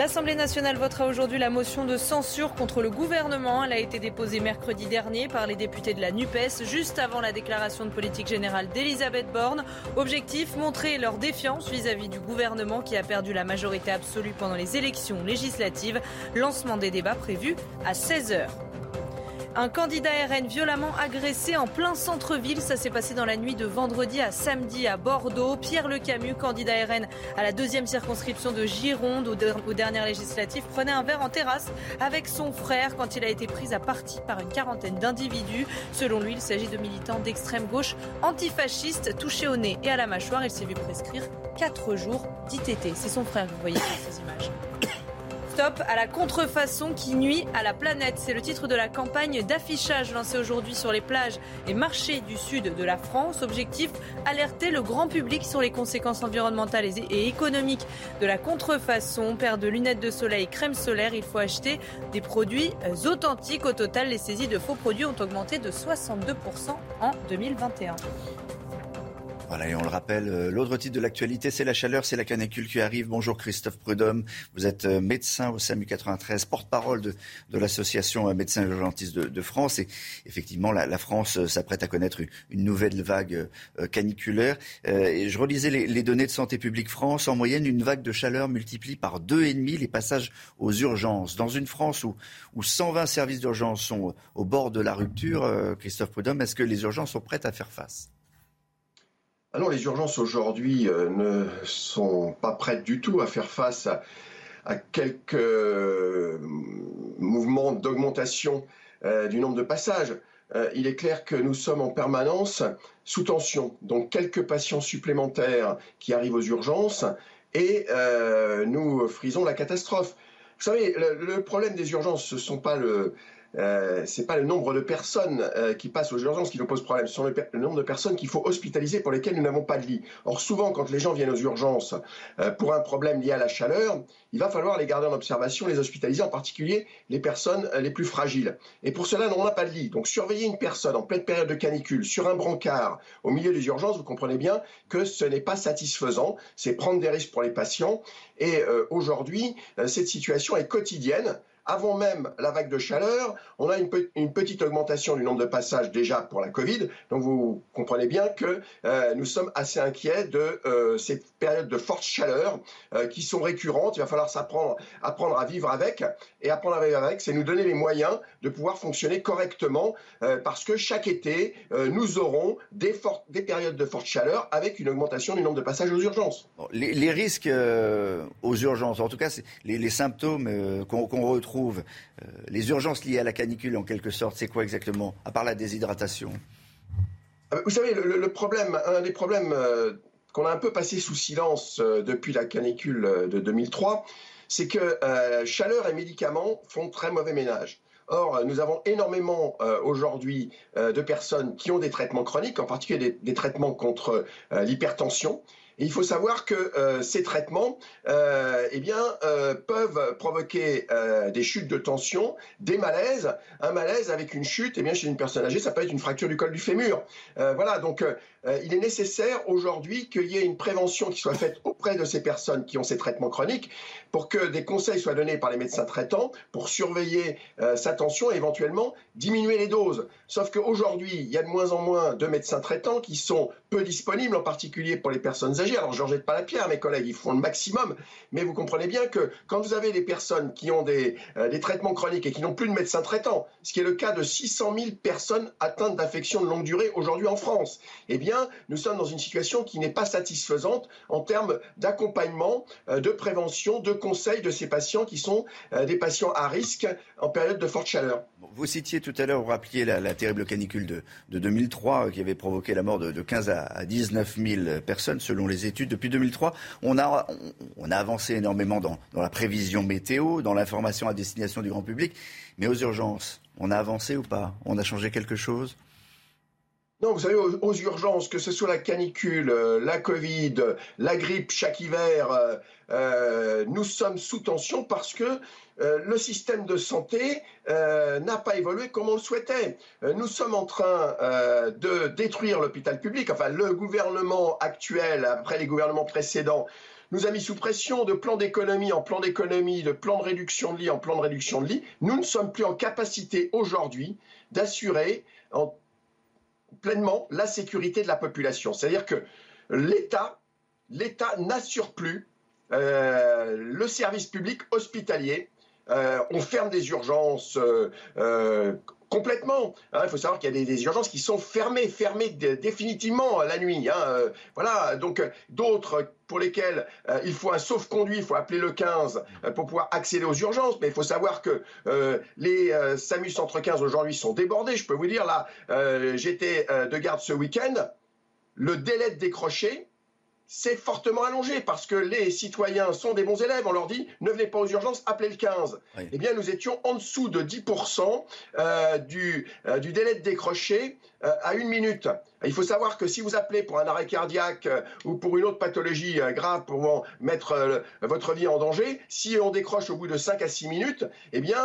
L'Assemblée nationale votera aujourd'hui la motion de censure contre le gouvernement. Elle a été déposée mercredi dernier par les députés de la NUPES, juste avant la déclaration de politique générale d'Elisabeth Borne. Objectif, montrer leur défiance vis-à-vis -vis du gouvernement qui a perdu la majorité absolue pendant les élections législatives. Lancement des débats prévus à 16h. Un candidat RN violemment agressé en plein centre-ville. Ça s'est passé dans la nuit de vendredi à samedi à Bordeaux. Pierre Le Camus, candidat RN à la deuxième circonscription de Gironde aux, dernières législatives, prenait un verre en terrasse avec son frère quand il a été pris à partie par une quarantaine d'individus. Selon lui, il s'agit de militants d'extrême gauche antifascistes touchés au nez et à la mâchoire. Il s'est vu prescrire 4 jours d'ITT. C'est son frère, vous voyez ces images. Stop à la contrefaçon qui nuit à la planète. C'est le titre de la campagne d'affichage lancée aujourd'hui sur les plages et marchés du sud de la France. Objectif alerter le grand public sur les conséquences environnementales et économiques de la contrefaçon. Paire de lunettes de soleil, crème solaire. Il faut acheter des produits authentiques. Au total, les saisies de faux produits ont augmenté de 62% en 2021. Voilà, et on le rappelle, euh, l'autre titre de l'actualité, c'est la chaleur, c'est la canicule qui arrive. Bonjour Christophe Prudhomme, vous êtes euh, médecin au SAMU 93, porte-parole de, de l'association euh, Médecins Urgentistes de, France. Et effectivement, la, France s'apprête à connaître une, nouvelle vague caniculaire. et je relisais les, les, données de Santé publique France. En moyenne, une vague de chaleur multiplie par deux et demi les passages aux urgences. Dans une France où, où 120 services d'urgence sont au bord de la rupture, Christophe Prudhomme, est-ce que les urgences sont prêtes à faire face? Alors les urgences aujourd'hui euh, ne sont pas prêtes du tout à faire face à, quelques euh, mouvements d'augmentation euh, du nombre de passages. il est clair que nous sommes en permanence sous tension, donc quelques patients supplémentaires qui arrivent aux urgences et nous frisons la catastrophe. Vous savez, le problème des urgences, ce ne sont pas le, euh, c'est pas le nombre de personnes euh, qui passent aux urgences qui nous pose problème, ce sont le, nombre de personnes qu'il faut hospitaliser pour lesquelles nous n'avons pas de lit. Or, souvent, quand les gens viennent aux urgences euh, pour un problème lié à la chaleur, il va falloir les garder en observation, les hospitaliser, en particulier les personnes euh, les plus fragiles. Et pour cela, on n'a pas de lit. Donc, surveiller une personne en pleine période de canicule sur un brancard au milieu des urgences, vous comprenez bien que ce n'est pas satisfaisant. C'est prendre des risques pour les patients. Et aujourd'hui, cette situation est quotidienne avant même la vague de chaleur, on a une, petite augmentation du nombre de passages déjà pour la Covid. Donc vous comprenez bien que euh, nous sommes assez inquiets de euh, ces périodes de forte chaleur euh, qui sont récurrentes. Il va falloir s'apprendre apprendre à vivre avec. Et apprendre à vivre avec, c'est nous donner les moyens de pouvoir fonctionner correctement parce que chaque été, nous aurons des, des périodes de forte chaleur avec une augmentation du nombre de passages aux urgences. les, risques aux urgences, en tout cas, les symptômes qu'on retrouve, les urgences liées à la canicule en quelque sorte, c'est quoi exactement, à part la déshydratation? Euh, vous savez, le, problème, un des problèmes euh, qu'on a un peu passé sous silence euh, depuis la canicule de 2003, c'est que chaleur et médicaments font très mauvais ménage. Or, nous avons énormément aujourd'hui de personnes qui ont des traitements chroniques, en particulier des traitements contre l'hypertension, il faut savoir que euh, ces traitements euh, eh bien, euh, peuvent provoquer des chutes de tension, des malaises. Un malaise avec une chute, eh bien, chez une personne âgée, ça peut être une fracture du col du fémur. voilà, donc il est nécessaire aujourd'hui qu'il y ait une prévention qui soit faite auprès de ces personnes qui ont ces traitements chroniques pour que des conseils soient donnés par les médecins traitants pour surveiller sa tension et éventuellement diminuer les doses. Sauf qu'aujourd'hui, il y a de moins en moins de médecins traitants qui sont peu disponibles, en particulier pour les personnes âgées alors, je ne jette pas la pierre, mes collègues, ils font le maximum. Mais vous comprenez bien que quand vous avez des personnes qui ont des, euh, des traitements chroniques et qui n'ont plus de médecin traitant, ce qui est le cas de 600 000 personnes atteintes d'infections de longue durée aujourd'hui en France, eh bien, nous sommes dans une situation qui n'est pas satisfaisante en termes d'accompagnement, euh, de prévention, de conseil de ces patients qui sont euh, des patients à risque en période de forte chaleur. Vous citiez tout à l'heure, vous rappeliez la, terrible canicule de, de, 2003 qui avait provoqué la mort de, de 15 à 19 000 personnes selon les études. Depuis 2003, on a, on a avancé énormément dans, dans la prévision météo, dans l'information à destination du grand public. Mais aux urgences, on a avancé ou pas? On a changé quelque chose? Non, vous savez, aux, urgences, que ce soit la canicule, euh, la Covid, la grippe chaque hiver, euh, euh, nous sommes sous tension parce que le système de santé n'a pas évolué comme on le souhaitait. nous sommes en train de détruire l'hôpital public. Enfin, le gouvernement actuel, après les gouvernements précédents, nous a mis sous pression de plan d'économie en plan d'économie, de plan de réduction de lits en plan de réduction de lits. Nous ne sommes plus en capacité aujourd'hui d'assurer en pleinement la sécurité de la population. C'est-à-dire que l'État, l'État n'assure plus euh, le service public hospitalier. Euh, on ferme des urgences euh, complètement. Hein. il faut savoir qu'il y a des, urgences qui sont fermées, fermées définitivement la nuit. Hein. voilà, donc d'autres pour lesquels euh, il faut un sauf-conduit, il faut appeler le 15 euh, pour pouvoir accéder aux urgences. Mais il faut savoir que les SAMU Centre 15 aujourd'hui sont débordés. Je peux vous dire, là, j'étais de garde ce week-end. Le délai de décrocher, c'est fortement allongé parce que les citoyens sont des bons élèves. On leur dit ne venez pas aux urgences, appelez le 15. Eh bien, nous étions en dessous de 10% du, du délai de décrocher euh, à une minute. Il faut savoir que si vous appelez pour un arrêt cardiaque euh, ou pour une autre pathologie euh, grave pour mettre votre vie en danger, si on décroche au bout de 5 à 6 minutes, eh bien,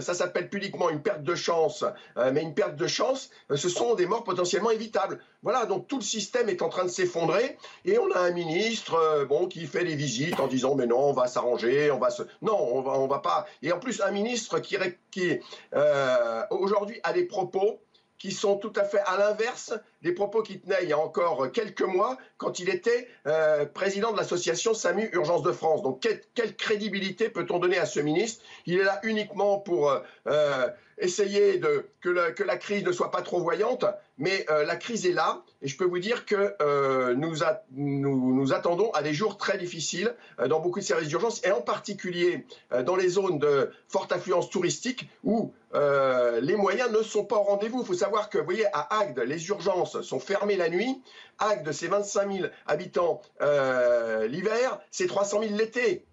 ça s'appelle publiquement une perte de chance. mais une perte de chance, ce sont des morts potentiellement évitables. Voilà, donc tout le système est en train de s'effondrer et on a un ministre bon, qui fait des visites en disant mais non, on va s'arranger, on va se... Non, on va, on va pas... Et en plus, un ministre qui, qui aujourd'hui a des propos qui sont tout à fait à l'inverse des propos qu'il tenait il y a encore quelques mois quand il était euh, président de l'association SAMU Urgence de France. Donc quelle, crédibilité peut-on donner à ce ministre? Il est là uniquement pour euh, euh, essayer de, que, la, crise ne soit pas trop voyante, mais la crise est là et je peux vous dire que nous, nous, attendons à des jours très difficiles dans beaucoup de services d'urgence et en particulier dans les zones de forte affluence touristique où les moyens ne sont pas au rendez-vous. Il faut savoir que, vous voyez, à Agde, les urgences sont fermées la nuit. Agde, c'est 25 000 habitants l'hiver, c'est 300 000 l'été.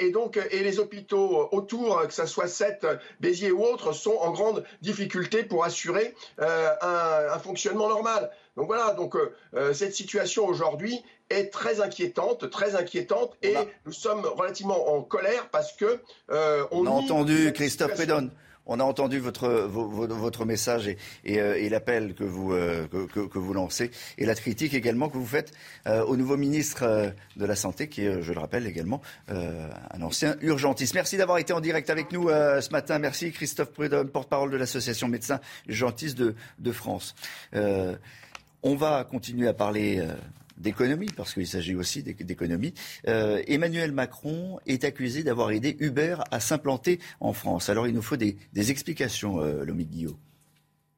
Et donc, et les hôpitaux autour, que ce soit Sète, Béziers ou autres, sont en grande difficulté pour assurer euh, un, fonctionnement normal. Donc voilà, donc euh, cette situation aujourd'hui est très inquiétante, très inquiétante, et nous sommes relativement en colère parce que euh, on, a entendu Christophe Pédon. On a entendu votre, votre message et, l'appel que vous, que, vous lancez et la critique également que vous faites au nouveau ministre de la Santé, qui est, je le rappelle également, un ancien urgentiste. Merci d'avoir été en direct avec nous ce matin. Merci Christophe Prudhomme, porte-parole de l'association médecins urgentistes de France. on va continuer à parler d'économie, parce qu'il s'agit aussi d'économie. Euh, Emmanuel Macron est accusé d'avoir aidé Uber à s'implanter en France. Alors il nous faut des, explications, euh, Lomique Guillaume.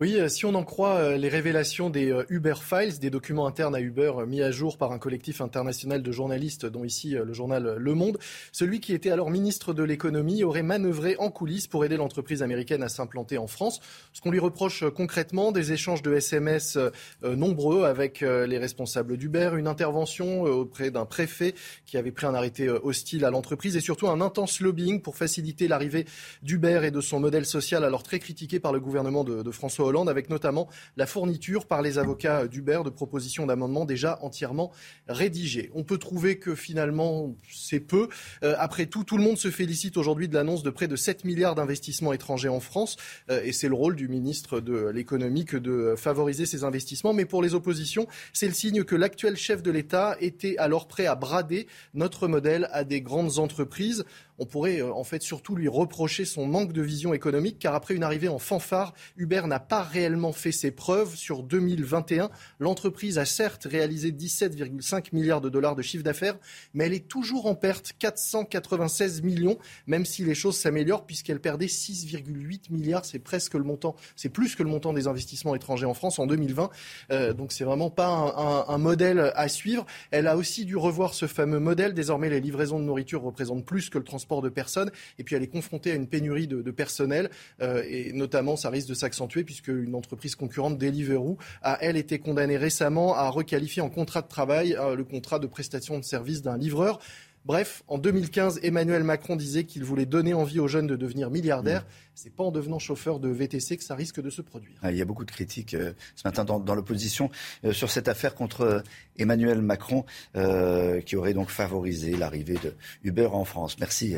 Oui, euh, si on en croit euh, les révélations des euh, Uber Files, des documents internes à Uber mis à jour par un collectif international de journalistes, dont ici le journal Le Monde, celui qui était alors ministre de l'économie aurait manœuvré en coulisses pour aider l'entreprise américaine à s'implanter en France. Ce qu'on lui reproche concrètement, des échanges de SMS nombreux avec les responsables d'Uber, une intervention auprès d'un préfet qui avait pris un arrêté hostile à l'entreprise et surtout un intense lobbying pour faciliter l'arrivée d'Uber et de son modèle social alors très critiqué par le gouvernement de, de François Avec notamment la fourniture par les avocats d'Uber de propositions d'amendements déjà entièrement rédigées. On peut trouver que finalement, c'est peu. Euh, après tout, tout le monde se félicite aujourd'hui de l'annonce de près de 7 milliards d'investissements étrangers en France, euh, et c'est le rôle du ministre de l'économie que de favoriser ces investissements. Mais pour les oppositions, c'est le signe que l'actuel chef de l'État était alors prêt à brader notre modèle à des grandes entreprises on pourrait euh, en fait surtout lui reprocher son manque de vision économique, car après une arrivée en fanfare, Uber n'a pas réellement fait ses preuves sur 2021. L'entreprise a certes réalisé 17,5 milliards de dollars de chiffre d'affaires, mais elle est toujours en perte, 496 millions, même si les choses s'améliorent, puisqu'elle perdait 6,8 milliards. C'est presque le montant, c'est plus que le montant des investissements étrangers en France en 2020. Euh, donc c'est vraiment pas un, un modèle à suivre. Elle a aussi dû revoir ce fameux modèle. Désormais, les livraisons de nourriture représentent plus que le transport de personnes. Et puis elle est confrontée à une pénurie de, personnel. Euh, et notamment, ça risque de s'accentuer puisque une entreprise concurrente, Deliveroo, a, elle, été condamnée récemment à requalifier en contrat de travail euh, le contrat de prestation de service d'un livreur. Bref, en 2015, Emmanuel Macron disait qu'il voulait donner envie aux jeunes de devenir milliardaires. Ce n'est pas en devenant chauffeur de VTC que ça risque de se produire. Ah, il y a beaucoup de critiques euh, ce matin dans, l'opposition sur cette affaire contre Emmanuel Macron, qui aurait donc favorisé l'arrivée de Uber en France. Merci.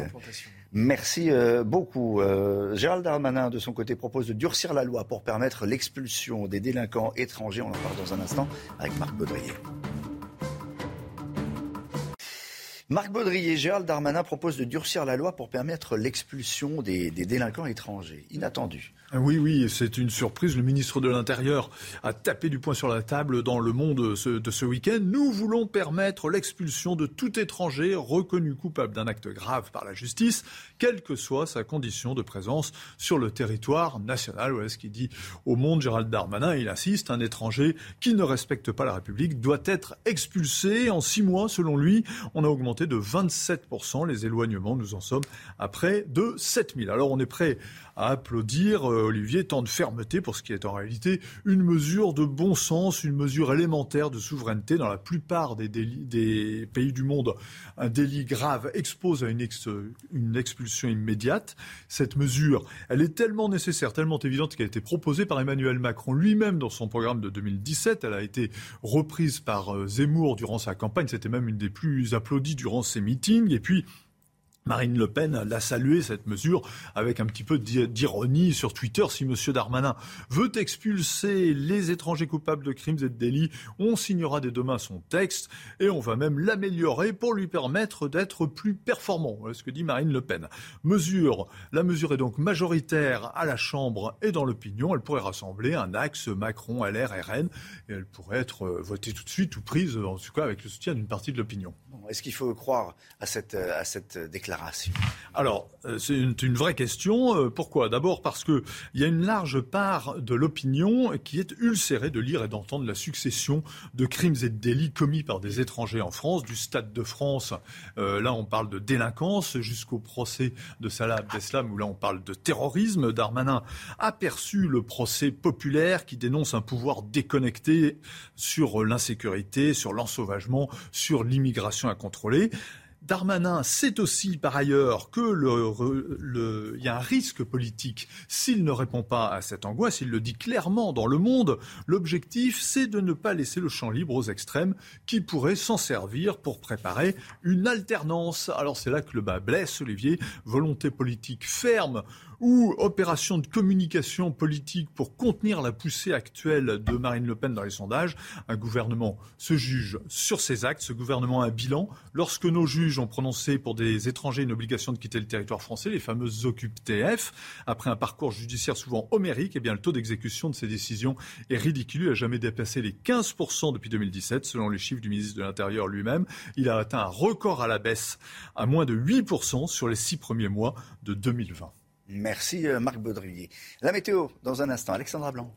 Merci euh, beaucoup. Euh, Gérald Darmanin, de son côté, propose de durcir la loi pour permettre l'expulsion des délinquants étrangers. On en parle dans un instant avec Marc Baudrier. Marc Baudrier, Gérald Darmanin propose de durcir la loi pour permettre l'expulsion des délinquants étrangers. Inattendu. Ah oui, oui, c'est une surprise. Le ministre de l'Intérieur a tapé du poing sur la table dans le monde de ce week-end. Nous voulons permettre l'expulsion de tout étranger reconnu coupable d'un acte grave par la justice, quelle que soit sa condition de présence sur le territoire national. Voilà ce qu'il dit au monde Gérald Darmanin. Il insiste, un étranger qui ne respecte pas la République doit être expulsé. En six mois, selon lui, on a augmenté de 27% les éloignements. Nous en sommes à près de 7000. Alors on est prêt à applaudir, euh, Olivier, tant de fermeté pour ce qui est en réalité une mesure de bon sens, une mesure élémentaire de souveraineté. Dans la plupart des, pays du monde, un délit grave expose à une, une expulsion immédiate. Cette mesure, elle est tellement nécessaire, tellement évidente qu'elle a été proposée par Emmanuel Macron lui-même dans son programme de 2017. Elle a été reprise par euh, Zemmour durant sa campagne. C'était même une des plus applaudies durant ses meetings. Et puis, Marine Le Pen l'a salué cette mesure avec un petit peu d'ironie sur Twitter. Si M. Darmanin veut expulser les étrangers coupables de crimes et de délits, on signera dès demain son texte et on va même l'améliorer pour lui permettre d'être plus performant. Voilà ce que dit Marine Le Pen. Mesure, la mesure est donc majoritaire à la Chambre et dans l'opinion. Elle pourrait rassembler un axe Macron, LR, RN et elle pourrait être euh, votée tout de suite ou prise, en tout cas avec le soutien d'une partie de l'opinion. Est-ce qu'il faut croire à cette, à cette déclaration? Alors, euh, c'est une, vraie question. Euh, pourquoi? D'abord parce qu'il y a une large part de l'opinion qui est ulcérée de lire et d'entendre la succession de crimes et de délits commis par des étrangers en France, du Stade de France. Euh, là, on parle de délinquance jusqu'au procès de Salah Abdeslam, où là, on parle de terrorisme. Darmanin a perçu le procès populaire qui dénonce un pouvoir déconnecté sur l'insécurité, sur l'ensauvagement, sur l'immigration à contrôler. Darmanin sait aussi par ailleurs que le, y a un risque politique s'il ne répond pas à cette angoisse. Il le dit clairement dans Le Monde. L'objectif, c'est de ne pas laisser le champ libre aux extrêmes qui pourraient s'en servir pour préparer une alternance. Alors c'est là que le bas blesse, Olivier. Volonté politique ferme ou opération de communication politique pour contenir la poussée actuelle de Marine Le Pen dans les sondages. Un gouvernement se juge sur ses actes. Ce gouvernement a un bilan. Lorsque nos juges ont prononcé pour des étrangers une obligation de quitter le territoire français, les fameuses OCUP-TF, après un parcours judiciaire souvent homérique, eh bien, le taux d'exécution de ces décisions est ridicule. Il n'a jamais dépassé les 15% depuis 2017, selon les chiffres du ministre de l'Intérieur lui-même. Il a atteint un record à la baisse, à moins de 8% sur les six premiers mois de 2020. Merci euh, Marc Baudrier. La météo, dans un instant. Alexandra Blanc.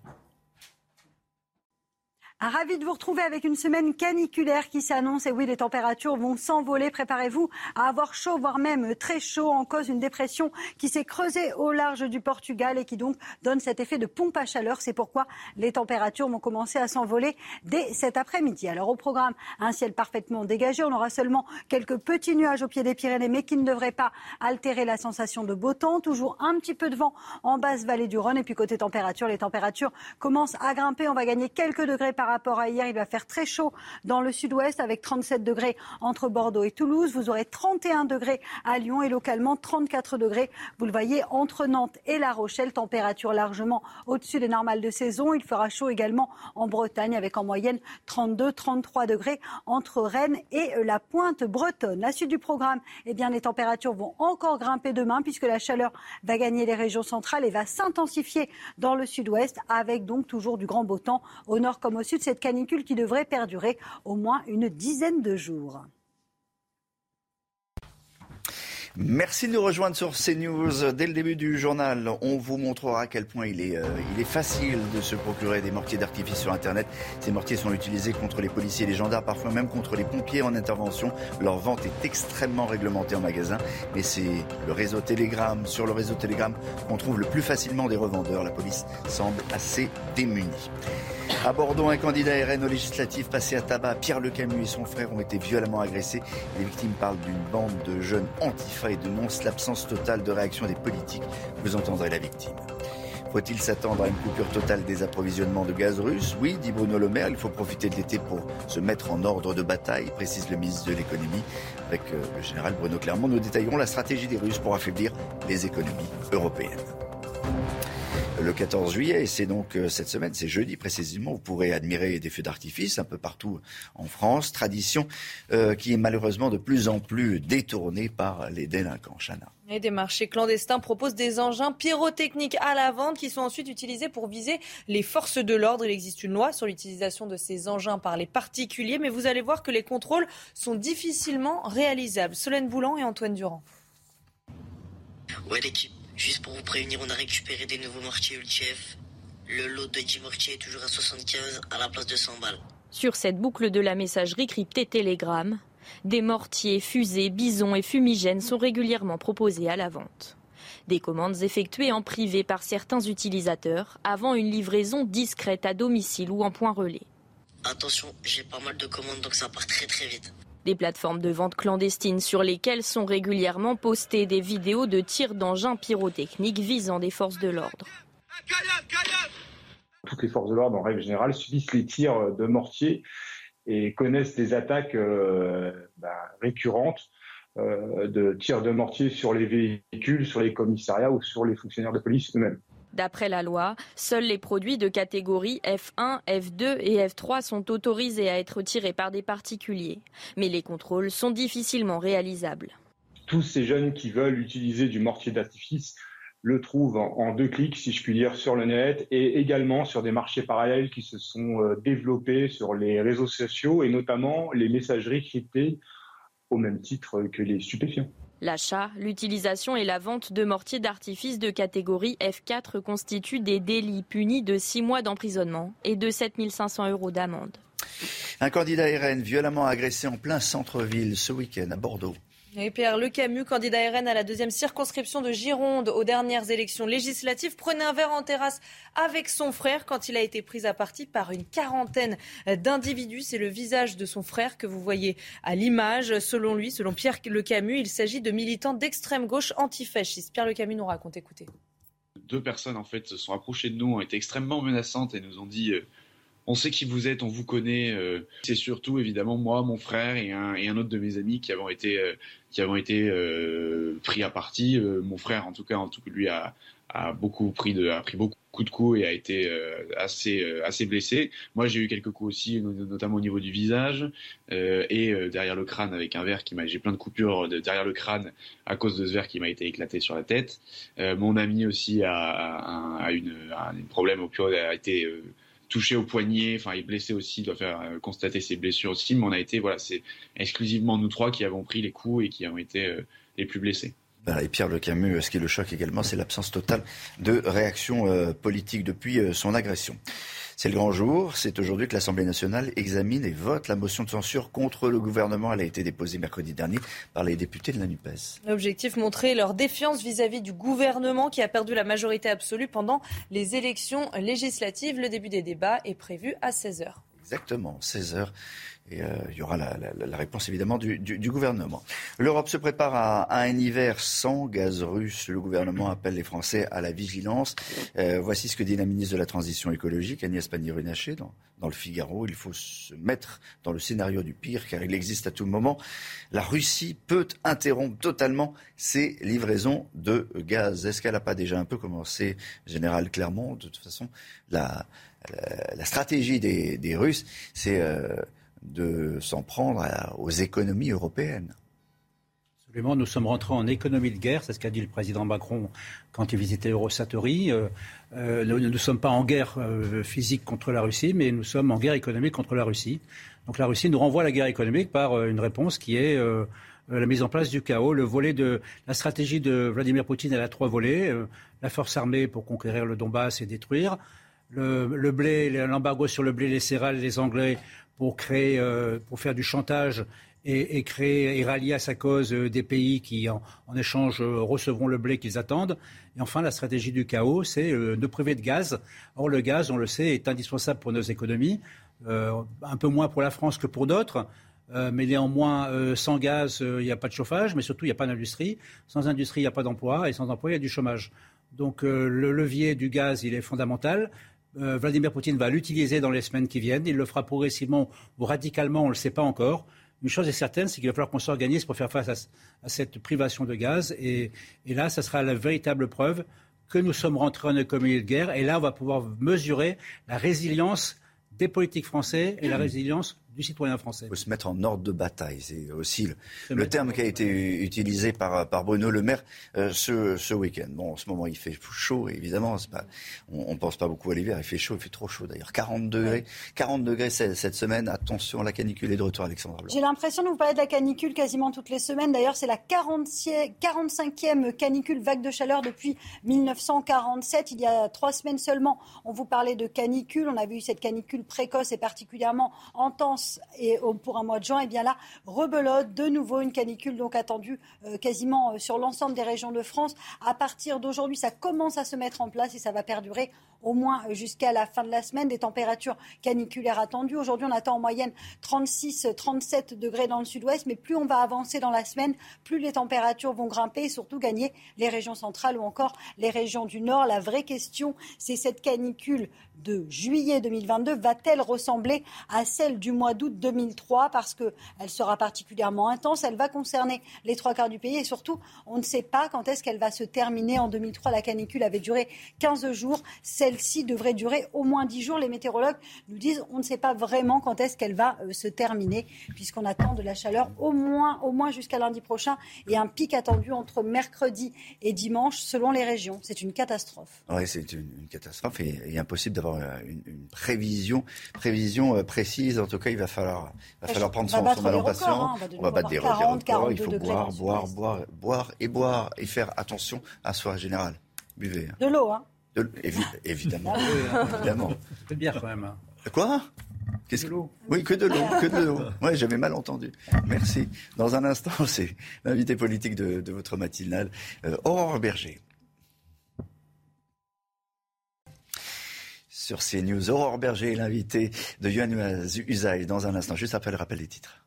Ravi de vous retrouver avec une semaine caniculaire qui s'annonce. Et oui, les températures vont s'envoler. Préparez-vous à avoir chaud, voire même très chaud, en cause d'une dépression qui s'est creusée au large du Portugal et qui donc donne cet effet de pompe à chaleur. C'est pourquoi les températures vont commencer à s'envoler dès cet après-midi. Alors au programme, un ciel parfaitement dégagé. On aura seulement quelques petits nuages au pied des Pyrénées, mais qui ne devraient pas altérer la sensation de beau temps. Toujours un petit peu de vent en basse vallée du Rhône. Et puis côté température, les températures commencent à grimper. On va gagner quelques degrés par par rapport à hier. Il va faire très chaud dans le sud-ouest avec 37 degrés entre Bordeaux et Toulouse. Vous aurez 31 degrés à Lyon et localement 34 degrés, vous le voyez, entre Nantes et La Rochelle. Température largement au-dessus des normales de saison. Il fera chaud également en Bretagne avec en moyenne 32-33 degrés entre Rennes et la pointe bretonne. La suite du programme, eh bien, les températures vont encore grimper demain puisque la chaleur va gagner les régions centrales et va s'intensifier dans le sud-ouest avec donc toujours du grand beau temps au nord comme au sud de cette canicule qui devrait perdurer au moins une dizaine de jours. Merci de nous rejoindre sur CNews. Dès le début du journal, on vous montrera à quel point il est, euh, il est facile de se procurer des mortiers d'artifice sur Internet. Ces mortiers sont utilisés contre les policiers et les gendarmes, parfois même contre les pompiers en intervention. Leur vente est extrêmement réglementée en magasin, mais c'est le réseau Telegram, sur le réseau Telegram, qu'on trouve le plus facilement des revendeurs. La police semble assez démunie. À un candidat RN au législatif passé à tabac, Pierre Le Camus et son frère ont été violemment agressés. Les victimes parlent d'une bande de jeunes et dénoncent l'absence totale de réaction des politiques. Vous entendrez la victime. Faut-il s'attendre à une coupure totale des approvisionnements de gaz russe? Oui, dit Bruno Le Maire, il faut profiter de l'été pour se mettre en ordre de bataille, précise le ministre de l'économie. Avec euh, le général Bruno Clermont, nous détaillerons la stratégie des Russes pour affaiblir les économies européennes le 14 juillet. Et c'est donc euh, cette semaine, c'est jeudi précisément, vous pourrez admirer des feux d'artifice un peu partout en France. Tradition euh, qui est malheureusement de plus en plus détournée par les délinquants. Chana. Et des marchés clandestins proposent des engins pyrotechniques à la vente qui sont ensuite utilisés pour viser les forces de l'ordre. Il existe une loi sur l'utilisation de ces engins par les particuliers, mais vous allez voir que les contrôles sont difficilement réalisables. Solène Boulan et Antoine Durand. Ouais, l'équipe Juste pour vous prévenir, on a récupéré des nouveaux mortiers ULTF. Le lot de 10 mortiers est toujours à 75 à la place de 100 balles. Sur cette boucle de la messagerie cryptée Telegram, des mortiers, fusées, bisons et fumigènes sont régulièrement proposés à la vente. Des commandes effectuées en privé par certains utilisateurs avant une livraison discrète à domicile ou en point relais. Attention, j'ai pas mal de commandes donc ça part très très vite. Des plateformes de vente clandestines sur lesquelles sont régulièrement postées des vidéos de tirs d'engins pyrotechniques visant des forces de l'ordre. Toutes les forces de l'ordre, en règle générale, subissent les tirs de mortier et connaissent des attaques euh, bah, récurrentes euh, de tirs de mortier sur les véhicules, sur les commissariats ou sur les fonctionnaires de police eux-mêmes. D'après la loi, seuls les produits de catégorie F1, F2 et F3 sont autorisés à être tirés par des particuliers. Mais les contrôles sont difficilement réalisables. Tous ces jeunes qui veulent utiliser du mortier d'artifice le trouvent en, deux clics, si je puis dire, sur le net et également sur des marchés parallèles qui se sont euh, développés sur les réseaux sociaux et notamment les messageries cryptées au même titre que les stupéfiants. L'achat, l'utilisation et la vente de mortiers d'artifice de catégorie F4 constituent des délits punis de 6 mois d'emprisonnement et de 7 500 euros d'amende. Un candidat RN violemment agressé en plein centre-ville ce week-end à Bordeaux. Pierre Le Camus, candidat RN à la deuxième circonscription de Gironde aux dernières élections législatives, prenait un verre en terrasse avec son frère quand il a été pris à partie par une quarantaine d'individus. C'est le visage de son frère que vous voyez à l'image. Selon lui, selon Pierre Le Camus, il s'agit de militants d'extrême gauche antifascistes. Pierre Le Camus nous raconte, écoutez. Deux personnes en fait se sont approchées de nous, ont été extrêmement menaçantes et nous ont dit euh, on sait qui vous êtes, on vous connaît. Euh, c'est surtout évidemment moi, mon frère et un, et un, autre de mes amis qui avons été, euh, qui avons été euh, pris à partie. mon frère, en tout cas, en tout lui a, a beaucoup pris de, a pris beaucoup de coups et a été assez, assez blessé. Moi, j'ai eu quelques coups aussi, notamment au niveau du visage et derrière le crâne avec un verre qui m'a, j'ai plein de coupures de, derrière le crâne à cause de ce verre qui m'a été éclaté sur la tête. mon ami aussi a, a, a une, un problème au pire, a été touché au poignet, enfin il est blessé aussi, il doit faire euh, constater ses blessures aussi, mais on a été, voilà, c'est exclusivement nous trois qui avons pris les coups et qui avons été euh, les plus blessés. Et Pierre Le Camus, ce qui le choque également, c'est l'absence totale de réaction euh, politique depuis son agression. C'est le grand jour. C'est aujourd'hui que l'Assemblée nationale examine et vote la motion de censure contre le gouvernement. Elle a été déposée mercredi dernier par les députés de la NUPES. L'objectif, montrer leur défiance vis-à-vis du gouvernement qui a perdu la majorité absolue pendant les élections législatives. Le début des débats est prévu à 16h. Exactement, 16h. Et euh, il y aura la, réponse évidemment du, gouvernement. L'Europe se prépare à, un hiver sans gaz russe. Le gouvernement appelle les Français à la vigilance. Euh, voici ce que dit la ministre de la Transition écologique, Agnès Pannier-Runacher, dans, dans, le Figaro. Il faut se mettre dans le scénario du pire, car il existe à tout moment. La Russie peut interrompre totalement ses livraisons de gaz. Est-ce qu'elle n'a pas déjà un peu commencé, Général Clermont? De toute façon, la, la, stratégie des, Russes, c'est... Euh, de s'en prendre aux économies européennes. Absolument, nous sommes rentrés en économie de guerre, c'est ce qu'a dit le président Macron quand il visitait Eurosatory. Euh, euh, nous ne sommes pas en guerre euh, physique contre la Russie, mais nous sommes en guerre économique contre la Russie. Donc la Russie nous renvoie à la guerre économique par une réponse qui est la mise en place du chaos. Le volet de la stratégie de Vladimir Poutine, elle a trois volets la force armée pour conquérir le Donbass et détruire. Le, blé, l'embargo sur le blé, les céréales, les Anglais pour créer, euh, pour faire du chantage et, créer et rallier à sa cause euh, des pays qui, en, échange, euh, recevront le blé qu'ils attendent. Et enfin, la stratégie du chaos, c'est de priver de gaz. Or, le gaz, on le sait, est indispensable pour nos économies, un peu moins pour la France que pour d'autres. mais néanmoins, sans gaz, il n'y a pas de chauffage, mais surtout, il n'y a pas d'industrie. Sans industrie, il n'y a pas d'emploi, et sans emploi, il y a du chômage. Donc, le levier du gaz, il est fondamental. Euh, Vladimir Poutine va l'utiliser dans les semaines qui viennent. Il le fera progressivement ou radicalement, on ne le sait pas encore. Une chose est certaine, c'est qu'il va falloir qu'on s'organise pour faire face à, cette privation de gaz. Et, là, ça sera la véritable preuve que nous sommes rentrés en économie de guerre. Et là, on va pouvoir mesurer la résilience des politiques français et la résilience du citoyen français. Il faut se mettre en ordre de bataille. C'est aussi le, terme qui a été utilisé par, par Bruno Le Maire euh, ce, ce week-end. Bon, en ce moment, il fait chaud, évidemment. Pas, on ne pense pas beaucoup à l'hiver. Il fait chaud, il fait trop chaud d'ailleurs. 40 degrés. 40 degrés cette semaine. Attention, la canicule est de retour, Alexandre J'ai l'impression de vous parler de la canicule quasiment toutes les semaines. D'ailleurs, c'est la 45e canicule vague de chaleur depuis 1947. Il y a trois semaines seulement, on vous parlait de canicule. On a vu cette canicule précoce et particulièrement intense et pour un mois de juin, et bien là, rebelote, de nouveau une canicule donc attendue euh, quasiment euh, sur l'ensemble des régions de France. À partir d'aujourd'hui, ça commence à se mettre en place et ça va perdurer au moins jusqu'à la fin de la semaine. Des températures caniculaires attendues. Aujourd'hui, on attend en moyenne 36-37 degrés dans le sud-ouest, mais plus on va avancer dans la semaine, plus les températures vont grimper et surtout gagner les régions centrales ou encore les régions du nord. La vraie question, c'est cette canicule de juillet 2022 va-t-elle ressembler à celle du mois d'août 2003 parce qu'elle sera particulièrement intense, elle va concerner les trois quarts du pays et surtout, on ne sait pas quand est-ce qu'elle va se terminer. En 2003, la canicule avait duré 15 jours. Celle-ci devrait durer au moins 10 jours. Les météorologues nous disent on ne sait pas vraiment quand est-ce qu'elle va euh, se terminer puisqu'on attend de la chaleur au moins, au moins jusqu'à lundi prochain et un pic attendu entre mercredi et dimanche selon les régions. C'est une catastrophe. Oui, c'est une, catastrophe et, impossible d'avoir une, prévision, prévision euh, précise. En tout cas, il va falloir, va falloir prendre son, son mal en patience. on va, battre des records. Il faut boire, boire, boire, boire et boire et faire attention à soi général. Buvez. De l'eau, hein évidemment, ah évidemment. C'est bien quand même. Hein. Quoi? Qu'est-ce que l'eau Oui, que de l'eau, que de l'eau. Ouais, j'avais mal entendu. Merci. Dans un instant, c'est l'invité politique de, votre matinale, euh, Aurore Berger. Sur CNews, Aurore Berger, l'invité de Yohann Usaï, dans un instant, juste après le rappel des titres.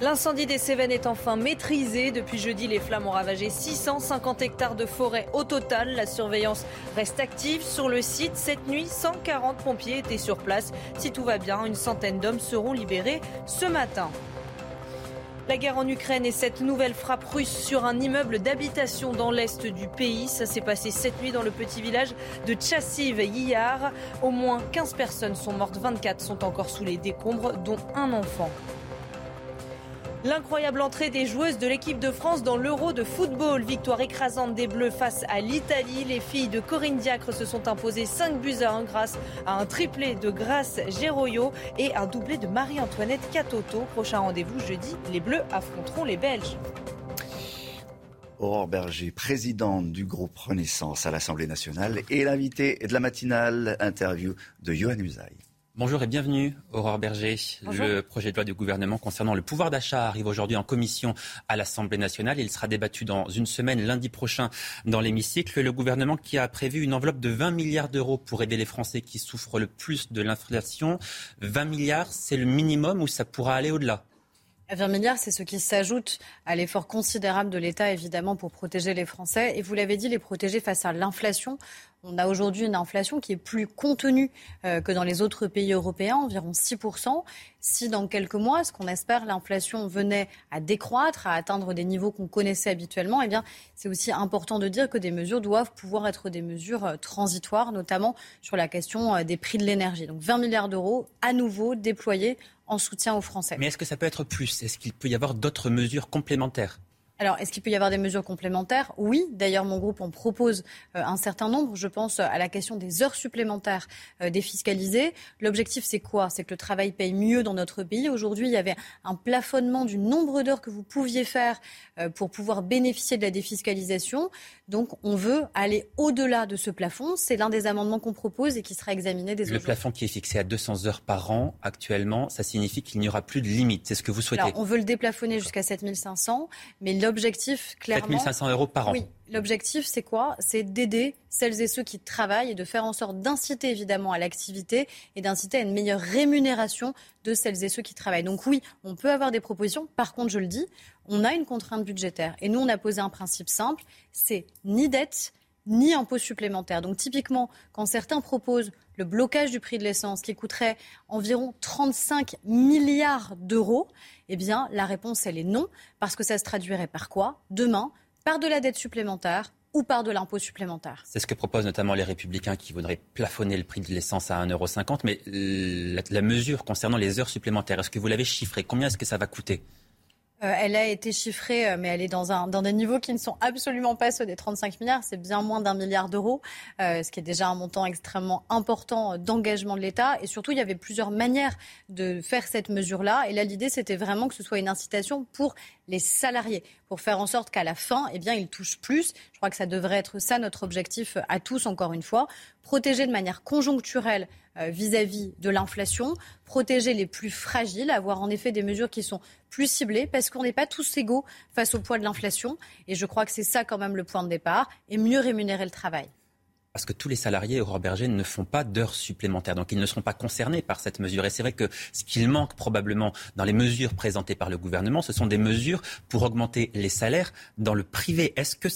L'incendie des Cévennes est enfin maîtrisé. Depuis jeudi, les flammes ont ravagé 650 hectares de forêt au total. La surveillance reste active sur le site. Cette nuit, 140 pompiers étaient sur place. Si tout va bien, une centaine d'hommes seront libérés ce matin. La guerre en Ukraine et cette nouvelle frappe russe sur un immeuble d'habitation dans l'est du pays. Ça s'est passé cette nuit dans le petit village de Tchassiv Yiyar. Au moins 15 personnes sont mortes, 24 sont encore sous les décombres, dont un enfant. L'incroyable entrée des joueuses de l'équipe de France dans l'Euro de football. Victoire écrasante des Bleus face à l'Italie. Les filles de Corinne Diacre se sont imposées 5 buts à 1 grâce à un triplé de Grace Géroyo et un doublé de Marie-Antoinette Catoto. Prochain rendez-vous jeudi, les Bleus affronteront les Belges. Aurore Berger, présidente du groupe Renaissance à l'Assemblée nationale et l'invité de la matinale interview de Johan Usaï. Bonjour et bienvenue, Aurore Berger. Le projet de loi du gouvernement concernant le pouvoir d'achat arrive aujourd'hui en commission à l'Assemblée nationale. Il sera débattu dans une semaine, lundi prochain, dans l'hémicycle. Le gouvernement qui a prévu une enveloppe de 20 milliards d'euros pour aider les Français qui souffrent le plus de l'inflation. 20 milliards, c'est le minimum ou ça pourra aller au-delà? 20 milliards, c'est ce qui s'ajoute à l'effort considérable de l'État, évidemment, pour protéger les Français. Et vous l'avez dit, les protéger face à l'inflation. On a aujourd'hui une inflation qui est plus contenue euh, que dans les autres pays européens, environ 6%. Si dans quelques mois, ce qu'on espère, l'inflation venait à décroître, à atteindre des niveaux qu'on connaissait habituellement, eh bien, c'est aussi important de dire que des mesures doivent pouvoir être des mesures euh, transitoires, notamment sur la question euh, des prix de l'énergie. Donc 20 milliards d'euros à nouveau déployés en soutien aux Français. Mais est-ce que ça peut être plus? Est-ce qu'il peut y avoir d'autres mesures complémentaires? Alors, est-ce qu'il peut y avoir des mesures complémentaires? Oui. D'ailleurs, mon groupe en propose euh, un certain nombre. Je pense à la question des heures supplémentaires euh, défiscalisées. L'objectif, c'est quoi? C'est que le travail paye mieux dans notre pays. Aujourd'hui, il y avait un plafonnement du nombre d'heures que vous pouviez faire euh, pour pouvoir bénéficier de la défiscalisation. Donc, on veut aller au-delà de ce plafond. C'est l'un des amendements qu'on propose et qui sera examiné dès Le plafond qui est fixé à 200 heures par an actuellement, ça signifie qu'il n'y aura plus de limite. C'est ce que vous souhaitez Alors, on veut le déplafonner jusqu'à 7500, mais l'objectif, clairement. 7500 euros par an. Oui. L'objectif, c'est quoi? C'est d'aider celles et ceux qui travaillent et de faire en sorte d'inciter évidemment à l'activité et d'inciter à une meilleure rémunération de celles et ceux qui travaillent. Donc oui, on peut avoir des propositions. Par contre, je le dis, on a une contrainte budgétaire. Et nous, on a posé un principe simple, c'est ni dette, ni impôt supplémentaire. Donc typiquement, quand certains proposent le blocage du prix de l'essence qui coûterait environ 35 milliards d'euros, eh la réponse est non parce que ça se traduirait par quoi? Demain, par de la dette supplémentaire ou par de l'impôt supplémentaire. C'est ce que proposent notamment les républicains qui voudraient plafonner le prix de l'essence à 1,50€. Mais la, mesure concernant les heures supplémentaires, est-ce que vous l'avez chiffré? Combien est-ce que ça va coûter? Euh, elle a été chiffrée, euh, mais elle est dans, un, dans des niveaux qui ne sont absolument pas ceux des 35 milliards. C'est bien moins d'un milliard d'euros, euh, ce qui est déjà un montant extrêmement important d'engagement de l'État. Et surtout, il y avait plusieurs manières de faire cette mesure-là. Et là, l'idée, c'était vraiment que ce soit une incitation pour les salariés, pour faire en sorte qu'à la fin, eh bien, ils touchent plus. Je crois que ça devrait être ça notre objectif à tous, encore une fois. Protéger de manière conjoncturelle vis-à-vis -vis de l'inflation, protéger les plus fragiles, avoir en effet des mesures qui sont plus ciblées, parce qu'on n'est pas tous égaux face au poids de l'inflation. Et je crois que c'est ça quand même le point de départ, et mieux rémunérer le travail parce que tous les salariés Aurore Berger ne font pas d'heures supplémentaires, donc ils ne seront pas concernés par cette mesure. Et c'est vrai que ce qu'il manque probablement dans les mesures présentées par le gouvernement, ce sont des mesures pour augmenter les salaires dans le privé. Est-ce que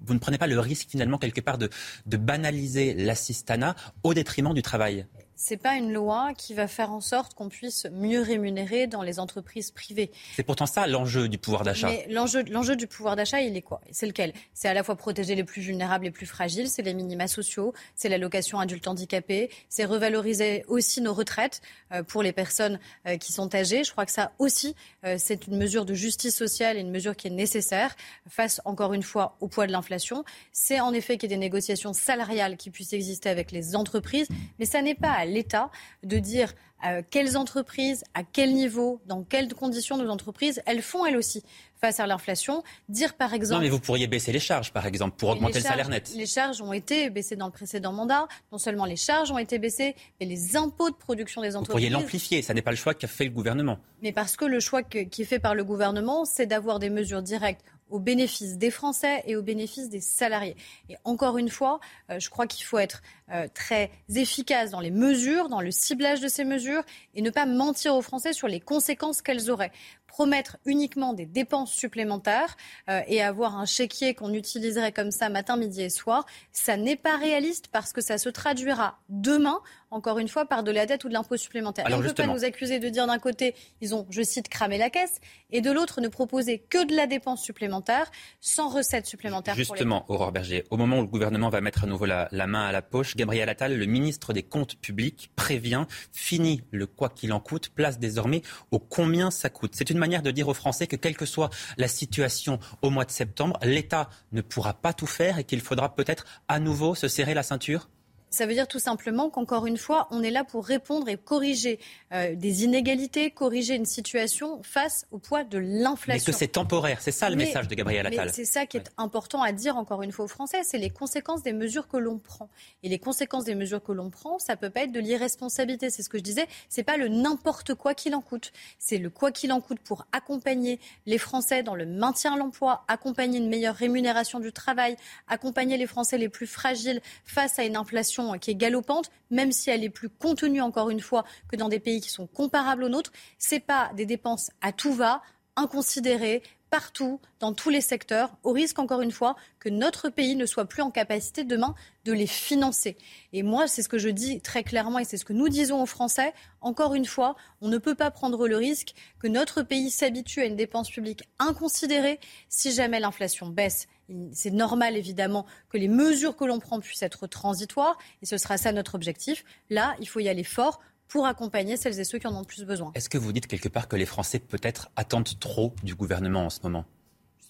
vous ne prenez pas le risque finalement quelque part de, de banaliser l'assistanat au détriment du travail? C'est pas une loi qui va faire en sorte qu'on puisse mieux rémunérer dans les entreprises privées. C'est pourtant ça l'enjeu du pouvoir d'achat. Mais l'enjeu, l'enjeu du pouvoir d'achat, il est quoi? C'est lequel? C'est à la fois protéger les plus vulnérables, les plus fragiles, c'est les minima sociaux, c'est l'allocation adulte handicapé, c'est revaloriser aussi nos retraites euh, pour les personnes euh, qui sont âgées. Je crois que ça aussi, euh, c'est une mesure de justice sociale et une mesure qui est nécessaire face, encore une fois, au poids de l'inflation. C'est en effet qu'il y ait des négociations salariales qui puissent exister avec les entreprises, mais ça n'est pas à l'État de dire euh, quelles entreprises, à quel niveau, dans quelles conditions nos entreprises, elles font elles aussi face à l'inflation. Dire par exemple. Non, mais vous pourriez baisser les charges, par exemple, pour augmenter le salaire net. Les charges ont été baissées dans le précédent mandat. Non seulement les charges ont été baissées, mais les impôts de production des entreprises. Vous pourriez l'amplifier. Ça n'est pas le choix qu'a fait le gouvernement. Mais parce que le choix qui est fait par le gouvernement, c'est d'avoir des mesures directes au bénéfice des Français et au bénéfice des salariés. Et encore une fois, euh, je crois qu'il faut être euh, très efficace dans les mesures, dans le ciblage de ces mesures et ne pas mentir aux Français sur les conséquences qu'elles auraient promettre uniquement des dépenses supplémentaires euh, et avoir un chéquier qu'on utiliserait comme ça matin, midi et soir, ça n'est pas réaliste parce que ça se traduira demain, encore une fois, par de la dette ou de l'impôt supplémentaire. on ne peut pas nous accuser de dire d'un côté, ils ont, je cite, cramé la caisse, et de l'autre, ne proposer que de la dépense supplémentaire sans recette supplémentaire. Justement, Aurore Berger, au moment où le gouvernement va mettre à nouveau la, la main à la poche, Gabriel Attal, le ministre des Comptes publics, prévient, fini le quoi qu'il en coûte, place désormais au combien ça coûte. C'est une manière de dire aux Français que quelle que soit la situation au mois de septembre, l'État ne pourra pas tout faire et qu'il faudra peut-être à nouveau se serrer la ceinture? Ça veut dire tout simplement qu'encore une fois, on est là pour répondre et corriger euh, des inégalités, corriger une situation face au poids de l'inflation. Mais que c'est temporaire, c'est ça le message de Gabriel Attal. C'est ça qui est important à dire encore une fois aux Français, c'est les conséquences des mesures que l'on prend. Et les conséquences des mesures que l'on prend, ça peut pas être de l'irresponsabilité. C'est ce que je disais. C'est pas le n'importe quoi qu'il en coûte. C'est le quoi qu'il en coûte pour accompagner les Français dans le maintien de l'emploi, accompagner une meilleure rémunération du travail, accompagner les Français les plus fragiles face à une inflation qui est galopante, même si elle est plus contenue, encore une fois, que dans des pays qui sont comparables aux nôtres. Ce pas des dépenses à tout va, inconsidérées, partout, dans tous les secteurs, au risque, encore une fois, que notre pays ne soit plus en capacité demain de les financer. Et moi, c'est ce que je dis très clairement et c'est ce que nous disons aux Français. Encore une fois, on ne peut pas prendre le risque que notre pays s'habitue à une dépense publique inconsidérée si jamais l'inflation baisse c'est normal évidemment que les mesures que l'on prend puissent être transitoires et ce sera ça notre objectif. Là, il faut y aller fort pour accompagner celles et ceux qui en ont le plus besoin. Est-ce que vous dites quelque part que les Français peut-être attendent trop du gouvernement en ce moment?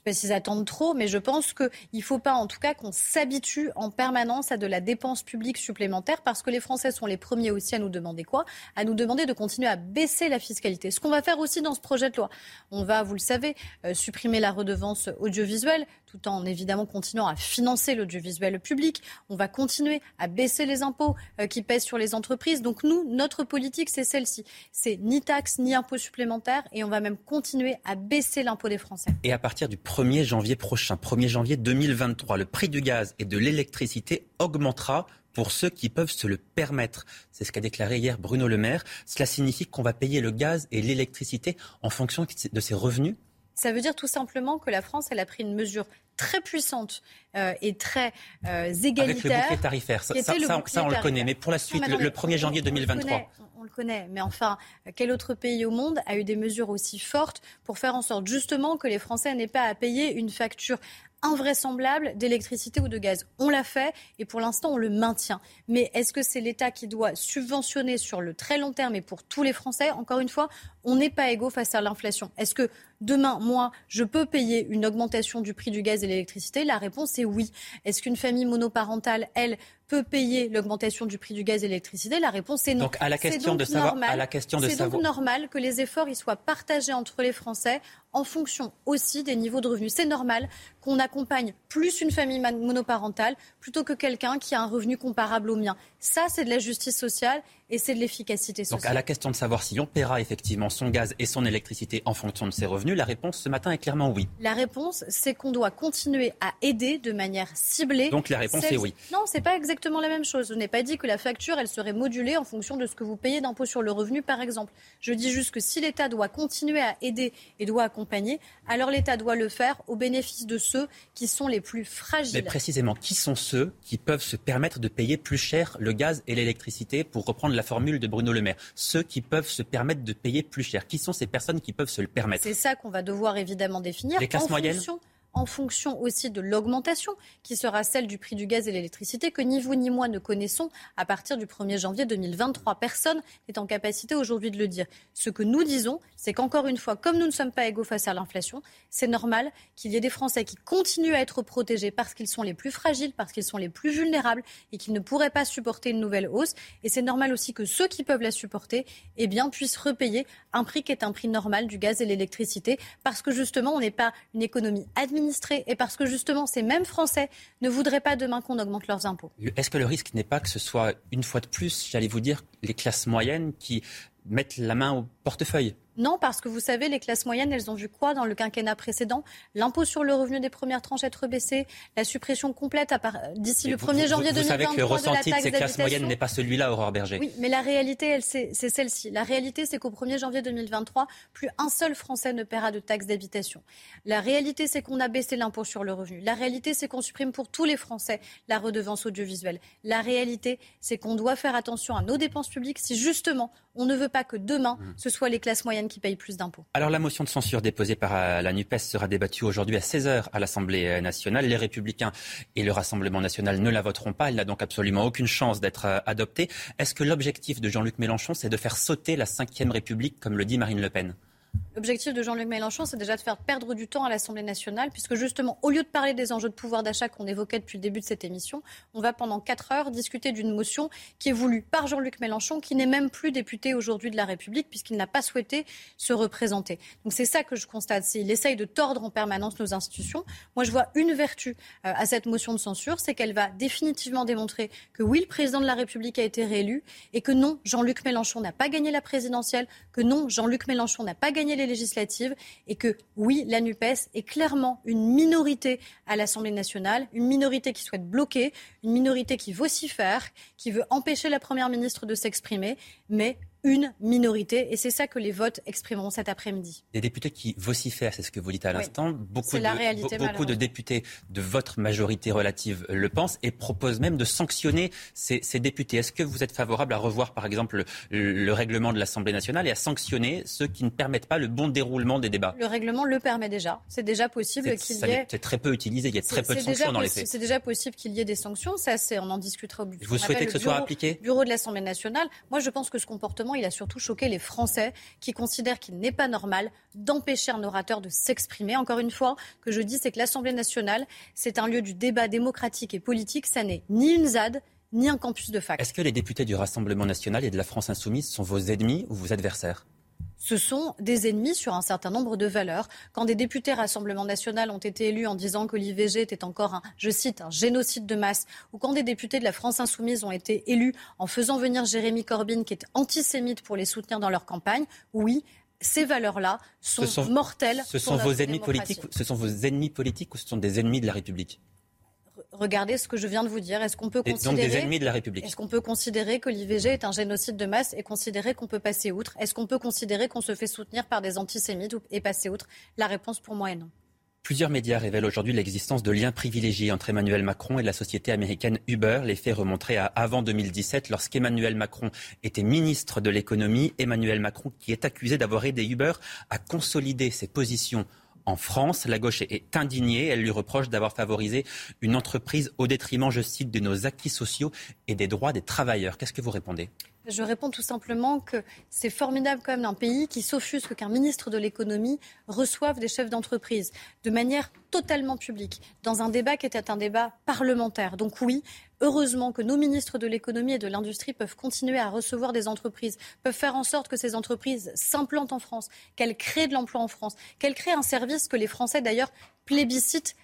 Sais pas s'ils attendent trop, mais je pense qu'il ne faut pas en tout cas qu'on s'habitue en permanence à de la dépense publique supplémentaire parce que les Français sont les premiers aussi à nous demander quoi? À nous demander de continuer à baisser la fiscalité. Ce qu'on va faire aussi dans ce projet de loi, on va, vous le savez, euh, supprimer la redevance audiovisuelle tout en évidemment continuant à financer l'audiovisuel public. On va continuer à baisser les impôts euh, qui pèsent sur les entreprises. Donc nous, notre politique, c'est celle-ci. C'est ni taxes ni impôts supplémentaires et on va même continuer à baisser l'impôt des Français. Et à partir du 1er janvier prochain, 1er janvier 2023, le prix du gaz et de l'électricité augmentera pour ceux qui peuvent se le permettre. C'est ce qu'a déclaré hier Bruno Le Maire. Cela signifie qu'on va payer le gaz et l'électricité en fonction de ses revenus ça veut dire tout simplement que la France, elle a pris une mesure très puissante euh, et très euh, égalitaire. Avec le bouclier tarifaire, ça, on le connaît. Mais pour la suite, le, 1er janvier 2023 on le connaît. Mais enfin, quel autre pays au monde a eu des mesures aussi fortes pour faire en sorte justement que les Français n'aient pas à payer une facture invraisemblable d'électricité ou de gaz. On l'a fait et pour l'instant on le maintient. Mais est-ce que c'est l'État qui doit subventionner sur le très long terme et pour tous les Français? Encore une fois, on n'est pas égaux face à l'inflation. Est-ce que demain, moi, je peux payer une augmentation du prix du gaz et de l'électricité? La réponse est oui. Est-ce qu'une famille monoparentale, elle, peut payer l'augmentation du prix du gaz et de l'électricité? La réponse est non. Donc à la question de savoir, à la question de c'est donc normal que les efforts soient partagés entre les Français en fonction aussi des niveaux de revenus. C'est normal qu'on accompagne plus une famille monoparentale plutôt que quelqu'un qui a un revenu comparable au mien. Ça, c'est de la justice sociale et c'est de l'efficacité sociale. Donc à la question de savoir si on paiera effectivement son gaz et son électricité en fonction de ses revenus, la réponse ce matin est clairement oui. La réponse, c'est qu'on doit continuer à aider de manière ciblée. Donc la réponse est oui. Non, c'est pas exactement la même chose. Je n'ai pas dit que la facture, elle serait modulée en fonction de ce que vous payez d'impôt sur le revenu, par exemple. Je dis juste que si l'État doit continuer à aider et doit accompagner, alors l'État doit le faire au bénéfice de ceux qui sont les plus fragiles. Mais précisément, qui sont ceux qui peuvent se permettre de payer plus cher le gaz et l'électricité, pour reprendre la formule de Bruno Le Maire? Ceux qui peuvent se permettre de payer plus cher. Qui sont ces personnes qui peuvent se le permettre? C'est ça qu'on va devoir évidemment définir. Les classes moyennes? En fonction aussi de l'augmentation qui sera celle du prix du gaz et l'électricité que ni vous ni moi ne connaissons à partir du 1er janvier 2023. Personne n'est en capacité aujourd'hui de le dire. Ce que nous disons, c'est qu'encore une fois, comme nous ne sommes pas égaux face à l'inflation, c'est normal qu'il y ait des Français qui continuent à être protégés parce qu'ils sont les plus fragiles, parce qu'ils sont les plus vulnérables et qu'ils ne pourraient pas supporter une nouvelle hausse. Et c'est normal aussi que ceux qui peuvent la supporter eh puissent repayer un prix qui est un prix normal du gaz et l'électricité parce que justement, on n'est pas une économie et parce que justement, ces mêmes Français ne voudraient pas demain qu'on augmente leurs impôts. Est-ce que le risque n'est pas que ce soit une fois de plus, j'allais vous dire, les classes moyennes qui mettent la main au portefeuille? Non, parce que vous savez, les classes moyennes, elles ont vu quoi dans le quinquennat précédent? L'impôt sur le revenu des premières tranches être baissé, la suppression complète d'ici le 1er janvier 2023 Vous savez que le ressenti de, de ces classes moyennes n'est pas celui-là, Aurore Berger. Oui, mais la réalité, c'est celle-ci. La réalité, c'est qu'au 1er janvier 2023, plus un seul Français ne paiera de taxe d'habitation. La réalité, c'est qu'on a baissé l'impôt sur le revenu. La réalité, c'est qu'on supprime pour tous les Français la redevance audiovisuelle. La réalité, c'est qu'on doit faire attention à nos dépenses publiques si justement on ne veut pas que demain, mmh. ce soit les classes moyennes Alors la motion de censure déposée par euh, la NUPES sera débattue aujourd'hui à 16h à l'Assemblée euh, nationale. Les Républicains et le Rassemblement national ne la voteront pas. Elle n'a donc absolument aucune chance d'être euh, adoptée. Est-ce que l'objectif de Jean-Luc Mélenchon, c'est de faire sauter la Ve République, comme le dit Marine Le Pen? L'objectif de Jean-Luc Mélenchon, c'est déjà de faire perdre du temps à l'Assemblée nationale, puisque justement, au lieu de parler des enjeux de pouvoir d'achat qu'on évoquait depuis le début de cette émission, on va pendant quatre heures discuter d'une motion qui est voulue par Jean-Luc Mélenchon, qui n'est même plus député aujourd'hui de la République, puisqu'il n'a pas souhaité se représenter. Donc c'est ça que je constate. Il essaye de tordre en permanence nos institutions. Moi, je vois une vertu euh, à cette motion de censure, c'est qu'elle va définitivement démontrer que oui, le président de la République a été réélu, et que non, Jean-Luc Mélenchon n'a pas gagné la présidentielle, que non, Jean-Luc Mélenchon n'a pas gagné les législatives et que oui, la NUPES est clairement une minorité à l'Assemblée nationale, une minorité qui souhaite bloquer, une minorité qui vocifère, qui veut empêcher la Première ministre de s'exprimer, mais une minorité. Et c'est ça que les votes exprimeront cet après-midi. Des députés qui vocifèrent, c'est ce que vous dites à l'instant. Beaucoup, la réalité, beaucoup de députés de votre majorité relative le pensent et proposent même de sanctionner ces, députés. Est-ce que vous êtes favorable à revoir, par exemple, le, règlement de l'Assemblée nationale et à sanctionner ceux qui ne permettent pas le bon déroulement des débats? Le règlement le permet déjà. C'est déjà possible qu'il y ait... C'est très peu utilisé. Il y a très peu de sanctions dans les faits. C'est déjà possible qu'il y ait des sanctions. Ça, on en discutera au. Vous souhaitez que ce soit appliqué? Bureau de l'Assemblée nationale. Moi, je pense que ce comportement il a surtout choqué les Français qui considèrent qu'il n'est pas normal d'empêcher un orateur de s'exprimer. Encore une fois, que je dis, c'est que l'Assemblée nationale, c'est un lieu du débat démocratique et politique. Ça n'est ni une ZAD, ni un campus de fac. Est-ce que les députés du Rassemblement national et de la France insoumise sont vos ennemis ou vos adversaires? Ce sont des ennemis sur un certain nombre de valeurs. Quand des députés Rassemblement national ont été élus en disant que l'IVG était encore un, je cite, un génocide de masse, ou quand des députés de la France insoumise ont été élus en faisant venir Jérémy Corbyn, qui est antisémite, pour les soutenir dans leur campagne, oui, ces valeurs-là sont, mortelles. Ce sont vos ennemis politiques. Ce sont vos ennemis politiques ou ce sont des ennemis de la République? Regardez ce que je viens de vous dire. Est-ce qu'on peut considérer des ennemis de la République Est-ce qu'on peut considérer que l'IVG est un génocide de masse et considérer qu'on peut passer outre? Est-ce qu'on peut considérer qu'on se fait soutenir par des antisémites et passer outre? La réponse pour moi est non. Plusieurs médias révèlent aujourd'hui l'existence de liens privilégiés entre Emmanuel Macron et la société américaine Uber. Les faits remonteraient à avant 2017, lorsqu'Emmanuel Macron était ministre de l'économie. Emmanuel Macron qui est accusé d'avoir aidé Uber à consolider ses positions en France. La gauche est indignée. Elle lui reproche d'avoir favorisé une entreprise au détriment, je cite, de nos acquis sociaux et des droits des travailleurs. Qu'est-ce que vous répondez? Je réponds tout simplement que c'est formidable quand même d'un pays qui s'offusque qu'un ministre de l'économie reçoive des chefs d'entreprise de manière totalement publique, dans un débat qui était un débat parlementaire. Donc oui, heureusement que nos ministres de l'économie et de l'industrie peuvent continuer à recevoir des entreprises, peuvent faire en sorte que ces entreprises s'implantent en France, qu'elles créent de l'emploi en France, qu'elles créent un service que les Français d'ailleurs plébiscitent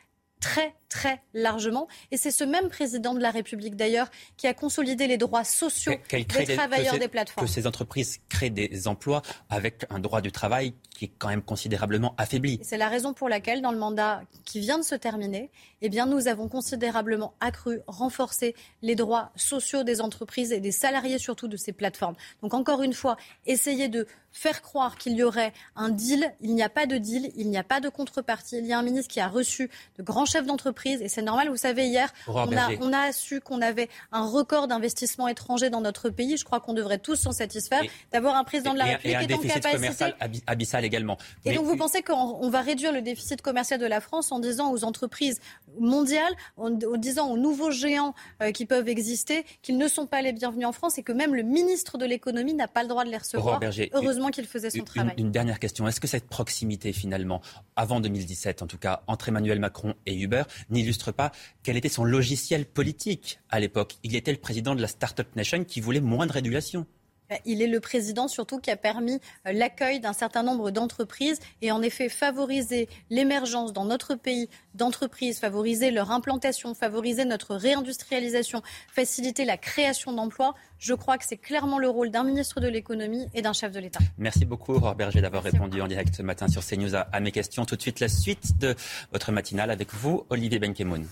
très très largement. Et c'est ce même président de la République d'ailleurs qui a consolidé les droits sociaux des travailleurs des, plateformes. Que ces entreprises créent des emplois avec un droit du travail qui est quand même considérablement affaibli. C'est la raison pour laquelle, dans le mandat qui vient de se terminer, eh bien, nous avons considérablement accru, renforcé les droits sociaux des entreprises et des salariés surtout de ces plateformes. Donc encore une fois, essayer de faire croire qu'il y aurait un deal, il n'y a pas de deal, il n'y a pas de contrepartie. Il y a un ministre qui a reçu de grands chefs d'entreprise et c'est normal, vous savez, hier, on a, on a, su qu'on avait un record d'investissement étranger dans notre pays. Je crois qu'on devrait tous s'en satisfaire d'avoir un président de la République et un est en capacité. commercial abyssal également. Et donc vous pensez qu'on va réduire le déficit commercial de la France en disant aux entreprises mondiales, en, disant aux nouveaux géants euh, qui peuvent exister qu'ils ne sont pas les bienvenus en France et que même le ministre de l'économie n'a pas le droit de les recevoir. Heureusement qu'il faisait son travail. Une, dernière question. Est-ce que cette proximité finalement, avant 2017 en tout cas, entre Emmanuel Macron et Uber, n'illustre pas quel était son logiciel politique à l'époque? Il était le président de la Startup Nation qui voulait moins de régulation. Bah, il est le président surtout qui a permis euh, l'accueil d'un certain nombre d'entreprises et en effet favoriser l'émergence dans notre pays d'entreprises, favoriser leur implantation, favoriser notre réindustrialisation, faciliter la création d'emplois. Je crois que c'est clairement le rôle d'un ministre de l'économie et d'un chef de l'État. Merci beaucoup, Aurore Berger, d'avoir répondu en direct ce matin sur CNews à, à, mes questions. Tout de suite, la suite de votre matinale avec vous, Olivier Benkemoun.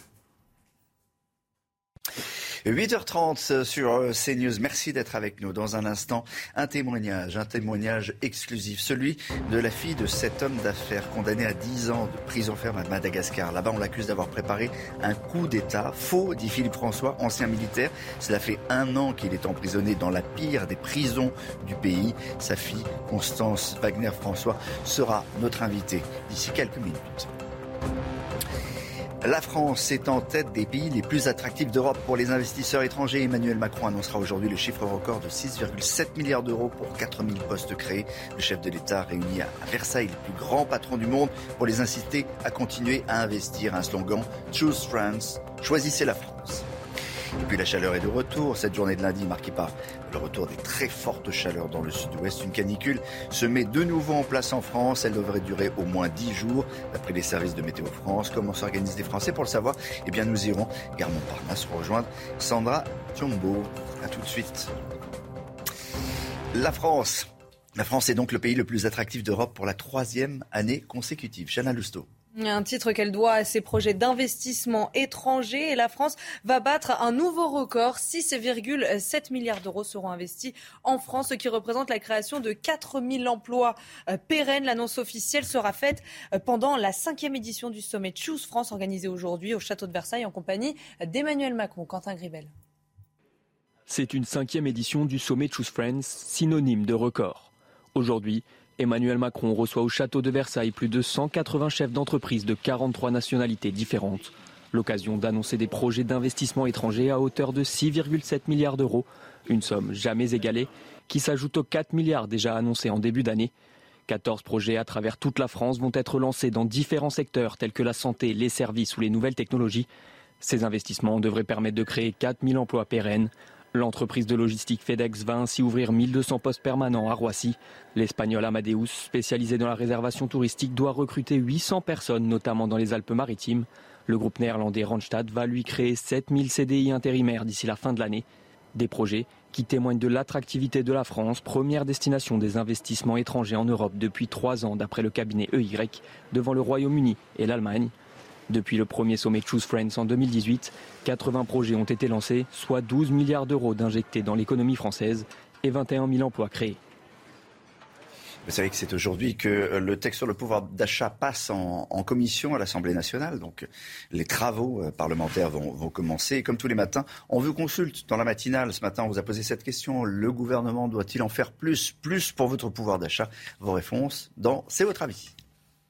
8h30 sur euh, CNews. Merci d'être avec nous. Dans un instant, un témoignage, un témoignage exclusif, celui de la fille de cet homme d'affaires condamné à 10 ans de prison ferme à Madagascar. Là-bas, on l'accuse d'avoir préparé un coup d'État. Faux, dit Philippe François, ancien militaire. Cela fait un an qu'il est emprisonné dans la pire des prisons du pays. Sa fille, Constance Wagner-François, sera notre invitée d'ici quelques minutes. La France est en tête des pays les plus attractifs d'Europe pour les investisseurs étrangers. Emmanuel Macron annoncera aujourd'hui le chiffre record de 6,7 milliards d'euros pour 4000 postes créés. Le chef de l'État réunit à Versailles les plus grands patrons du monde pour les inciter à continuer à investir. Un slogan Choose France, choisissez la France. Et puis la chaleur est de retour. Cette journée de lundi marquée par le retour des très fortes chaleurs dans le sud-ouest. Une canicule se met de nouveau en place en France. Elle devrait durer au moins 10 jours, d'après les services de Météo France. Comment s'organisent les Français pour le savoir? Eh bien, nous irons, gare Montparnasse, rejoindre Sandra Thiombo. A tout de suite. La France. La France est donc le pays le plus attractif d'Europe pour la troisième année consécutive. Chana Lousteau. Un titre qu'elle doit à ses projets d'investissement étrangers. Et la France va battre un nouveau record. 6,7 milliards d'euros seront investis en France, ce qui représente la création de 4000 emplois euh, pérennes. L'annonce officielle sera faite euh, pendant la cinquième édition du sommet Choose France organisé aujourd'hui au château de Versailles en compagnie d'Emmanuel Macron. Quentin Gribel. C'est une cinquième édition du sommet Choose Friends, synonyme de record. Aujourd'hui, Emmanuel Macron reçoit au château de Versailles plus de 180 chefs d'entreprise de 43 nationalités différentes. L'occasion d'annoncer des projets d'investissement étrangers à hauteur de 6,7 milliards d'euros, une somme jamais égalée, qui s'ajoute aux 4 milliards déjà annoncés en début d'année. 14 projets à travers toute la France vont être lancés dans différents secteurs tels que la santé, les services ou les nouvelles technologies. Ces investissements devraient permettre de créer 4000 emplois pérennes, L'entreprise de logistique FedEx va ainsi ouvrir 1200 postes permanents à Roissy. L'espagnol Amadeus, spécialisé dans la réservation touristique, doit recruter 800 personnes, notamment dans les Alpes-Maritimes. Le groupe néerlandais Randstad va lui créer 7000 CDI intérimaires d'ici la fin de l'année. Des projets qui témoignent de l'attractivité de la France, première destination des investissements étrangers en Europe depuis trois ans d'après le cabinet EY, devant le Royaume-Uni et l'Allemagne. Depuis le premier sommet Choose Friends en 2018, 80 projets ont été lancés, soit 12 milliards d'euros d'injectés dans l'économie française et 21 000 emplois créés. Vous savez que c'est aujourd'hui que le texte sur le pouvoir d'achat passe en, commission à l'Assemblée nationale. Donc les travaux euh, parlementaires vont, commencer. Comme tous les matins, on vous consulte dans la matinale. Ce matin, on vous a posé cette question. Le gouvernement doit-il en faire plus, plus pour votre pouvoir d'achat? Vos réponses dans C'est votre avis.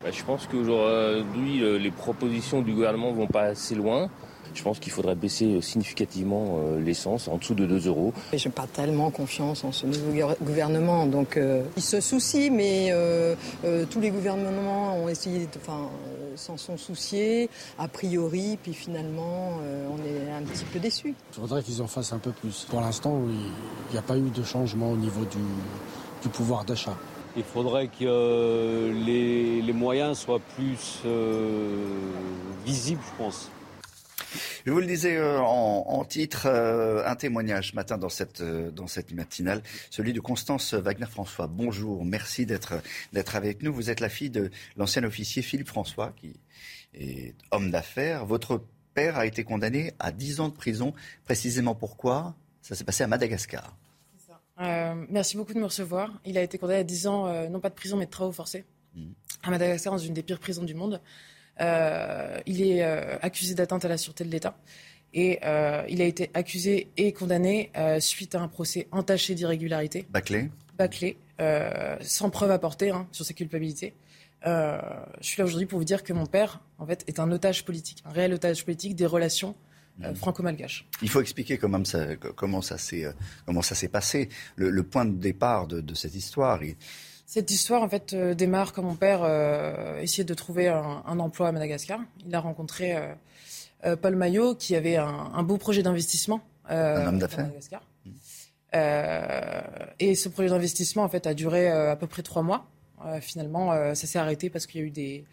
Bah, je pense qu'aujourd'hui, euh, les propositions du gouvernement ne vont pas assez loin. Je pense qu'il faudrait baisser significativement euh, l'essence en dessous de 2 euros. Je n'ai pas tellement confiance en ce nouveau gouvernement. Donc, euh, il se soucie, mais tous les gouvernements ont essayé, enfin, s'en sont souciés, a priori, puis finalement, on est un petit peu déçus. Je voudrais qu'ils en fassent un peu plus. Pour l'instant, il n'y a pas eu de changement au niveau du pouvoir d'achat. Il faudrait que euh, les, moyens soient plus euh, visibles, je pense. Je vous le disais euh, en, titre, un témoignage ce matin dans cette, dans cette matinale, celui de Constance Wagner-François. Bonjour, merci d'être avec nous. Vous êtes la fille de l'ancien officier Philippe François, qui est homme d'affaires. Votre père a été condamné à 10 ans de prison. Précisément pourquoi? Ça s'est passé à Madagascar. Euh, merci beaucoup de me recevoir. Il a été condamné à 10 ans, euh, non pas de prison, mais de travaux forcés, mm. à Madagascar, dans une des pires prisons du monde. il est accusé d'atteinte à la sûreté de l'État. Et il a été accusé et condamné suite à un procès entaché d'irrégularité. Bâclé Bâclé, sans preuve apportée hein, sur sa culpabilité. je suis là aujourd'hui pour vous dire que mon père, en fait, est un otage politique, un réel otage politique des relations euh, franco-malgache. Il faut expliquer comment ça, comment ça s'est, euh, comment ça s'est passé, le, point de départ de, cette histoire. Cette histoire, en fait, euh, démarre quand mon père essayait de trouver un, emploi à Madagascar. Il a rencontré Paul Maillot, qui avait un, beau projet d'investissement. d'affaires. Madagascar. et ce projet d'investissement, en fait, a duré à peu près trois mois. finalement, ça s'est arrêté parce qu'il y a eu des,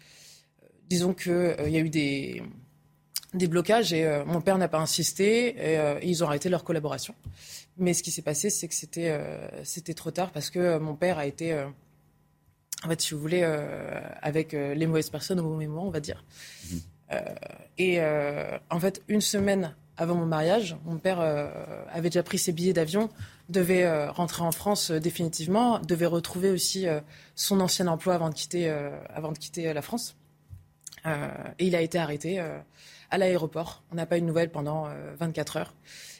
disons qu'il il y a eu des des blocages et euh, mon père n'a pas insisté et, euh, ils ont arrêté leur collaboration. Mais ce qui s'est passé, c'est que c'était euh, c'était trop tard parce que mon père a été, en fait, si vous voulez, avec les mauvaises personnes au mauvais moment, on va dire. Mmh. et en fait, une semaine avant mon mariage, mon père avait déjà pris ses billets d'avion, devait rentrer en France définitivement, devait retrouver aussi son ancien emploi avant de quitter, avant de quitter la France. et il a été arrêté à l'aéroport. On n'a pas eu de nouvelles pendant 24 euh, heures.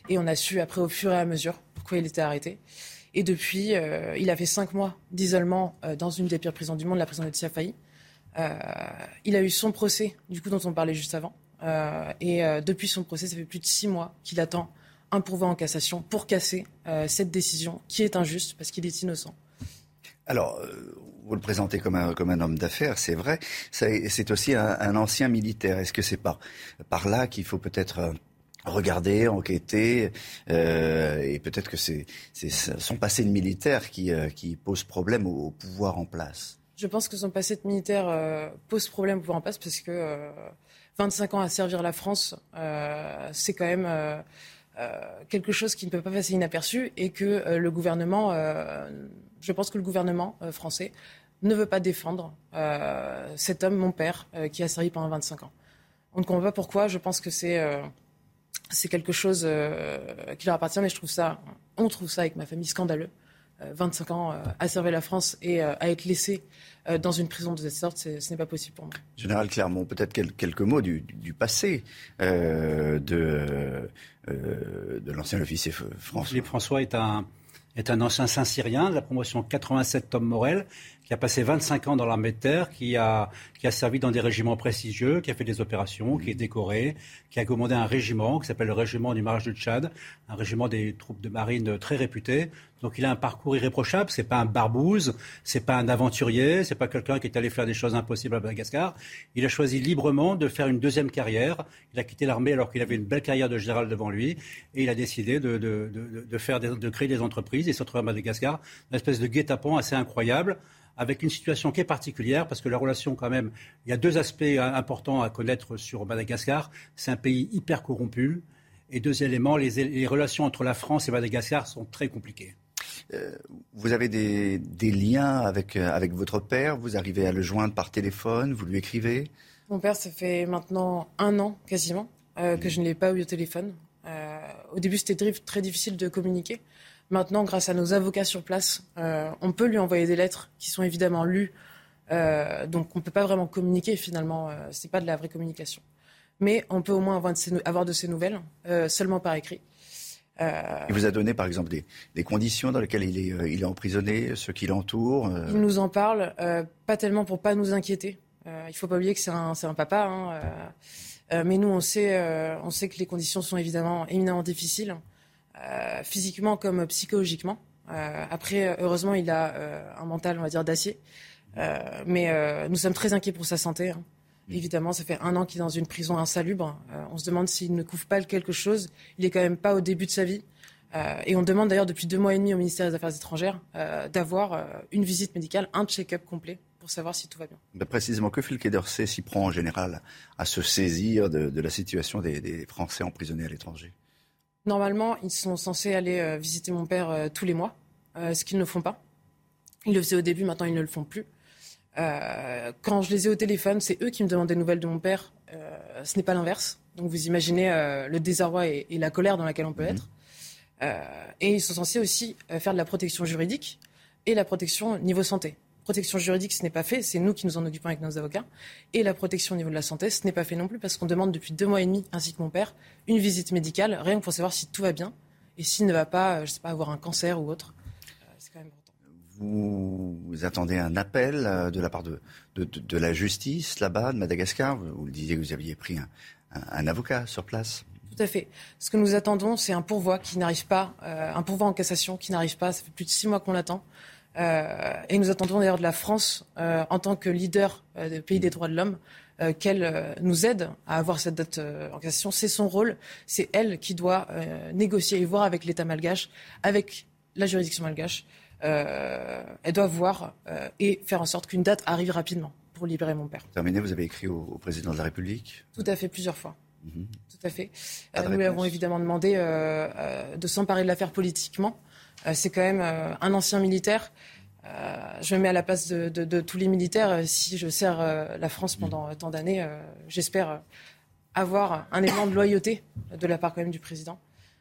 Et on a su après au fur et à mesure pourquoi il était arrêté. Et depuis, euh, il a fait cinq mois d'isolement euh, dans une des pires prisons du monde, la prison de Tiafaï. il a eu son procès, du coup, dont on parlait juste avant. et depuis son procès, ça fait plus de six mois qu'il attend un pourvoi en cassation pour casser cette décision qui est injuste parce qu'il est innocent. Alors, vous le présentez comme un, homme d'affaires, c'est vrai. C'est aussi un, ancien militaire. Est-ce que c'est par, par là qu'il faut peut-être euh, regarder, enquêter, euh, et peut-être que c'est son passé de militaire qui, euh, qui pose problème au, pouvoir en place? Je pense que son passé de militaire pose problème au pouvoir en place parce que 25 ans à servir la France, c'est quand même... quelque chose qui ne peut pas passer inaperçu et que le gouvernement je pense que le gouvernement euh, français ne veut pas défendre euh, cet homme, mon père, euh, qui a servi pendant 25 ans. On ne comprend pas pourquoi. Je pense que c'est c'est quelque chose qui leur appartient, mais je trouve ça, on trouve ça avec ma famille scandaleux. 25 ans à servir la France et à être laissé dans une prison de cette sorte, ce n'est pas possible pour moi. Général Clermont, peut-être quelques mots du, passé de, de l'ancien officier François. Philippe François est un, est un ancien Saint-Syrien de la promotion 87 Tom Morel, qui a passé 25 ans dans l'armée de terre, qui a, qui a servi dans des régiments prestigieux, qui a fait des opérations, qui est décoré, qui a commandé un régiment qui s'appelle le régiment du Marche du Tchad, un régiment des troupes de marine très réputé. Donc il a un parcours irréprochable. C'est pas un barbouze, c'est pas un aventurier, c'est pas quelqu'un qui est allé faire des choses impossibles à Madagascar. Il a choisi librement de faire une deuxième carrière. Il a quitté l'armée alors qu'il avait une belle carrière de général devant lui, et il a décidé de, de, de, de faire de créer des entreprises. Il se retrouve à Madagascar, une espèce de guet-apens assez incroyable avec une situation qui est particulière, parce que la relation, quand même, il y a deux aspects importants à connaître sur Madagascar. C'est un pays hyper corrompu. Et deux éléments, les, relations entre la France et Madagascar sont très compliquées. Euh, vous avez des, liens avec, euh, avec votre père? Vous arrivez à le joindre par téléphone? Vous lui écrivez? Mon père, ça fait maintenant un an quasiment euh, que je ne l'ai pas eu au téléphone. au début, c'était très difficile de communiquer. Maintenant, grâce à nos avocats sur place, euh, on peut lui envoyer des lettres qui sont évidemment lues. Euh, donc, on ne peut pas vraiment communiquer finalement. Euh, Ce n'est pas de la vraie communication. Mais on peut au moins avoir de ces, avoir de ces nouvelles, seulement par écrit. il vous a donné, par exemple, des, conditions dans lesquelles il est, il est emprisonné, ceux qui l'entourent Il nous en parle, pas tellement pour pas nous inquiéter. il ne faut pas oublier que c'est un, un, papa. Hein, mais nous, on sait, on sait que les conditions sont évidemment éminemment difficiles. Euh, physiquement comme psychologiquement. Euh, après, heureusement, il a euh, un mental, on va dire, d'acier. mais nous sommes très inquiets pour sa santé. Hein. Mm. Évidemment, ça fait un an qu'il est dans une prison insalubre. on se demande s'il ne couvre pas quelque chose. Il est quand même pas au début de sa vie. et on demande d'ailleurs depuis deux mois et demi au ministère des Affaires étrangères d'avoir une visite médicale, un check-up complet pour savoir si tout va bien. Ben, précisément, que fait le Quai d'Orsay s'y prend en général à se saisir de, la situation des Français emprisonnés à l'étranger? Normalement, ils sont censés aller euh, visiter mon père euh, tous les mois, euh, ce qu'ils ne font pas. Ils le faisaient au début, maintenant ils ne le font plus. quand je les ai au téléphone, c'est eux qui me demandent des nouvelles de mon père. ce n'est pas l'inverse. Donc vous imaginez le désarroi et, la colère dans laquelle on peut mhm. être. et ils sont censés aussi faire de la protection juridique et la protection niveau santé. Protection juridique, ce n'est pas fait. C'est nous qui nous en occupons avec nos avocats. Et la protection au niveau de la santé, ce n'est pas fait non plus parce qu'on demande depuis deux mois et demi, ainsi que mon père, une visite médicale, rien que pour savoir si tout va bien et s'il ne va pas, je sais pas, avoir un cancer ou autre. Euh, c'est quand même important. Vous, attendez un appel euh, de la part de, de, la justice là-bas, de Madagascar? Vous, le disiez que vous aviez pris un, avocat sur place. Tout à fait. Ce que nous attendons, c'est un pourvoi qui n'arrive pas, euh, un pourvoi en cassation qui n'arrive pas. Ça fait plus de six mois qu'on l'attend. Euh, et nous attendons d'ailleurs de la France, euh, en tant que leader euh, du pays des droits de l'homme, qu'elle nous aide à avoir cette date en cassation. C'est son rôle. C'est elle qui doit négocier et voir avec l'État malgache, avec la juridiction malgache. elle doit voir et faire en sorte qu'une date arrive rapidement pour libérer mon père. Terminé, vous avez écrit au, président de la République Tout à fait, plusieurs fois. Mhm. Tout à fait. nous lui avons évidemment demandé de s'emparer de l'affaire politiquement. Euh, c'est quand même euh, un ancien militaire. Euh, je me mets à la place de, tous les militaires. Si je sers la France pendant tant d'années, j'espère avoir un élément de loyauté de la part quand même du président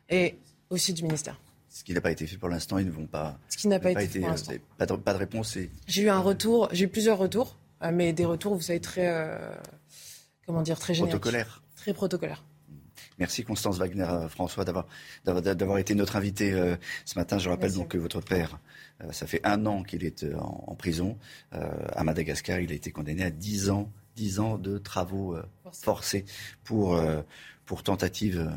et aussi du ministère. Ce qui n'a pas été fait pour l'instant, ils ne vont pas. Ce qui n'a pas, été fait pour l'instant. Pas de, pas de réponse. J'ai eu un retour, j'ai eu plusieurs retours, mais des retours, vous savez, très. comment dire, très génériques. Protocolaires. Très protocolaires. Merci Constance Wagner, euh, François, d'avoir, d'avoir été notre invité euh, ce matin. Je rappelle donc que votre père, euh, ça fait un an qu'il est en, prison. à Madagascar, il a été condamné à 10 ans, 10 ans de travaux forcés pour, pour tentative,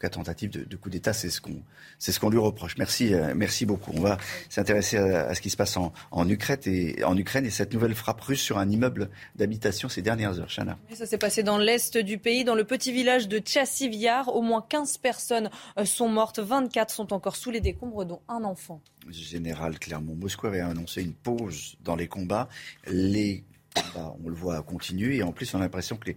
cas tentative de, coup d'État. C'est ce qu'on c'est ce qu'on lui reproche. Merci, euh, merci beaucoup. On va s'intéresser à, ce qui se passe en, Ukraine et en Ukraine et cette nouvelle frappe russe sur un immeuble d'habitation ces dernières heures. Chana. Ça s'est passé dans l'est du pays, dans le petit village de Tchassiviar. Au moins 15 personnes euh, sont mortes, 24 sont encore sous les décombres, dont un enfant. Général Clermont, Moscou avait annoncé une pause dans les combats. Les bah, on le voit continuer. Et en plus, on a l'impression que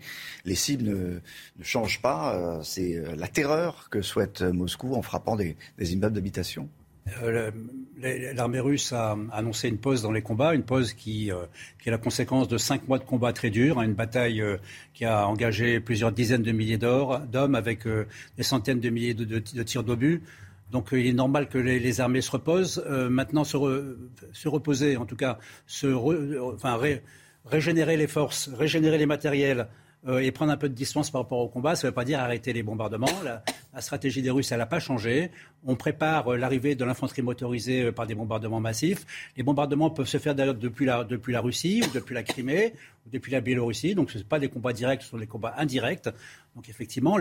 les, cibles ne, changent pas. Euh, c'est euh, la terreur que souhaite Moscou en frappant des, immeubles d'habitation. Euh, l'armée russe a annoncé une pause dans les combats, une pause qui, est la conséquence de cinq mois de combats très durs, hein, une bataille qui a engagé plusieurs dizaines de milliers d'hommes avec des centaines de milliers de, tirs d'obus. Donc il est normal que les, armées se reposent. maintenant, se, reposer, en tout cas, se enfin, régénérer les forces, régénérer les matériels euh, et prendre un peu de distance par rapport au combat, ça ne veut pas dire arrêter les bombardements. La, stratégie des Russes, elle n'a pas changé. On prépare euh, l'arrivée de l'infanterie motorisée euh, par des bombardements massifs. Les bombardements peuvent se faire d'ailleurs depuis la, Russie ou depuis la Crimée ou depuis la Biélorussie. Donc ce ne pas des combats directs, ce sont des combats indirects. Donc effectivement,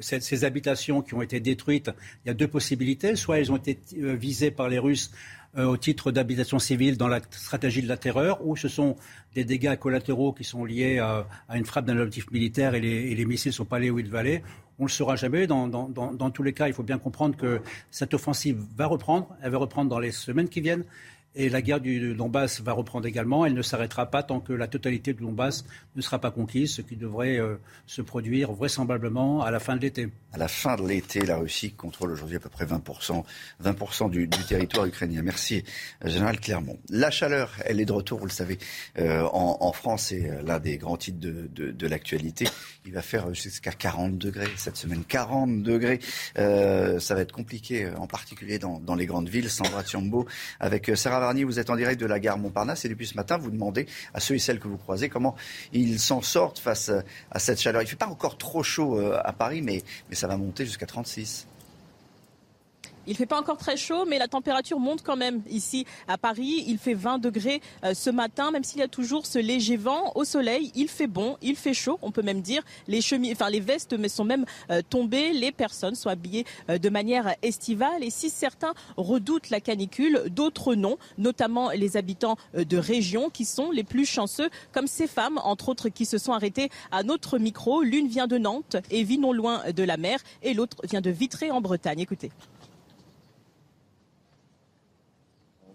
ces, habitations qui ont été détruites, il y a deux possibilités. Soit elles ont été visées par les Russes au titre d'habitation civile dans la stratégie de la terreur, ou ce sont des dégâts collatéraux qui sont liés à, une frappe d'un objectif militaire et les, missiles ne sont pas allés où ils devaient aller. On ne le saura jamais. Dans, dans, tous les cas, il faut bien comprendre que cette offensive va reprendre. Elle va reprendre dans les semaines qui viennent. Et la guerre du Donbass va reprendre également. Elle ne s'arrêtera pas tant que la totalité du Donbass ne sera pas conquise, ce qui devrait euh, se produire vraisemblablement à la fin de l'été. À la fin de l'été, la Russie contrôle aujourd'hui à peu près 20%, 20 du, territoire ukrainien. Merci, euh, Général Clermont. La chaleur, elle est de retour, vous le savez, euh, en, France, c'est l'un des grands titres de, l'actualité. Il va faire jusqu'à 40 degrés cette semaine. 40 degrés, ça va être compliqué, en particulier dans, dans les grandes villes. Sandra Tiambo avec Sarah vous êtes en direct de la gare Montparnasse et depuis ce matin, vous demandez à ceux et celles que vous croisez comment ils s'en sortent face à cette chaleur. Il ne fait pas encore trop chaud euh, à Paris, mais, mais ça va monter jusqu'à 36. Il fait pas encore très chaud, mais la température monte quand même ici à Paris. Il fait 20 degrés euh, ce matin, même s'il y a toujours ce léger vent. Au soleil, il fait bon, il fait chaud, on peut même dire. Les chemises, enfin les vestes sont même euh, tombées. Les personnes sont habillées euh, de manière estivale. Et si certains redoutent la canicule, d'autres non, notamment les habitants de régions qui sont les plus chanceux, comme ces femmes, entre autres, qui se sont arrêtées à notre micro. L'une vient de Nantes et vit non loin de la mer, et l'autre vient de Vitré en Bretagne. Écoutez.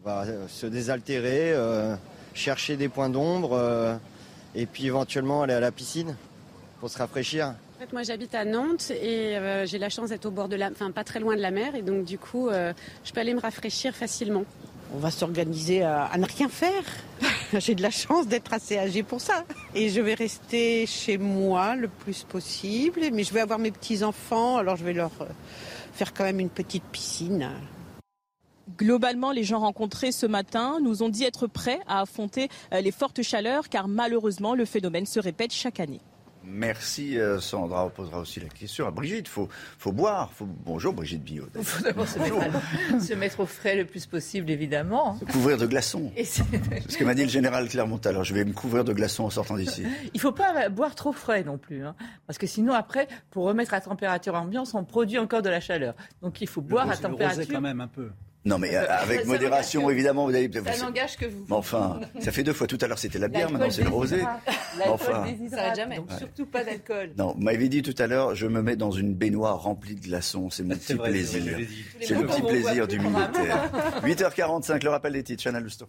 On va euh, se désaltérer, euh, chercher des points d'ombre euh, et puis éventuellement aller à la piscine pour se rafraîchir. En fait, moi j'habite à Nantes et j'ai la chance d'être au bord de la, enfin pas très loin de la mer et donc du coup je peux aller me rafraîchir facilement. On va s'organiser à, à, ne rien faire. j'ai de la chance d'être assez âgée pour ça. Et je vais rester chez moi le plus possible. Mais je vais avoir mes petits enfants, alors je vais leur faire quand même une petite piscine. Globalement, les gens rencontrés ce matin nous ont dit être prêts à affronter les fortes chaleurs car malheureusement le phénomène se répète chaque année. Merci euh, Sandra. On posera aussi la question à Brigitte. Il faut, faut boire. Faut... Bonjour Brigitte Billot. Il faut d'abord se, mettre au frais le plus possible, évidemment. Se couvrir de glaçons. C'est ce que m'a dit le général Clermont. Alors je vais me couvrir de glaçons en sortant d'ici. Il ne faut pas boire trop frais non plus. Hein, parce que sinon, après, pour remettre à température ambiante, on produit encore de la chaleur. Donc il faut boire à température. quand même un peu. Non, mais euh, avec modération, évidemment. Vous avez, ça n'engage que vous. enfin, ça fait deux fois. Tout à l'heure, c'était la bière, maintenant, c'est le rosé. Enfin, ça jamais. Donc, surtout pas d'alcool. Non, vous m'avez dit tout à l'heure, je me mets dans une baignoire remplie de glaçons. C'est mon petit plaisir. C'est le petit plaisir du militaire. 8h45, le rappel des titres. Chanel Lousteau.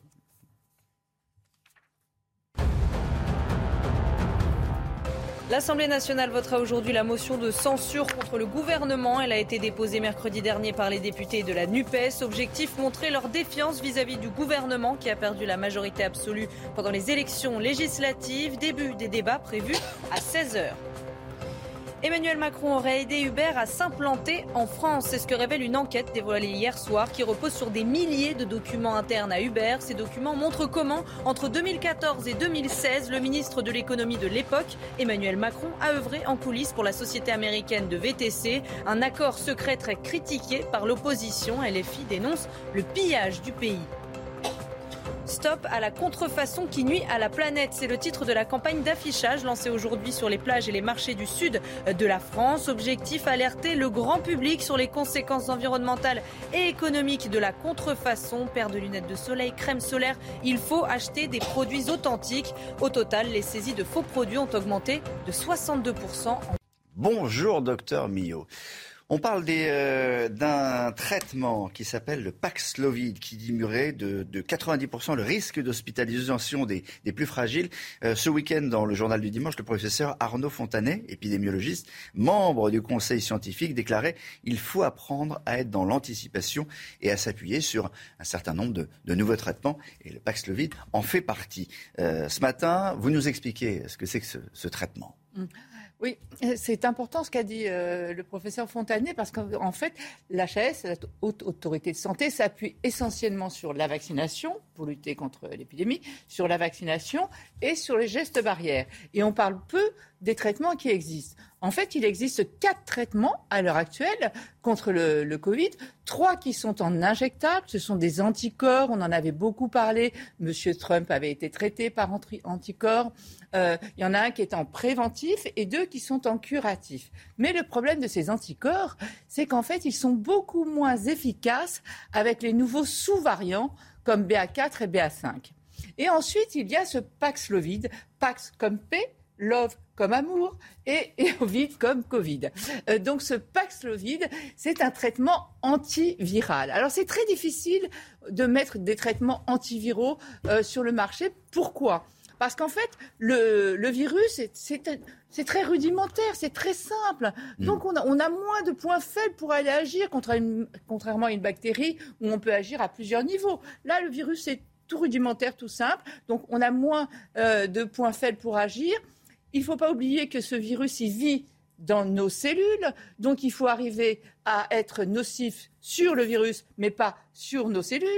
L'Assemblée nationale votera aujourd'hui la motion de censure contre le gouvernement. Elle a été déposée mercredi dernier par les députés de la NUPES. Objectif montrer leur défiance vis-à-vis du gouvernement qui a perdu la majorité absolue pendant les élections législatives. Début des débats prévus à 16h. Emmanuel Macron aurait aidé Uber à s'implanter en France. C'est ce que révèle une enquête dévoilée hier soir qui repose sur des milliers de documents internes à Uber. Ces documents montrent comment, entre 2014 et 2016, le ministre de l'économie de l'époque, Emmanuel Macron, a œuvré en coulisses pour la société américaine de VTC. Un accord secret très critiqué par l'opposition. LFI dénonce le pillage du pays. Stop à la contrefaçon qui nuit à la planète. C'est le titre de la campagne d'affichage lancée aujourd'hui sur les plages et les marchés du sud de la France. Objectif alerter le grand public sur les conséquences environnementales et économiques de la contrefaçon. Paire de lunettes de soleil, crème solaire. Il faut acheter des produits authentiques. Au total, les saisies de faux produits ont augmenté de 62%. Bonjour, docteur Millot. On parle euh, d'un traitement qui s'appelle le Paxlovid, qui diminuerait de, 90% le risque d'hospitalisation des, plus fragiles. Euh, ce week-end, dans le journal du dimanche, le professeur Arnaud Fontanet, épidémiologiste, membre du conseil scientifique, déclarait il faut apprendre à être dans l'anticipation et à s'appuyer sur un certain nombre de, nouveaux traitements. Et le Paxlovid en fait partie. Euh, ce matin, vous nous expliquez ce que c'est que ce, traitement. Mmh. Oui, c'est important ce qu'a dit euh, le professeur Fontanet parce qu'en fait, l'HAS, la haute autorité de santé, s'appuie essentiellement sur la vaccination pour lutter contre l'épidémie, sur la vaccination et sur les gestes barrières. Et on parle peu des traitements qui existent. En fait, il existe quatre traitements à l'heure actuelle contre le, Covid, trois qui sont en injectable, ce sont des anticorps, on en avait beaucoup parlé, Monsieur Trump avait été traité par anticorps, euh, il y en a un qui est en préventif et deux qui sont en curatif. Mais le problème de ces anticorps, c'est qu'en fait, ils sont beaucoup moins efficaces avec les nouveaux sous-variants comme BA4 et BA5. Et ensuite, il y a ce Paxlovid, Pax comme P, Love comme amour et, Ovid comme Covid. Euh, donc ce Paxlovid, c'est un traitement antiviral. Alors c'est très difficile de mettre des traitements antiviraux euh, sur le marché. Pourquoi? Parce qu'en fait, le, virus, c'est très rudimentaire, c'est très simple. Mm. Donc, on a, on a, moins de points faibles pour aller agir, contrairement à une bactérie où on peut agir à plusieurs niveaux. Là, le virus, c'est tout rudimentaire, tout simple. Donc, on a moins euh, de points faibles pour agir. Il ne faut pas oublier que ce virus, il vit dans nos cellules. Donc il faut arriver à être nocif sur le virus, mais pas sur nos cellules.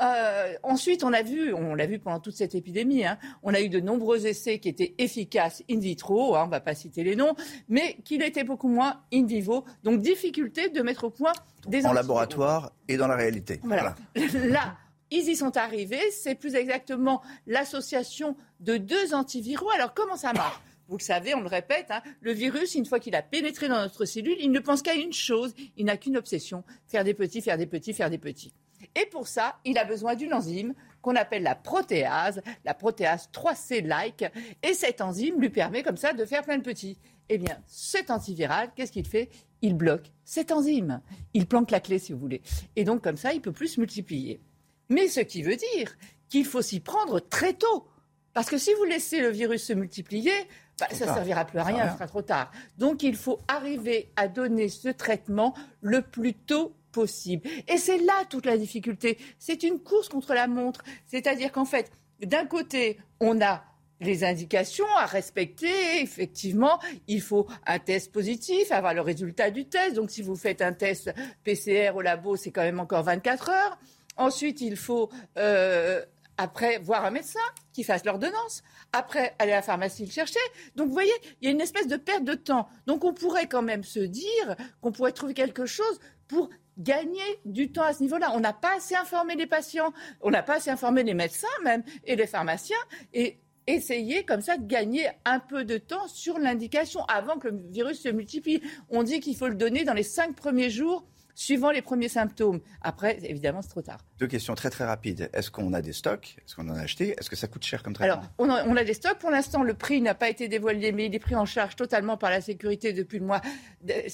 Euh, ensuite, on a vu, on l'a vu pendant toute cette épidémie, hein, on a eu de nombreux essais qui étaient efficaces in vitro, hein, on ne va pas citer les noms, mais qui l'étaient beaucoup moins in vivo. Donc difficulté de mettre au point des... En laboratoire et dans la réalité. voilà. Là, ils y sont arrivés. C'est plus exactement l'association de deux antiviraux. Alors, comment ça marche? Vous le savez, on le répète, hein, le virus, une fois qu'il a pénétré dans notre cellule, il ne pense qu'à une chose, il n'a qu'une obsession, faire des petits, faire des petits, faire des petits. Et pour ça, il a besoin d'une enzyme qu'on appelle la protéase, la protéase 3C-like, et cette enzyme lui permet comme ça de faire plein de petits. Eh bien, cet antiviral, qu'est-ce qu'il fait? Il bloque cette enzyme. Il planque la clé, si vous voulez. Et donc, comme ça, il peut plus se multiplier. Mais ce qui veut dire qu'il faut s'y prendre très tôt. Parce que si vous laissez le virus se multiplier, bah, ça ne servira plus à rien, ce sera trop tard. Donc il faut arriver à donner ce traitement le plus tôt possible. Et c'est là toute la difficulté. C'est une course contre la montre. C'est-à-dire qu'en fait, d'un côté, on a les indications à respecter. Effectivement, il faut un test positif, avoir le résultat du test. Donc, si vous faites un test PCR au labo, c'est quand même encore 24 heures. Ensuite, il faut euh, après voir un médecin qui fasse l'ordonnance, après aller à la pharmacie le chercher. Donc vous voyez, il y a une espèce de perte de temps. Donc on pourrait quand même se dire qu'on pourrait trouver quelque chose pour gagner du temps à ce niveau-là. On n'a pas assez informé les patients, on n'a pas assez informé les médecins même et les pharmaciens. Et essayer comme ça de gagner un peu de temps sur l'indication avant que le virus se multiplie. On dit qu'il faut le donner dans les cinq premiers jours suivant les premiers symptômes. Après, évidemment, c'est trop tard. Deux questions très très rapides. Est-ce qu'on a des stocks? Est-ce qu'on en a acheté? Est-ce que ça coûte cher comme traitement? Alors, on a, on a, des stocks. Pour l'instant, le prix n'a pas été dévoilé, mais il est pris en charge totalement par la sécurité depuis le mois,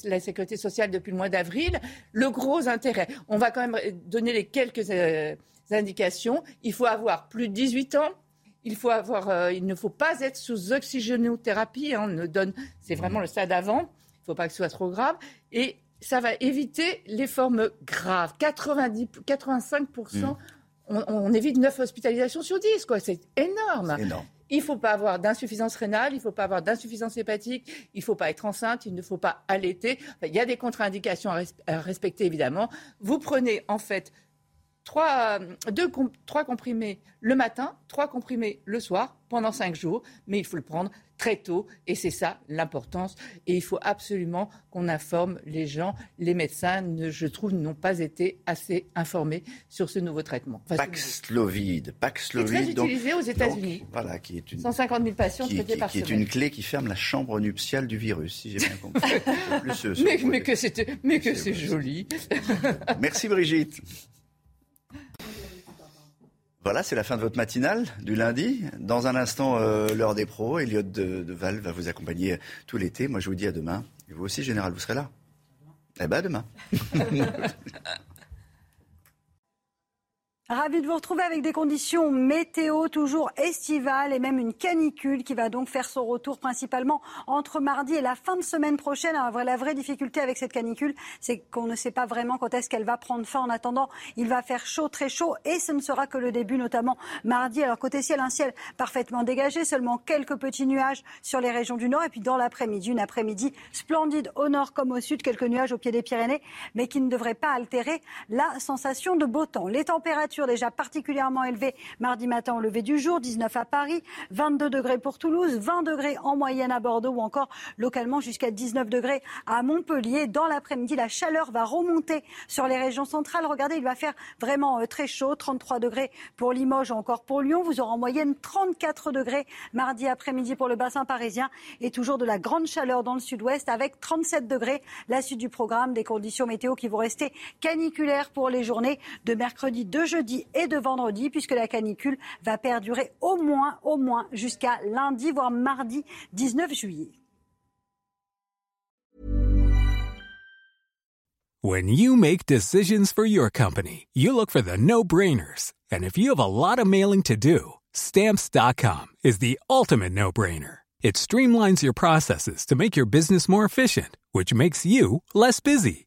la sécurité sociale depuis le mois d'avril. Le gros intérêt, on va quand même donner les quelques euh, indications. Il faut avoir plus de 18 ans. Il, faut avoir, euh, il ne faut pas être sous oxygénothérapie. Hein, on ne donne, c'est vraiment le stade avant. Il ne faut pas que ce soit trop grave. Et ça va éviter les formes graves. 90, 85%, on, évite 9 hospitalisations sur 10. Quoi. C'est énorme. Il ne faut pas avoir d'insuffisance rénale, il ne faut pas avoir d'insuffisance hépatique, il ne faut pas être enceinte, il ne faut pas allaiter. il y a des contre-indications à, respecter, évidemment. Vous prenez, en fait, trois, deux, trois comprimés le matin, trois comprimés le soir pendant cinq jours, mais il faut le prendre très tôt et c'est ça l'importance. Et il faut absolument qu'on informe les gens. Les médecins, je trouve, n'ont pas été assez informés sur ce nouveau traitement. Paxlovid, Paxlovid, très utilisé aux États-Unis. Voilà, qui est une 150 000 patients traités par qui semaine. Qui est une clé qui ferme la chambre nuptiale du virus, si j'ai bien compris. mais, mais, que mais que c'est joli. Merci Brigitte. Voilà, c'est la fin de votre matinale du lundi. Dans un instant, euh, l'heure des pros. Elliot de, Val va vous accompagner tout l'été. Moi, je vous dis à demain. Et vous aussi, Général, vous serez là Eh bien, demain. Ravi de vous retrouver avec des conditions météo toujours estivales et même une canicule qui va donc faire son retour principalement entre mardi et la fin de semaine prochaine. Alors, la vraie difficulté avec cette canicule, c'est qu'on ne sait pas vraiment quand est-ce qu'elle va prendre fin. En attendant, il va faire chaud, très chaud et ce ne sera que le début, notamment mardi. Alors côté ciel, un ciel parfaitement dégagé, seulement quelques petits nuages sur les régions du nord et puis dans l'après-midi, une après-midi splendide au nord comme au sud, quelques nuages au pied des Pyrénées, mais qui ne devraient pas altérer la sensation de beau temps. Les températures déjà particulièrement élevées mardi matin au lever du jour, 19 à Paris, 22 degrés pour Toulouse, 20 degrés en moyenne à Bordeaux ou encore localement jusqu'à 19 degrés à Montpellier. Dans l'après-midi, la chaleur va remonter sur les régions centrales. Regardez, il va faire vraiment euh, très chaud, 33 degrés pour Limoges ou encore pour Lyon. Vous aurez en moyenne 34 degrés mardi après-midi pour le bassin parisien et toujours de la grande chaleur dans le sud-ouest avec 37 degrés. La suite du programme, des conditions météo qui vont rester caniculaires pour les journées de mercredi, de jeudi et de vendredi, puisque la canicule va perdurer au moins, au moins jusqu'à lundi, voire mardi 19 juillet. When you make decisions for your company, you look for the no-brainers. And if you have a lot of mailing to do, stamps.com is the ultimate no-brainer. It streamlines your processes to make your business more efficient, which makes you less busy.